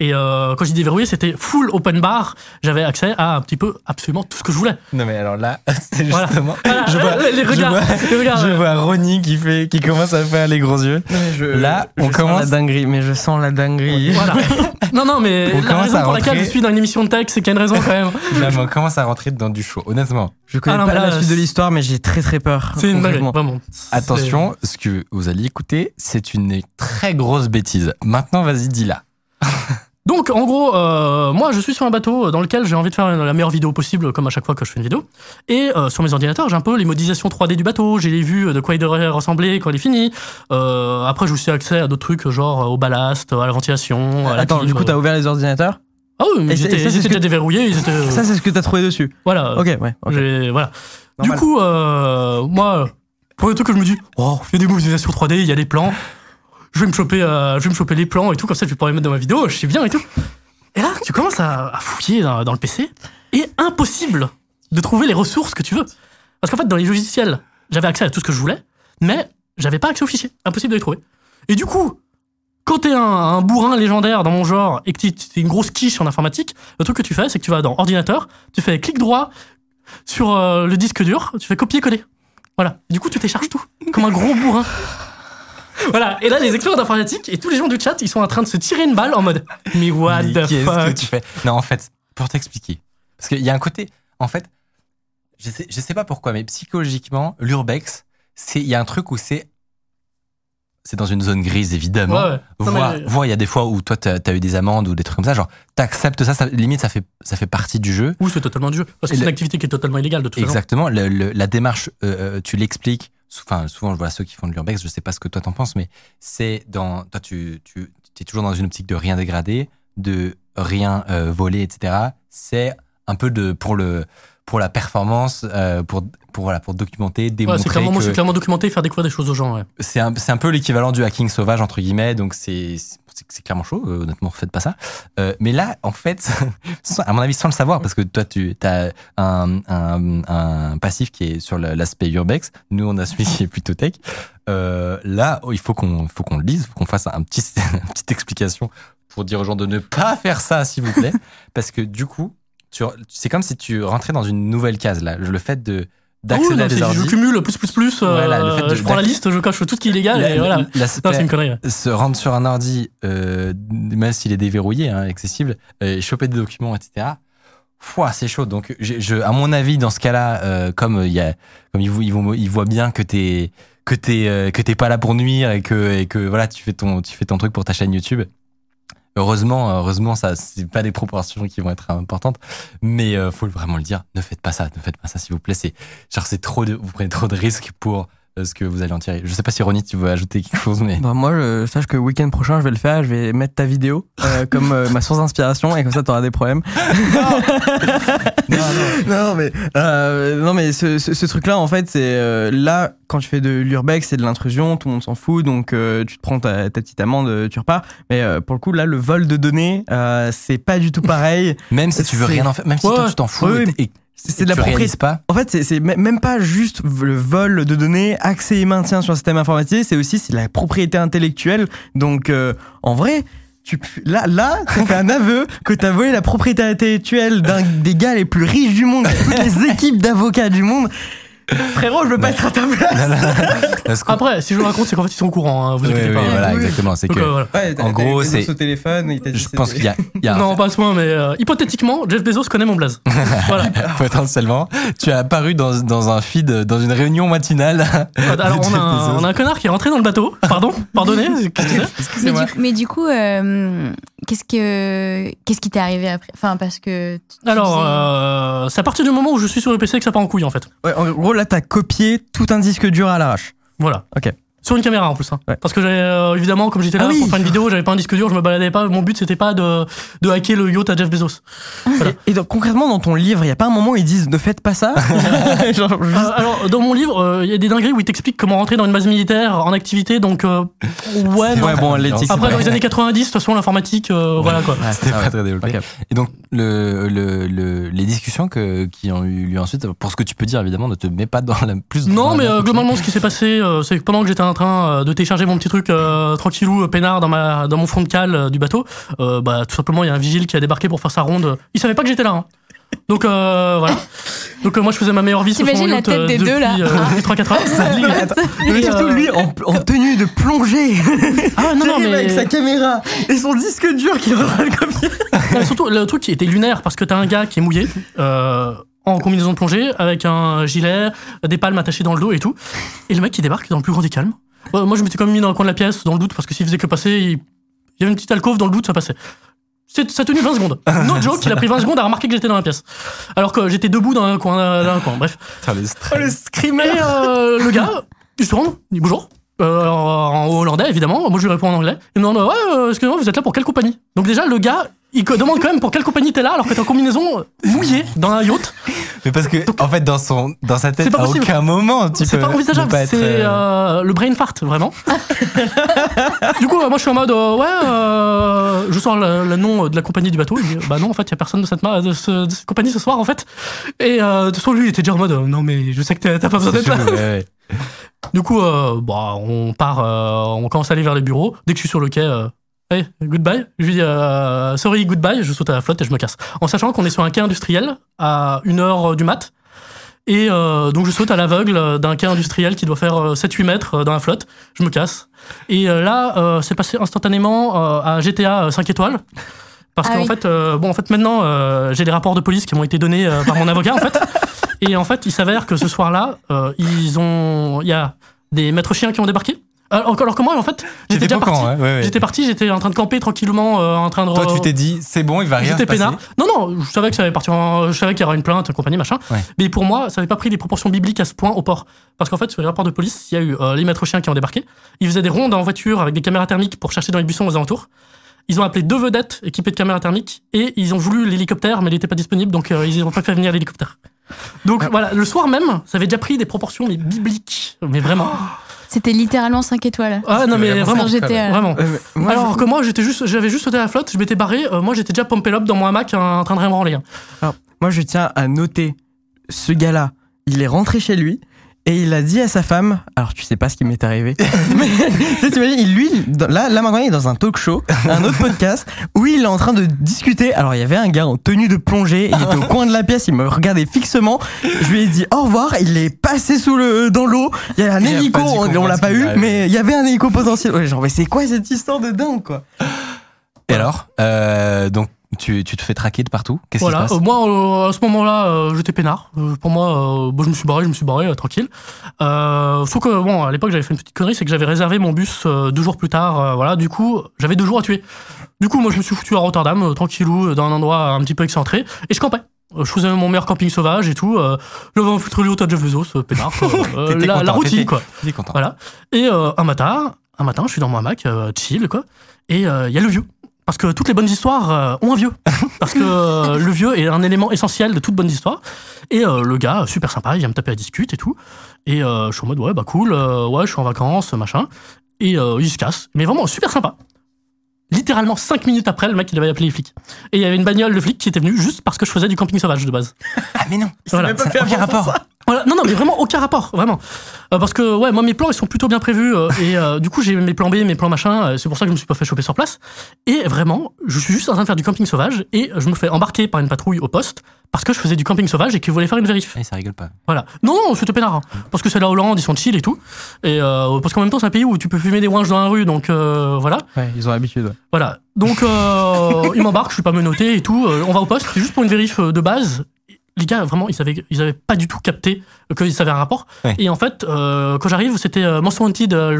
Et euh, quand dis déverrouillé, c'était full open bar. J'avais accès à un petit peu absolument tout ce que je voulais. Non, mais alors là, c'est justement. Voilà, je vois, les- les je regards, vois- les regards, je vois Ronnie qui, fait, qui commence à faire les gros yeux. Là, je on sens commence- la dinguerie, mais je sens la dinguerie. Voilà. non, non, mais On la commence raison à pour laquelle rentrer- je suis dans une émission de tech, c'est qu'il y a une raison quand même. Là, mais on commence à rentrer dans du chaud, honnêtement. Je connais Ah non, pas là, la suite de l'histoire, mais j'ai très très peur. C'est une dinguerie, vraiment. Attention, ce que vous allez écouter, c'est une très grosse bêtise. Maintenant, vas-y, dis-la. Donc, en gros, euh, moi, je suis sur un bateau dans lequel j'ai envie de faire la meilleure vidéo possible, comme à chaque fois que je fais une vidéo. Et euh, sur mes ordinateurs, j'ai un peu les modélisations 3D du bateau. J'ai les vues de quoi il devrait ressembler quand il est fini. Euh, après, j'ai aussi accès à d'autres trucs, genre euh, au ballast, à la ventilation. à la Attends, cuve. du coup, t'as ouvert les ordinateurs? Ah oui, mais Et ils c'est- étaient, ils que- déverrouillés. Ils étaient, Ça, c'est ce que t'as trouvé dessus. voilà. Ok, ouais. voilà. Normal. Du coup, euh, moi, pour le truc que je me dis, oh, il y a des modélisations 3D, il y a des plans. Je vais me choper, euh, je vais me choper les plans et tout, comme ça je vais pouvoir les mettre dans ma vidéo, je sais bien et tout. Et là, tu commences à, fouiller dans, le PC et impossible de trouver les ressources que tu veux. Parce qu'en fait, dans les logiciels, j'avais accès à tout ce que je voulais, mais j'avais pas accès aux fichiers. Impossible de les trouver. Et du coup, quand t'es un, un bourrin légendaire dans mon genre et que t'es t'es une grosse quiche en informatique, le truc que tu fais, c'est que tu vas dans ordinateur, tu fais clic droit sur euh, le disque dur, tu fais copier-coller. Voilà. Du coup, tu télécharges tout, comme un gros bourrin. Voilà. Et là, les experts d'informatique et tous les gens du chat, ils sont en train de se tirer une balle en mode Mais what Mais the qu'est-ce que fuck? tu fais? Non, en fait, pour t'expliquer. Parce qu'il y a un côté, en fait, je sais, je sais pas pourquoi, mais psychologiquement, l'urbex, c'est, il y a un truc où c'est, c'est dans une zone grise, évidemment. Ouais, ouais. Non, mais- voire, il y a des fois où toi, t'as as eu des amendes ou des trucs comme ça, genre, t'acceptes ça, ça, limite, ça fait, ça fait partie du jeu. Oui, c'est totalement du jeu. Parce que Et c'est une le- activité qui est totalement illégale de toute façon. Exactement. Le- le- la démarche, euh, euh, tu l'expliques. Enfin, souvent, je vois ceux qui font de l'urbex. Je sais pas ce que toi t'en penses, mais c'est dans. Toi, tu, tu es toujours dans une optique de rien dégrader, de rien euh, voler, etc. C'est un peu de pour le pour la performance, euh, pour pour voilà pour documenter, Ouais, démontrer c'est clairement, moi, que c'est clairement documenté et faire découvrir des choses aux gens. Ouais. c'est un, c'est un peu l'équivalent du hacking sauvage entre guillemets donc c'est c'est- clairement chaud euh, honnêtement faites pas ça. Euh, mais là en fait à mon avis sans le savoir parce que toi tu as un, passif qui est sur la- l'aspect urbex. Nous on a celui qui est plutôt tech. Euh, là oh, il faut qu'on le dise faut qu'on fasse un petit une petite explication pour dire aux gens de ne pas faire ça s'il vous plaît. Parce que du coup c'est comme si tu rentrais dans une nouvelle case là. Le fait de d'accéder non, à des c'est- je ordi cumule plus, plus, plus. euh, Voilà, le fait de- je prends la liste, je coche tout ce qui est illégal La- et voilà. c'est une connerie. se rendre sur un ordi, euh, même s'il est déverrouillé, hein, accessible, et choper des documents, etc. Fouah, c'est chaud. Donc, je, je- à mon avis, dans ce cas-là, euh, comme il y a, comme ils, ils, vont- ils voient bien que t'es que t'es que t'es pas là pour nuire et que et que voilà, tu fais ton tu fais ton truc pour ta chaîne YouTube. Heureusement, heureusement, ça c'est pas des proportions qui vont être importantes, mais euh, faut vraiment le dire. Ne faites pas ça, ne faites pas ça, s'il vous plaît. C'est genre c'est trop de, vous prenez trop de risques pour euh, ce que vous allez en tirer. Je sais pas si Ronnie, tu veux ajouter quelque chose, mais Bah, moi, je sache que le week-end prochain, je vais le faire. Je vais mettre ta vidéo euh, comme euh, ma source d'inspiration et comme ça, t'auras des problèmes. non, mais euh, non, mais ce, ce- ce truc-là, en fait, c'est euh, là quand tu fais de l'urbex, c'est de l'intrusion, tout le monde s'en fout, donc euh, tu te prends ta, ta petite amende, euh, tu repars. Mais euh, pour le coup, là, le vol de données, euh, c'est pas du tout pareil. Même si tu veux rien en faire, même si toi tu t'en fous et C'est de la propriété. pas. En fait, c'est- même pas juste le vol de données, accès et maintien sur un système informatique, c'est aussi c'est la propriété intellectuelle. Donc, euh, en vrai, tu, là, là, tu fait un aveu que tu as volé la propriété intellectuelle d'un des gars les plus riches du monde, de toutes les équipes d'avocats du monde. Frérot, je veux pas être à ta place. Après, si je le raconte, c'est qu'en fait, ils sont au courant, hein, vous Ouais, inquiétez pas. voilà, Oui. exactement. C'est Donc, que euh, voilà. Ouais, t'as- En t'as gros, eu c'est- au téléphone, il t'a dit je c'était- pense qu'il y a, il y a un- Non, pas à ce point, mais euh, hypothétiquement, Jeff Bezos connaît mon blaze. voilà. potentiellement, tu as apparu dans, dans un feed, dans une réunion matinale. Alors, de on a, un, Bezos. on a un connard qui est rentré dans le bateau. Pardon, pardonnez. qu'est-ce que c'est? Mais Excusez-moi. du, mais du coup, euh, qu'est-ce que qu'est-ce qui t'est arrivé après? Enfin, parce que. tu- tu Alors, disais- euh, c'est à partir du moment où je suis sur le PC que ça part en couille, en fait. Ouais, en gros, là, t'as copié tout un disque dur à l'arrache. Voilà. Ok. Sur une caméra en plus. hein. Ouais. Parce que j'avais, euh, évidemment, comme j'étais là Ah oui. pour faire une vidéo, j'avais pas un disque dur, je me baladais pas. Mon but c'était pas de, de hacker le yacht à Jeff Bezos. Et, et donc concrètement dans ton livre, il y a pas un moment où ils disent ne faites pas ça Genre, juste- Euh, alors, dans mon livre, euh, il y a des dingueries où il t'explique comment rentrer dans une base militaire en activité. Donc, euh, ouais, non. Ouais, bon, Après, dans les années 90, de toute façon, l'informatique, euh, voilà quoi. Ouais, C'était ah pas très développé. Et donc, le, le, le- les discussions que, qui ont eu lieu ensuite, pour ce que tu peux dire, évidemment, ne te mets pas dans la plus. dans Non, la mais euh, globalement, ce qui s'est passé, euh, c'est que pendant que j'étais en train euh, de télécharger mon petit truc euh, tranquillou, euh, peinard dans ma dans mon fond de cale euh, du bateau, euh, bah tout simplement, il y a un vigile qui a débarqué pour faire sa ronde. Il savait pas que j'étais là. hein. Donc euh, voilà. Donc euh, moi, je faisais ma meilleure vie sur T'imagines la tête euh, des depuis, deux, là euh, depuis 3-4 heures. Mais Et, surtout euh, lui en, en tenue de plongée. Ah non, non, mais avec sa caméra et son disque dur qui copier. Ouais, surtout, le truc qui était lunaire, parce que t'as un gars qui est mouillé, euh, en combinaison de plongée, avec un gilet, des palmes attachées dans le dos et tout. Et le mec qui débarque dans le plus grand des calmes. Ouais, moi, je m'étais quand même mis dans le coin de la pièce, dans le doute, parce que s'il faisait que passer, il, il y avait une petite alcôve dans le doute, ça passait. Ça a tenu 20 secondes. No joke, il a pris 20 secondes à remarquer que j'étais dans la pièce. Alors que j'étais debout dans un coin. Dans un coin. Bref. Putain, le stress. le euh, le gars, il se tourne, il dit bonjour. Euh, en hollandais, évidemment. Moi, je lui réponds en anglais. Il me demande Ouais, euh, excusez-moi, vous êtes là pour quelle compagnie? Donc, déjà, le gars, il demande quand même pour quelle compagnie t'es là, alors que t'es en combinaison euh, mouillée dans un yacht. Mais parce que, en fait, dans, son, dans sa tête, C'est à aucun moment, tu C'est peux. pas envisageable. ne pas être, C'est euh, euh, le brain fart, vraiment. du coup, euh, moi, je suis en mode euh, Ouais, euh, je sors le, le nom de la compagnie du bateau. Il dit Bah non, en fait, il y a personne de cette, ma- de, ce- de cette compagnie ce soir, en fait. Et euh, de toute façon, lui, il était déjà en mode Non, mais je sais que t'as pas besoin c'est d'être là. ouais, ouais. Du coup, bah, on part, euh, on commence à aller vers le bureau. Dès que je suis sur le quai, euh, hey, goodbye. Je lui dis euh, sorry, goodbye. Je saute à la flotte et je me casse. En sachant qu'on est sur un quai industriel à une heure du mat. Et euh, donc je saute à l'aveugle d'un quai industriel qui doit faire euh, 7-8 mètres euh, dans la flotte. Je me casse. Et euh, là, euh, c'est passé instantanément euh, à GTA 5 étoiles. Parce Ah qu'en oui. fait, euh, bon, en fait, maintenant, euh, j'ai des rapports de police qui m'ont été donnés euh, par mon avocat, en fait. Et en fait, il s'avère que ce soir-là, euh, ils ont, il y a des maîtres chiens qui ont débarqué. Alors, alors que moi, en fait, j'étais déjà parti. ouais, ouais. J'étais parti, j'étais en train de camper tranquillement, euh, en train de. Toi, tu t'es dit, c'est bon, il va rien J'étais peinard. Non, non, je savais que ça allait partir en- Je savais qu'il y aurait une plainte, compagnie, machin. Ouais. Mais pour moi, ça n'avait pas pris des proportions bibliques à ce point au port. Parce qu'en fait, sur les rapports de police, il y a eu euh, les maîtres chiens qui ont débarqué. Ils faisaient des rondes en voiture avec des caméras thermiques pour chercher dans les buissons aux alentours. Ils ont appelé deux vedettes équipées de caméras thermiques et ils ont voulu l'hélicoptère, mais il n'était pas disponible, donc euh, ils n'ont pas fait venir l'hélicoptère. Donc voilà, le soir même, ça avait déjà pris des proportions mais bibliques, mais vraiment. C'était littéralement 5 étoiles. Ah non mais vraiment vraiment. Euh, moi, Alors que moi, j'étais juste, j'avais juste sauté à la flotte, je m'étais barré, euh, moi j'étais déjà pompé up dans mon hamac en train de rien branler. hein. Alors, moi, je tiens à noter ce gars-là. Il est rentré chez lui et il a dit à sa femme. Alors, tu sais pas ce qui m'est arrivé. mais tu sais, t'imagines, lui, là, là maintenant, il est dans un talk show, un autre podcast, où il est en train de discuter. Alors, il y avait un gars en tenue de plongée. Il était au coin de la pièce. Il me regardait fixement. Je lui ai dit au revoir. Il est passé sous le dans l'eau. Il y a un hélico. On, l'a pas eu, mais il y avait un hélico potentiel. Ouais, genre, mais c'est quoi cette histoire de dingue, quoi? Et alors, euh, donc, tu, tu te fais traquer de partout? Qu'est-ce Voilà, qui se euh, passe moi euh, à ce moment-là, euh, j'étais peinard. Euh, pour moi, euh, bon, je me suis barré, je me suis barré, euh, tranquille. Euh, sauf que bon, à l'époque, j'avais fait une petite connerie, c'est que j'avais réservé mon bus euh, deux jours plus tard. euh, voilà, du coup, j'avais deux jours à tuer. Du coup, moi, je me suis foutu à Rotterdam, euh, tranquillou, euh, dans un endroit un petit peu excentré, et je campais. Euh, Je faisais mon meilleur camping sauvage et tout. Euh, J'avais un foutre au tas de Jeff Bezos, euh. Euh, T'étais la, la routine, quoi. Content. Voilà. Et euh, un matin, un matin, je suis dans mon hamac, euh, chill, quoi. Et euh, il y a le vieux. Parce que toutes les bonnes histoires euh, ont un vieux. Parce que euh, le vieux est un élément essentiel de toute bonne histoire. Et euh, le gars, super sympa, il vient me taper à discute et tout. Et je suis en mode, ouais, bah cool, ouais, je suis en vacances, machin. Et il se casse. Mais vraiment, super sympa. Littéralement, cinq minutes après, le mec, il avait appelé les flics. Et il y avait une bagnole de flics qui était venue juste parce que je faisais du camping sauvage de base. Ah, mais non Voilà. même pas Ça fait aucun rapport. ça. Voilà. Non, non, mais vraiment aucun rapport, vraiment. Euh, parce que, ouais, moi, mes plans, ils sont plutôt bien prévus. euh, et euh, du coup, j'ai mes plans B, mes plans machin. euh, c'est pour ça que je me suis pas fait choper sur place. Et vraiment, je suis juste en train de faire du camping sauvage. Et je me fais embarquer par une patrouille au poste parce que je faisais du camping sauvage et qu'ils voulaient faire une vérif. Et ça rigole pas. Voilà. Non, non, c'était peinard. hein. Parce que c'est la Hollande, ils sont chill et tout. Et euh, parce qu'en même temps, c'est un pays où tu peux fumer des ouinges dans la rue. Donc, euh, voilà. Ouais, ils ont l'habitude. ouais. Voilà. Donc, euh, il m'embarque, je suis pas menotté et tout. euh, on va au poste, c'est juste pour une vérif euh, de base. Les gars, vraiment, ils avaient, ils avaient pas du tout capté qu'ils savaient un rapport. Ouais. Et en fait, euh, quand j'arrive, c'était euh, Most Wanted, euh,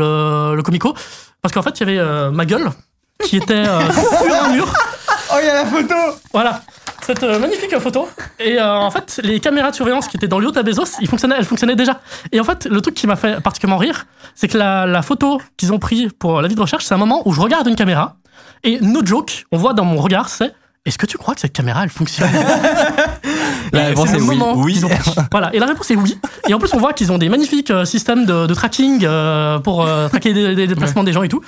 le, le comico. Parce qu'en fait, il y avait euh, ma gueule qui était euh, sur un mur. Oh, il y a la photo Voilà. cette euh, magnifique photo. Et euh, en fait, les caméras de surveillance qui étaient dans le yacht à Bezos, ils fonctionnaient, elles fonctionnaient déjà. Et en fait, le truc qui m'a fait particulièrement rire, c'est que la, la photo qu'ils ont pris pour la vie de recherche, c'est un moment où je regarde une caméra et no joke, on voit dans mon regard, c'est est-ce que tu crois que cette caméra elle fonctionne? La réponse est le oui. moment Oui. qu'ils ont pris. Voilà, et la réponse est oui. Et en plus, on voit qu'ils ont des magnifiques euh, systèmes de, de tracking euh, pour euh, traquer des, des déplacements des gens et tout.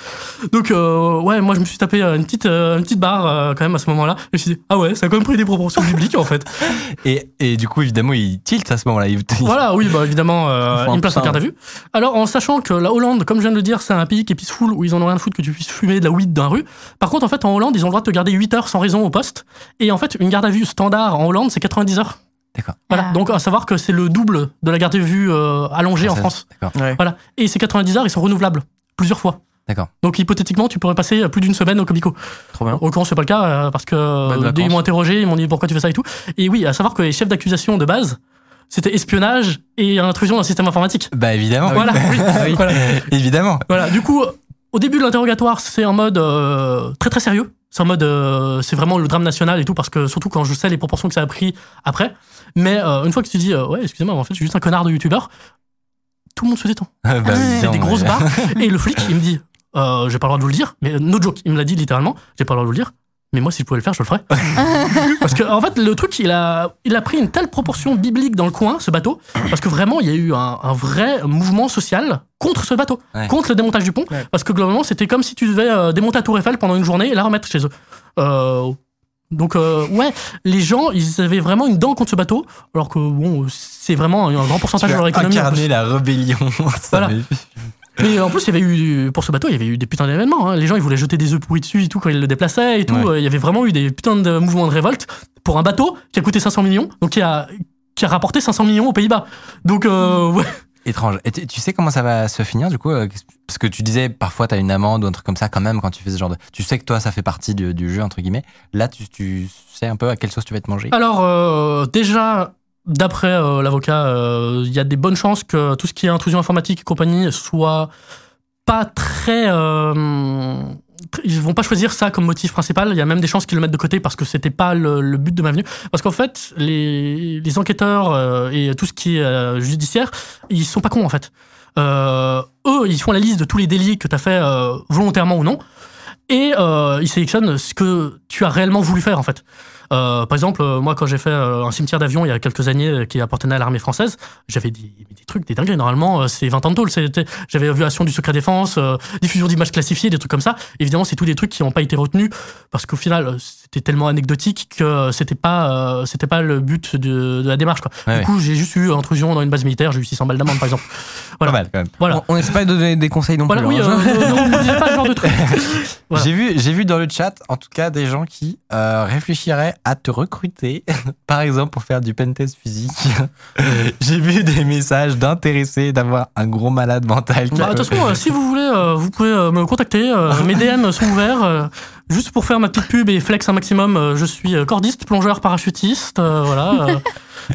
Donc, ouais, moi je me suis tapé une petite, une petite barre quand même à ce moment-là. Et je me suis dit, ah ouais, ça a quand même pris des proportions bibliques en fait. Et, et du coup, évidemment, il tilt à ce moment-là. Il- Voilà, oui, bah évidemment, euh, Enfin, une place en garde à vue. Alors, en sachant que la Hollande, comme je viens de le dire, c'est un pays qui est peaceful où ils en ont rien à foutre que tu puisses fumer de la weed dans la rue. Par contre, en fait, en Hollande, ils ont le droit de te garder 8 heures sans raison au poste. Et en fait, une garde à vue standard en Hollande, c'est 90 heures. D'accord. Voilà. Ah. Donc, à savoir que c'est le double de la garde à vue euh, allongée en Ça, France. D'accord. Ouais. Voilà. Et ces 90 heures, ils sont renouvelables plusieurs fois. D'accord. Donc, hypothétiquement, tu pourrais passer plus d'une semaine au Comico. Trop bien. Au l'occurrence, c'est pas le cas euh, parce que euh, dès vacances. ils m'ont interrogé, ils m'ont dit pourquoi tu fais ça et tout. Et oui, à savoir que les chefs d'accusation de base, c'était espionnage et intrusion dans le système informatique. Bah évidemment. Voilà, oui. voilà. évidemment. Voilà. Du coup, au début de l'interrogatoire, c'est en mode euh, très très sérieux. C'est en mode, euh, c'est vraiment le drame national et tout, parce que surtout quand je sais les proportions que ça a pris après. Mais euh, une fois que tu dis, euh, ouais, excusez-moi, mais en fait, je suis juste un connard de youtubeur, tout le monde se détend. Bah, ouais. C'est des grosses barres. Et le flic, il me dit, euh, j'ai pas le droit de vous le dire, mais no joke, il me l'a dit littéralement, j'ai pas le droit de vous le dire. Mais moi, si je pouvais le faire, je le ferais. parce que, en fait, le truc, il a, il a pris une telle proportion biblique dans le coin, ce bateau, parce que vraiment, il y a eu un, un vrai mouvement social contre ce bateau, Ouais. contre le démontage du pont, Ouais. parce que globalement, c'était comme si tu devais euh, démonter la Tour Eiffel pendant une journée et la remettre chez eux. Euh, donc, euh, ouais, les gens, ils avaient vraiment une dent contre ce bateau, alors que, bon, c'est vraiment un grand pourcentage Tu de leur économie. incarné la rébellion. Voilà. Mais en plus, il y avait eu, pour ce bateau, il y avait eu des putains d'événements. hein. Les gens, ils voulaient jeter des œufs pourris dessus et tout quand ils le déplaçaient et tout. Ouais. Euh, Il y avait vraiment eu des putains de mouvements de révolte pour un bateau qui a coûté 500 millions, donc qui a, qui a rapporté 500 millions aux Pays-Bas. Donc, euh, ouais. Étrange. Et tu sais comment ça va se finir du coup euh, Parce que tu disais parfois tu as une amende ou un truc comme ça quand même quand tu fais ce genre de. Tu sais que toi ça fait partie du, du jeu entre guillemets. Là tu, tu sais un peu à quelle sauce tu vas te manger? Alors, euh, déjà, d'après euh, l'avocat, euh, il y a des bonnes chances que tout ce qui est intrusion informatique et compagnie soit pas très. euh, ils vont pas choisir ça comme motif principal. Il y a même des chances qu'ils le mettent de côté parce que c'était pas le, but de ma venue. Parce qu'en fait, les, enquêteurs euh, et tout ce qui est judiciaire, ils sont pas cons en fait. Eux, ils font la liste de tous les délits que tu as fait volontairement ou non. Et ils sélectionnent ce que tu as réellement voulu faire en fait. Euh, par exemple, euh, moi, quand j'ai fait euh, un cimetière d'avion il y a quelques années qui appartenait à l'armée française, j'avais des, des trucs, des dingueries. Normalement, c'est 20 ans de tôle. J'avais violation du secret défense, euh, diffusion d'images classifiées, des trucs comme ça. Évidemment, c'est tous des trucs qui n'ont pas été retenus parce qu'au final, c'était tellement anecdotique que c'était pas, euh, c'était pas le but de, de la démarche. Quoi. Ouais, du ouais. coup, j'ai juste eu intrusion dans une base militaire, j'ai eu 600 balles d'amende, par exemple. Pas Voilà. mal quand même. Voilà. On n'essaie pas de donner des conseils non Voilà, plus. oui, hein. euh, disais pas ce genre de truc. Voilà. J'ai vu, j'ai vu dans le chat, en tout cas, des gens qui euh, réfléchiraient à te recruter, par exemple pour faire du pentest physique. j'ai vu des messages d'intéressés d'avoir un gros malade mental. qui Bah, a- de toute façon, euh, si vous voulez, euh, vous pouvez euh, me contacter. euh, mes DM sont ouverts. euh, juste pour faire ma petite pub et flex un maximum, euh, je suis cordiste, plongeur, parachutiste. euh, voilà. euh,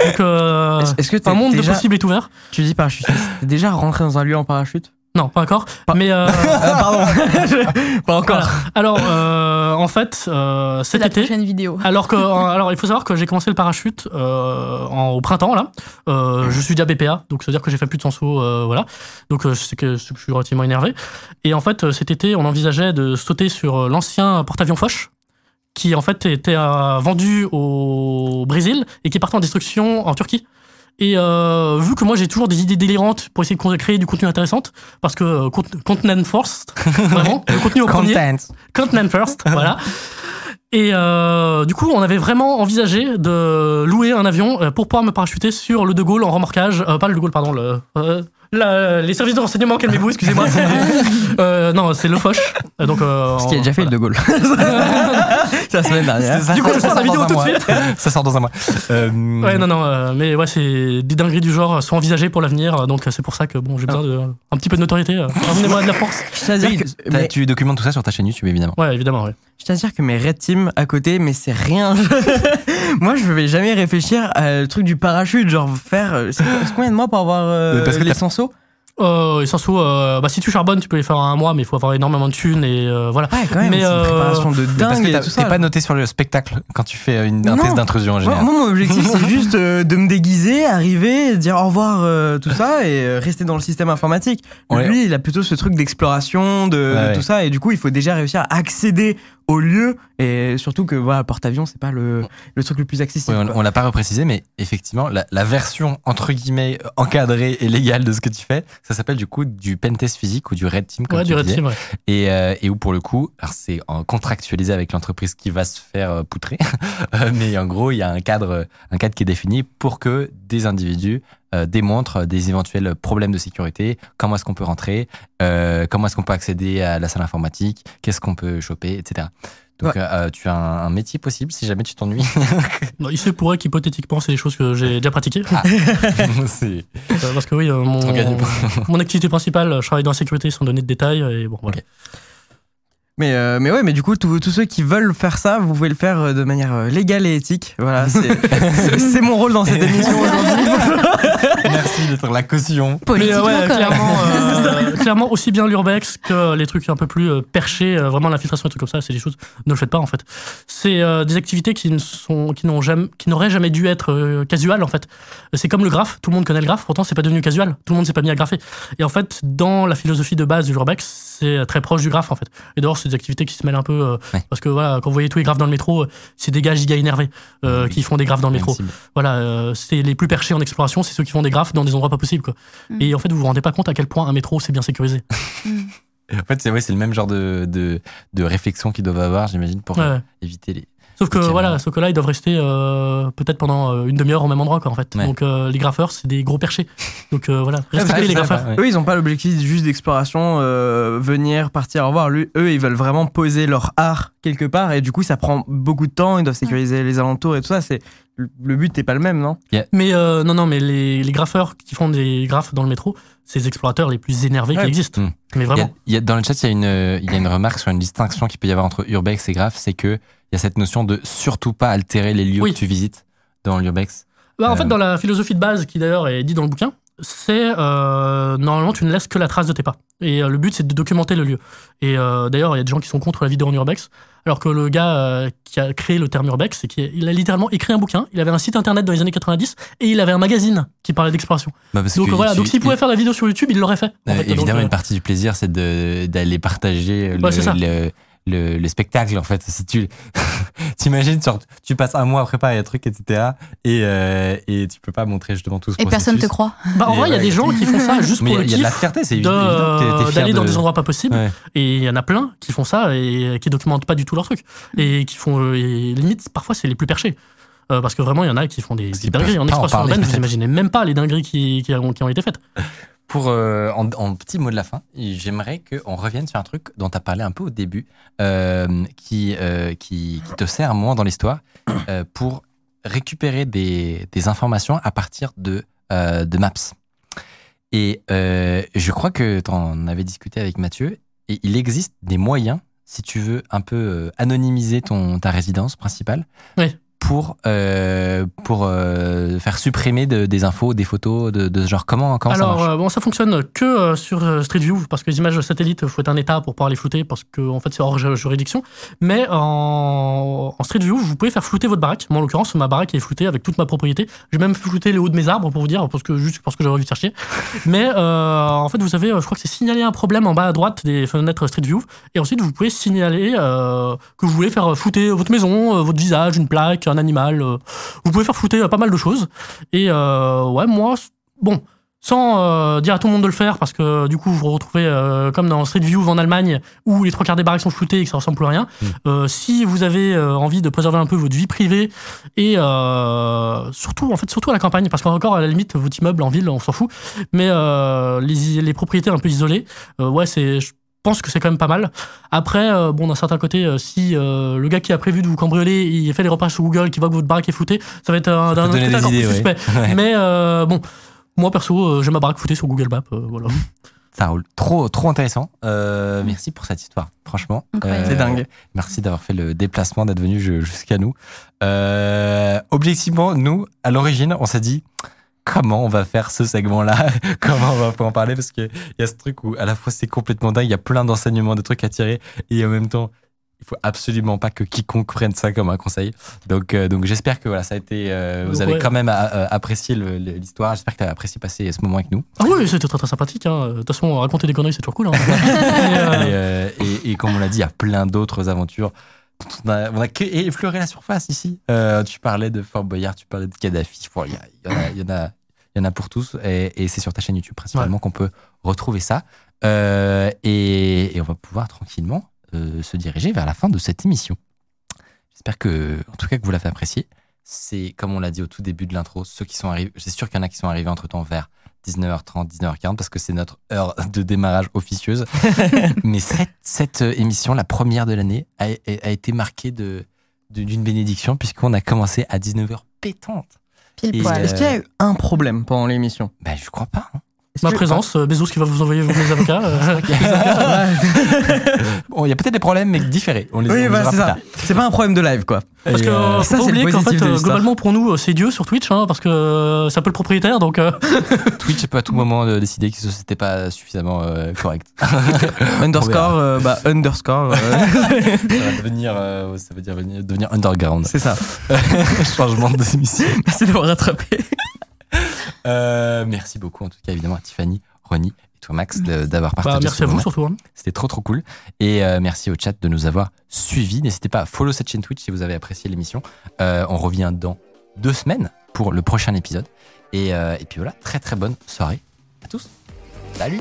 donc, euh, Est-ce- que t'es un monde déjà, de possibles est ouvert. tu dis parachutiste, t'es déjà rentré dans un lieu en parachute? Non, pas encore. Pas- Mais euh, Ah, Pardon, pas encore. voilà. Alors, euh, en fait, euh, cet la été. prochaine vidéo. Alors que, alors il faut savoir que j'ai commencé le parachute euh, en- au printemps là. Euh, je suis déjà BPA, donc c'est à dire que j'ai fait plus de 100 sauts, euh, voilà. Donc euh, c'est que, que je suis relativement énervé. Et en fait, euh, cet été, on envisageait de sauter sur euh, l'ancien porte-avions Foch, qui en fait était euh, vendu au Brésil et qui est parti en destruction en Turquie. Et euh, vu que moi j'ai toujours des idées délirantes pour essayer de créer du contenu intéressant, parce que euh, cont- content first, vraiment, le contenu au premier. Content. Content first, voilà. Et euh, du coup, on avait vraiment envisagé de louer un avion pour pouvoir me parachuter sur le De Gaulle en remorquage. Pas le De Gaulle, pardon, le, la- les services de renseignement, calmez-vous, excusez-moi. euh, non, c'est le Foch. Euh, Donc, euh, Ce qui a déjà fait le De Gaulle. C'est la semaine dernière. Du coup, je sors la sort vidéo dans un tout de mois. suite. ça sort dans un mois. Euh, Ouais, non, non, euh, mais ouais, c'est des dingueries du genre sont envisagées pour l'avenir, donc c'est pour ça que bon, j'ai besoin de un petit peu de notoriété. Revenez-moi de la dire oui, que- mais- Tu documentes tout ça sur ta chaîne YouTube évidemment. Ouais, évidemment, ouais. Je tiens à dire que mes Red Team à côté, mais c'est rien. Moi, je vais jamais réfléchir à le truc du parachute, genre faire. C'est combien de mois pour avoir euh, Mais parce que les t'as- 100 sauts? Euh, sensos, euh, bah, si tu charbonnes, tu peux les faire en un mois, mais il faut avoir énormément de thunes et euh, voilà. Ouais, quand même, Mais, c'est une euh, préparation de Mais parce dingue que t'es pas noté sur le spectacle quand tu fais une, un Non. test d'intrusion en Moi, général. moi, mon objectif, c'est juste euh, de me déguiser, arriver, dire au revoir, euh, tout ça, et euh, rester dans le système informatique. Ouais. Lui, il a plutôt ce truc d'exploration, de, de Ouais, ouais. tout ça, et du coup, il faut déjà réussir à accéder au lieu, et surtout que voilà, porte-avions, c'est pas le, le truc le plus Oui, accessible. on, on l'a pas reprécisé, mais effectivement, la, la version entre guillemets encadrée et légale de ce que tu fais, ça s'appelle du coup du pentest physique ou du red team, comme Ouais, tu du red team, ouais. Et, euh, et où pour le coup, alors c'est contractualisé avec l'entreprise qui va se faire euh, poutrer, Euh, mais en gros, il y a un cadre, un cadre qui est défini pour que des individus euh, démontrent des éventuels problèmes de sécurité, comment est-ce qu'on peut rentrer, euh, comment est-ce qu'on peut accéder à la salle informatique, qu'est-ce qu'on peut choper, etc. Donc Ouais. euh, tu as un, un métier possible si jamais tu t'ennuies. Non, il se pourrait qu'hypothétiquement, c'est des choses que j'ai déjà pratiquées. Euh, Parce que oui, euh, mon, activité principale, je travaille dans la sécurité sans donner de détails. Et bon, voilà. Mais, euh, mais ouais, mais du coup, tous tous ceux qui veulent faire ça, vous pouvez le faire euh, de manière euh, légale et éthique. Voilà, c'est mon rôle dans cette émission aujourd'hui. Merci d'être la caution. Mais Politiquement euh, ouais, clairement, euh, clairement, aussi bien l'urbex que les trucs un peu plus perchés, vraiment l'infiltration et trucs comme ça, c'est des choses, ne le faites pas en fait. C'est euh, des activités qui ne sont, qui n'ont jamais, qui n'auraient jamais dû être euh, casuales en fait. C'est comme le graphe, tout le monde connaît le graphe, pourtant c'est pas devenu casual, tout le monde s'est pas mis à grapher. Et en fait, dans la philosophie de base du urbex, c'est très proche du graphe en fait. Et des activités qui se mêlent un peu, euh, Ouais. parce que voilà, quand vous voyez tous les graphes dans le métro, euh, c'est des gars giga énervés euh, Oui. qui font des graphes dans le métro. Voilà, euh, c'est les plus perchés en exploration, c'est ceux qui font des graphes dans des endroits pas possibles. Quoi. Mm. Et en fait, vous vous rendez pas compte à quel point un métro c'est bien sécurisé. En fait, c'est ouais, c'est le même genre de, de, de réflexion qu'ils doivent avoir, j'imagine, pour Ouais. éviter les. Sauf que voilà, sauf que là, ils doivent rester euh, peut-être pendant euh, une demi-heure au même endroit, quoi, en fait. Ouais. Donc euh, les graffeurs, c'est des gros perchés. Donc euh, voilà, Ouais, respectez les graffeurs. ouais. Eux, ils ont pas l'objectif juste d'exploration, euh, venir, partir, au revoir. Lui, eux, ils veulent vraiment poser leur art quelque part, et du coup, ça prend beaucoup de temps. Ils doivent sécuriser les alentours et tout ça. C'est le but n'est pas le même, non? Mais euh, non, non, mais les, les graffeurs qui font des graphes dans le métro, c'est les explorateurs les plus énervés Ouais. qui existent. Mm. Mais Il y a- vraiment. il y a- dans le chat, il y, a une, il y a une remarque sur une distinction qu'il peut y avoir entre urbex et graph, c'est que il y a cette notion de surtout pas altérer les lieux Oui. que tu visites dans l'urbex. Bah, en Euh, fait, dans la philosophie de base, qui d'ailleurs est dit dans le bouquin, c'est euh, normalement tu ne laisses que la trace de tes pas. Et euh, le but c'est de documenter le lieu. Et euh, d'ailleurs, il y a des gens qui sont contre la vidéo en urbex, alors que le gars euh, qui a créé le terme urbex, c'est qu'il a littéralement écrit un bouquin. Il avait un site internet dans les années 90 et il avait un magazine qui parlait d'exploration. Bah, Donc voilà, tu- donc s'il pouvait faire la vidéo sur YouTube, il l'aurait fait. en Euh, fait. évidemment, Donc, euh, une partie du plaisir, c'est d'aller partager Ouais, le, le- le spectacle. En fait, si tu t'imagines, tu passes un mois à préparer un truc, etc., et, euh, et tu peux pas montrer justement tout ce Et personne te processus. croit. bah, en Et vrai, il y a des gens qui font ça juste Mais pour il y a de la fierté, c'est de- évident. d'aller dans de- des endroits pas possibles Ouais. et il y en a plein qui font ça et qui documentent pas du tout leur truc et qui font euh, et limite parfois c'est les plus perchés Euh, parce que vraiment il y en a qui font des, des dingueries en parler, urbaine vous imaginez même pas les dingueries qui, qui, ont, qui ont été faites Pour euh, en, en petit mot de la fin, j'aimerais qu'on revienne sur un truc dont tu as parlé un peu au début, euh, qui, qui, qui te sert un moment dans l'histoire pour récupérer des, des informations à partir de, de Maps. Et je crois que tu en avais discuté avec Mathieu, et il existe des moyens, si tu veux un peu euh, anonymiser ton, ta résidence principale, Oui. Pour, euh, pour euh, faire supprimer de- des infos, des photos de, de ce genre. Comment, comment ça alors marche euh, bon ça fonctionne que sur Street View parce que les images satellites faut être un état pour pouvoir les flouter parce que en fait c'est hors ju- juridiction. Mais en, en Street View vous pouvez faire flouter votre baraque. Moi en l'occurrence ma baraque est floutée avec toute ma propriété. J'ai même flouté les hauts de mes arbres pour vous dire parce que juste parce que j'aurais envie de faire chier. Mais en fait vous savez je crois que c'est signaler un problème en bas à droite des fenêtres Street View. Et ensuite vous pouvez signaler que vous voulez faire flouter votre maison votre visage une plaque un animal euh, vous pouvez faire flouter euh, pas mal de choses. Et euh, ouais moi bon sans euh, dire à tout le monde de le faire parce que du coup vous vous retrouvez euh, comme dans Street View en Allemagne où les trois quarts des baraques sont floutées et que ça ressemble plus à rien. Euh, si vous avez envie de préserver un peu votre vie privée et surtout en fait surtout à la campagne parce qu'encore à la limite votre immeuble en ville on s'en fout. Mais les, les propriétés un peu isolées ouais c'est pense que c'est quand même pas mal. Après, euh, bon, d'un certain côté, euh, si euh, le gars qui a prévu de vous cambrioler, il fait des repas sur Google, qui voit que votre baraque est floutée, ça va être un, d'un autre encore plus suspect. ouais. Mais euh, bon, moi perso, euh, j'ai ma baraque foutée sur Google Maps, euh, voilà. Ça roule. Trop, trop intéressant. Euh, merci pour cette histoire, franchement. C'est dingue. Merci d'avoir fait le déplacement, d'être venu ju- jusqu'à nous. Euh, objectivement, nous, à l'origine, on s'est dit, comment on va faire ce segment-là, comment on va en parler, parce qu'il y a ce truc où à la fois c'est complètement dingue, il y a plein d'enseignements, de trucs à tirer, et en même temps, il faut absolument pas que quiconque prenne ça comme un conseil. Donc, euh, donc j'espère que voilà, ça a été, euh, vous avez Ouais. quand même euh, apprécié l'histoire. J'espère que tu as apprécié passer ce moment avec nous. Ah oui, c'était très très sympathique. hein. De toute façon, raconter des conneries, c'est toujours cool. hein. Et, euh, Et, et, et comme on l'a dit, il y a plein d'autres aventures. On a, on a que effleuré la surface ici. Tu parlais de Fort Boyard, tu parlais de Kadhafi. Y, en a- il y en a, il y en a pour tous. Et, et c'est sur ta chaîne YouTube principalement qu'on peut retrouver ça. Euh, et, et on va pouvoir tranquillement euh, se diriger vers la fin de cette émission. J'espère que, en tout cas, que vous l'avez apprécié. C'est comme on l'a dit au tout début de l'intro, ceux qui sont arrivés, c'est sûr qu'il y en a qui sont arrivés entre temps vers 19h30, 19h40 parce que c'est notre heure de démarrage officieuse. Mais cette, cette euh, émission, la première de l'année, a, a été marquée de de- d'une bénédiction puisqu'on a commencé à 19h pétante. Pile Et, poil. Est-ce qu'il y a eu un problème pendant l'émission? Ben, je crois pas. hein. Ma présence, euh, Bezos qui va vous envoyer mes avocats. euh, Bon, il y a peut-être des problèmes, mais différés. On les Oui, on bah, les c'est ça. C'est pas un problème de live, quoi. Parce que euh, faut ça, pas c'est le oublier qu'en fait, euh, globalement pour nous, euh, c'est Dieu sur Twitch, hein, parce que euh, c'est un peu le propriétaire, donc euh, Twitch peut à tout moment euh, décider que c'était pas suffisamment euh, correct. Underscore, euh, bah, underscore. euh, ça va devenir, euh, ça veut dire venir- devenir underground. c'est ça. Changement de émission. Merci d'avoir rattrapé. Euh, merci beaucoup en tout cas évidemment à Tiffany, Ronnie et toi Max d'avoir partagé bah, merci ce à vous surtout. hein. C'était trop trop cool. Et euh, merci au chat de nous avoir suivis. N'hésitez pas à follow cette chaîne Twitch si vous avez apprécié l'émission. Euh, on revient dans deux semaines pour le prochain épisode. Et, et puis voilà, très très bonne soirée à tous. Salut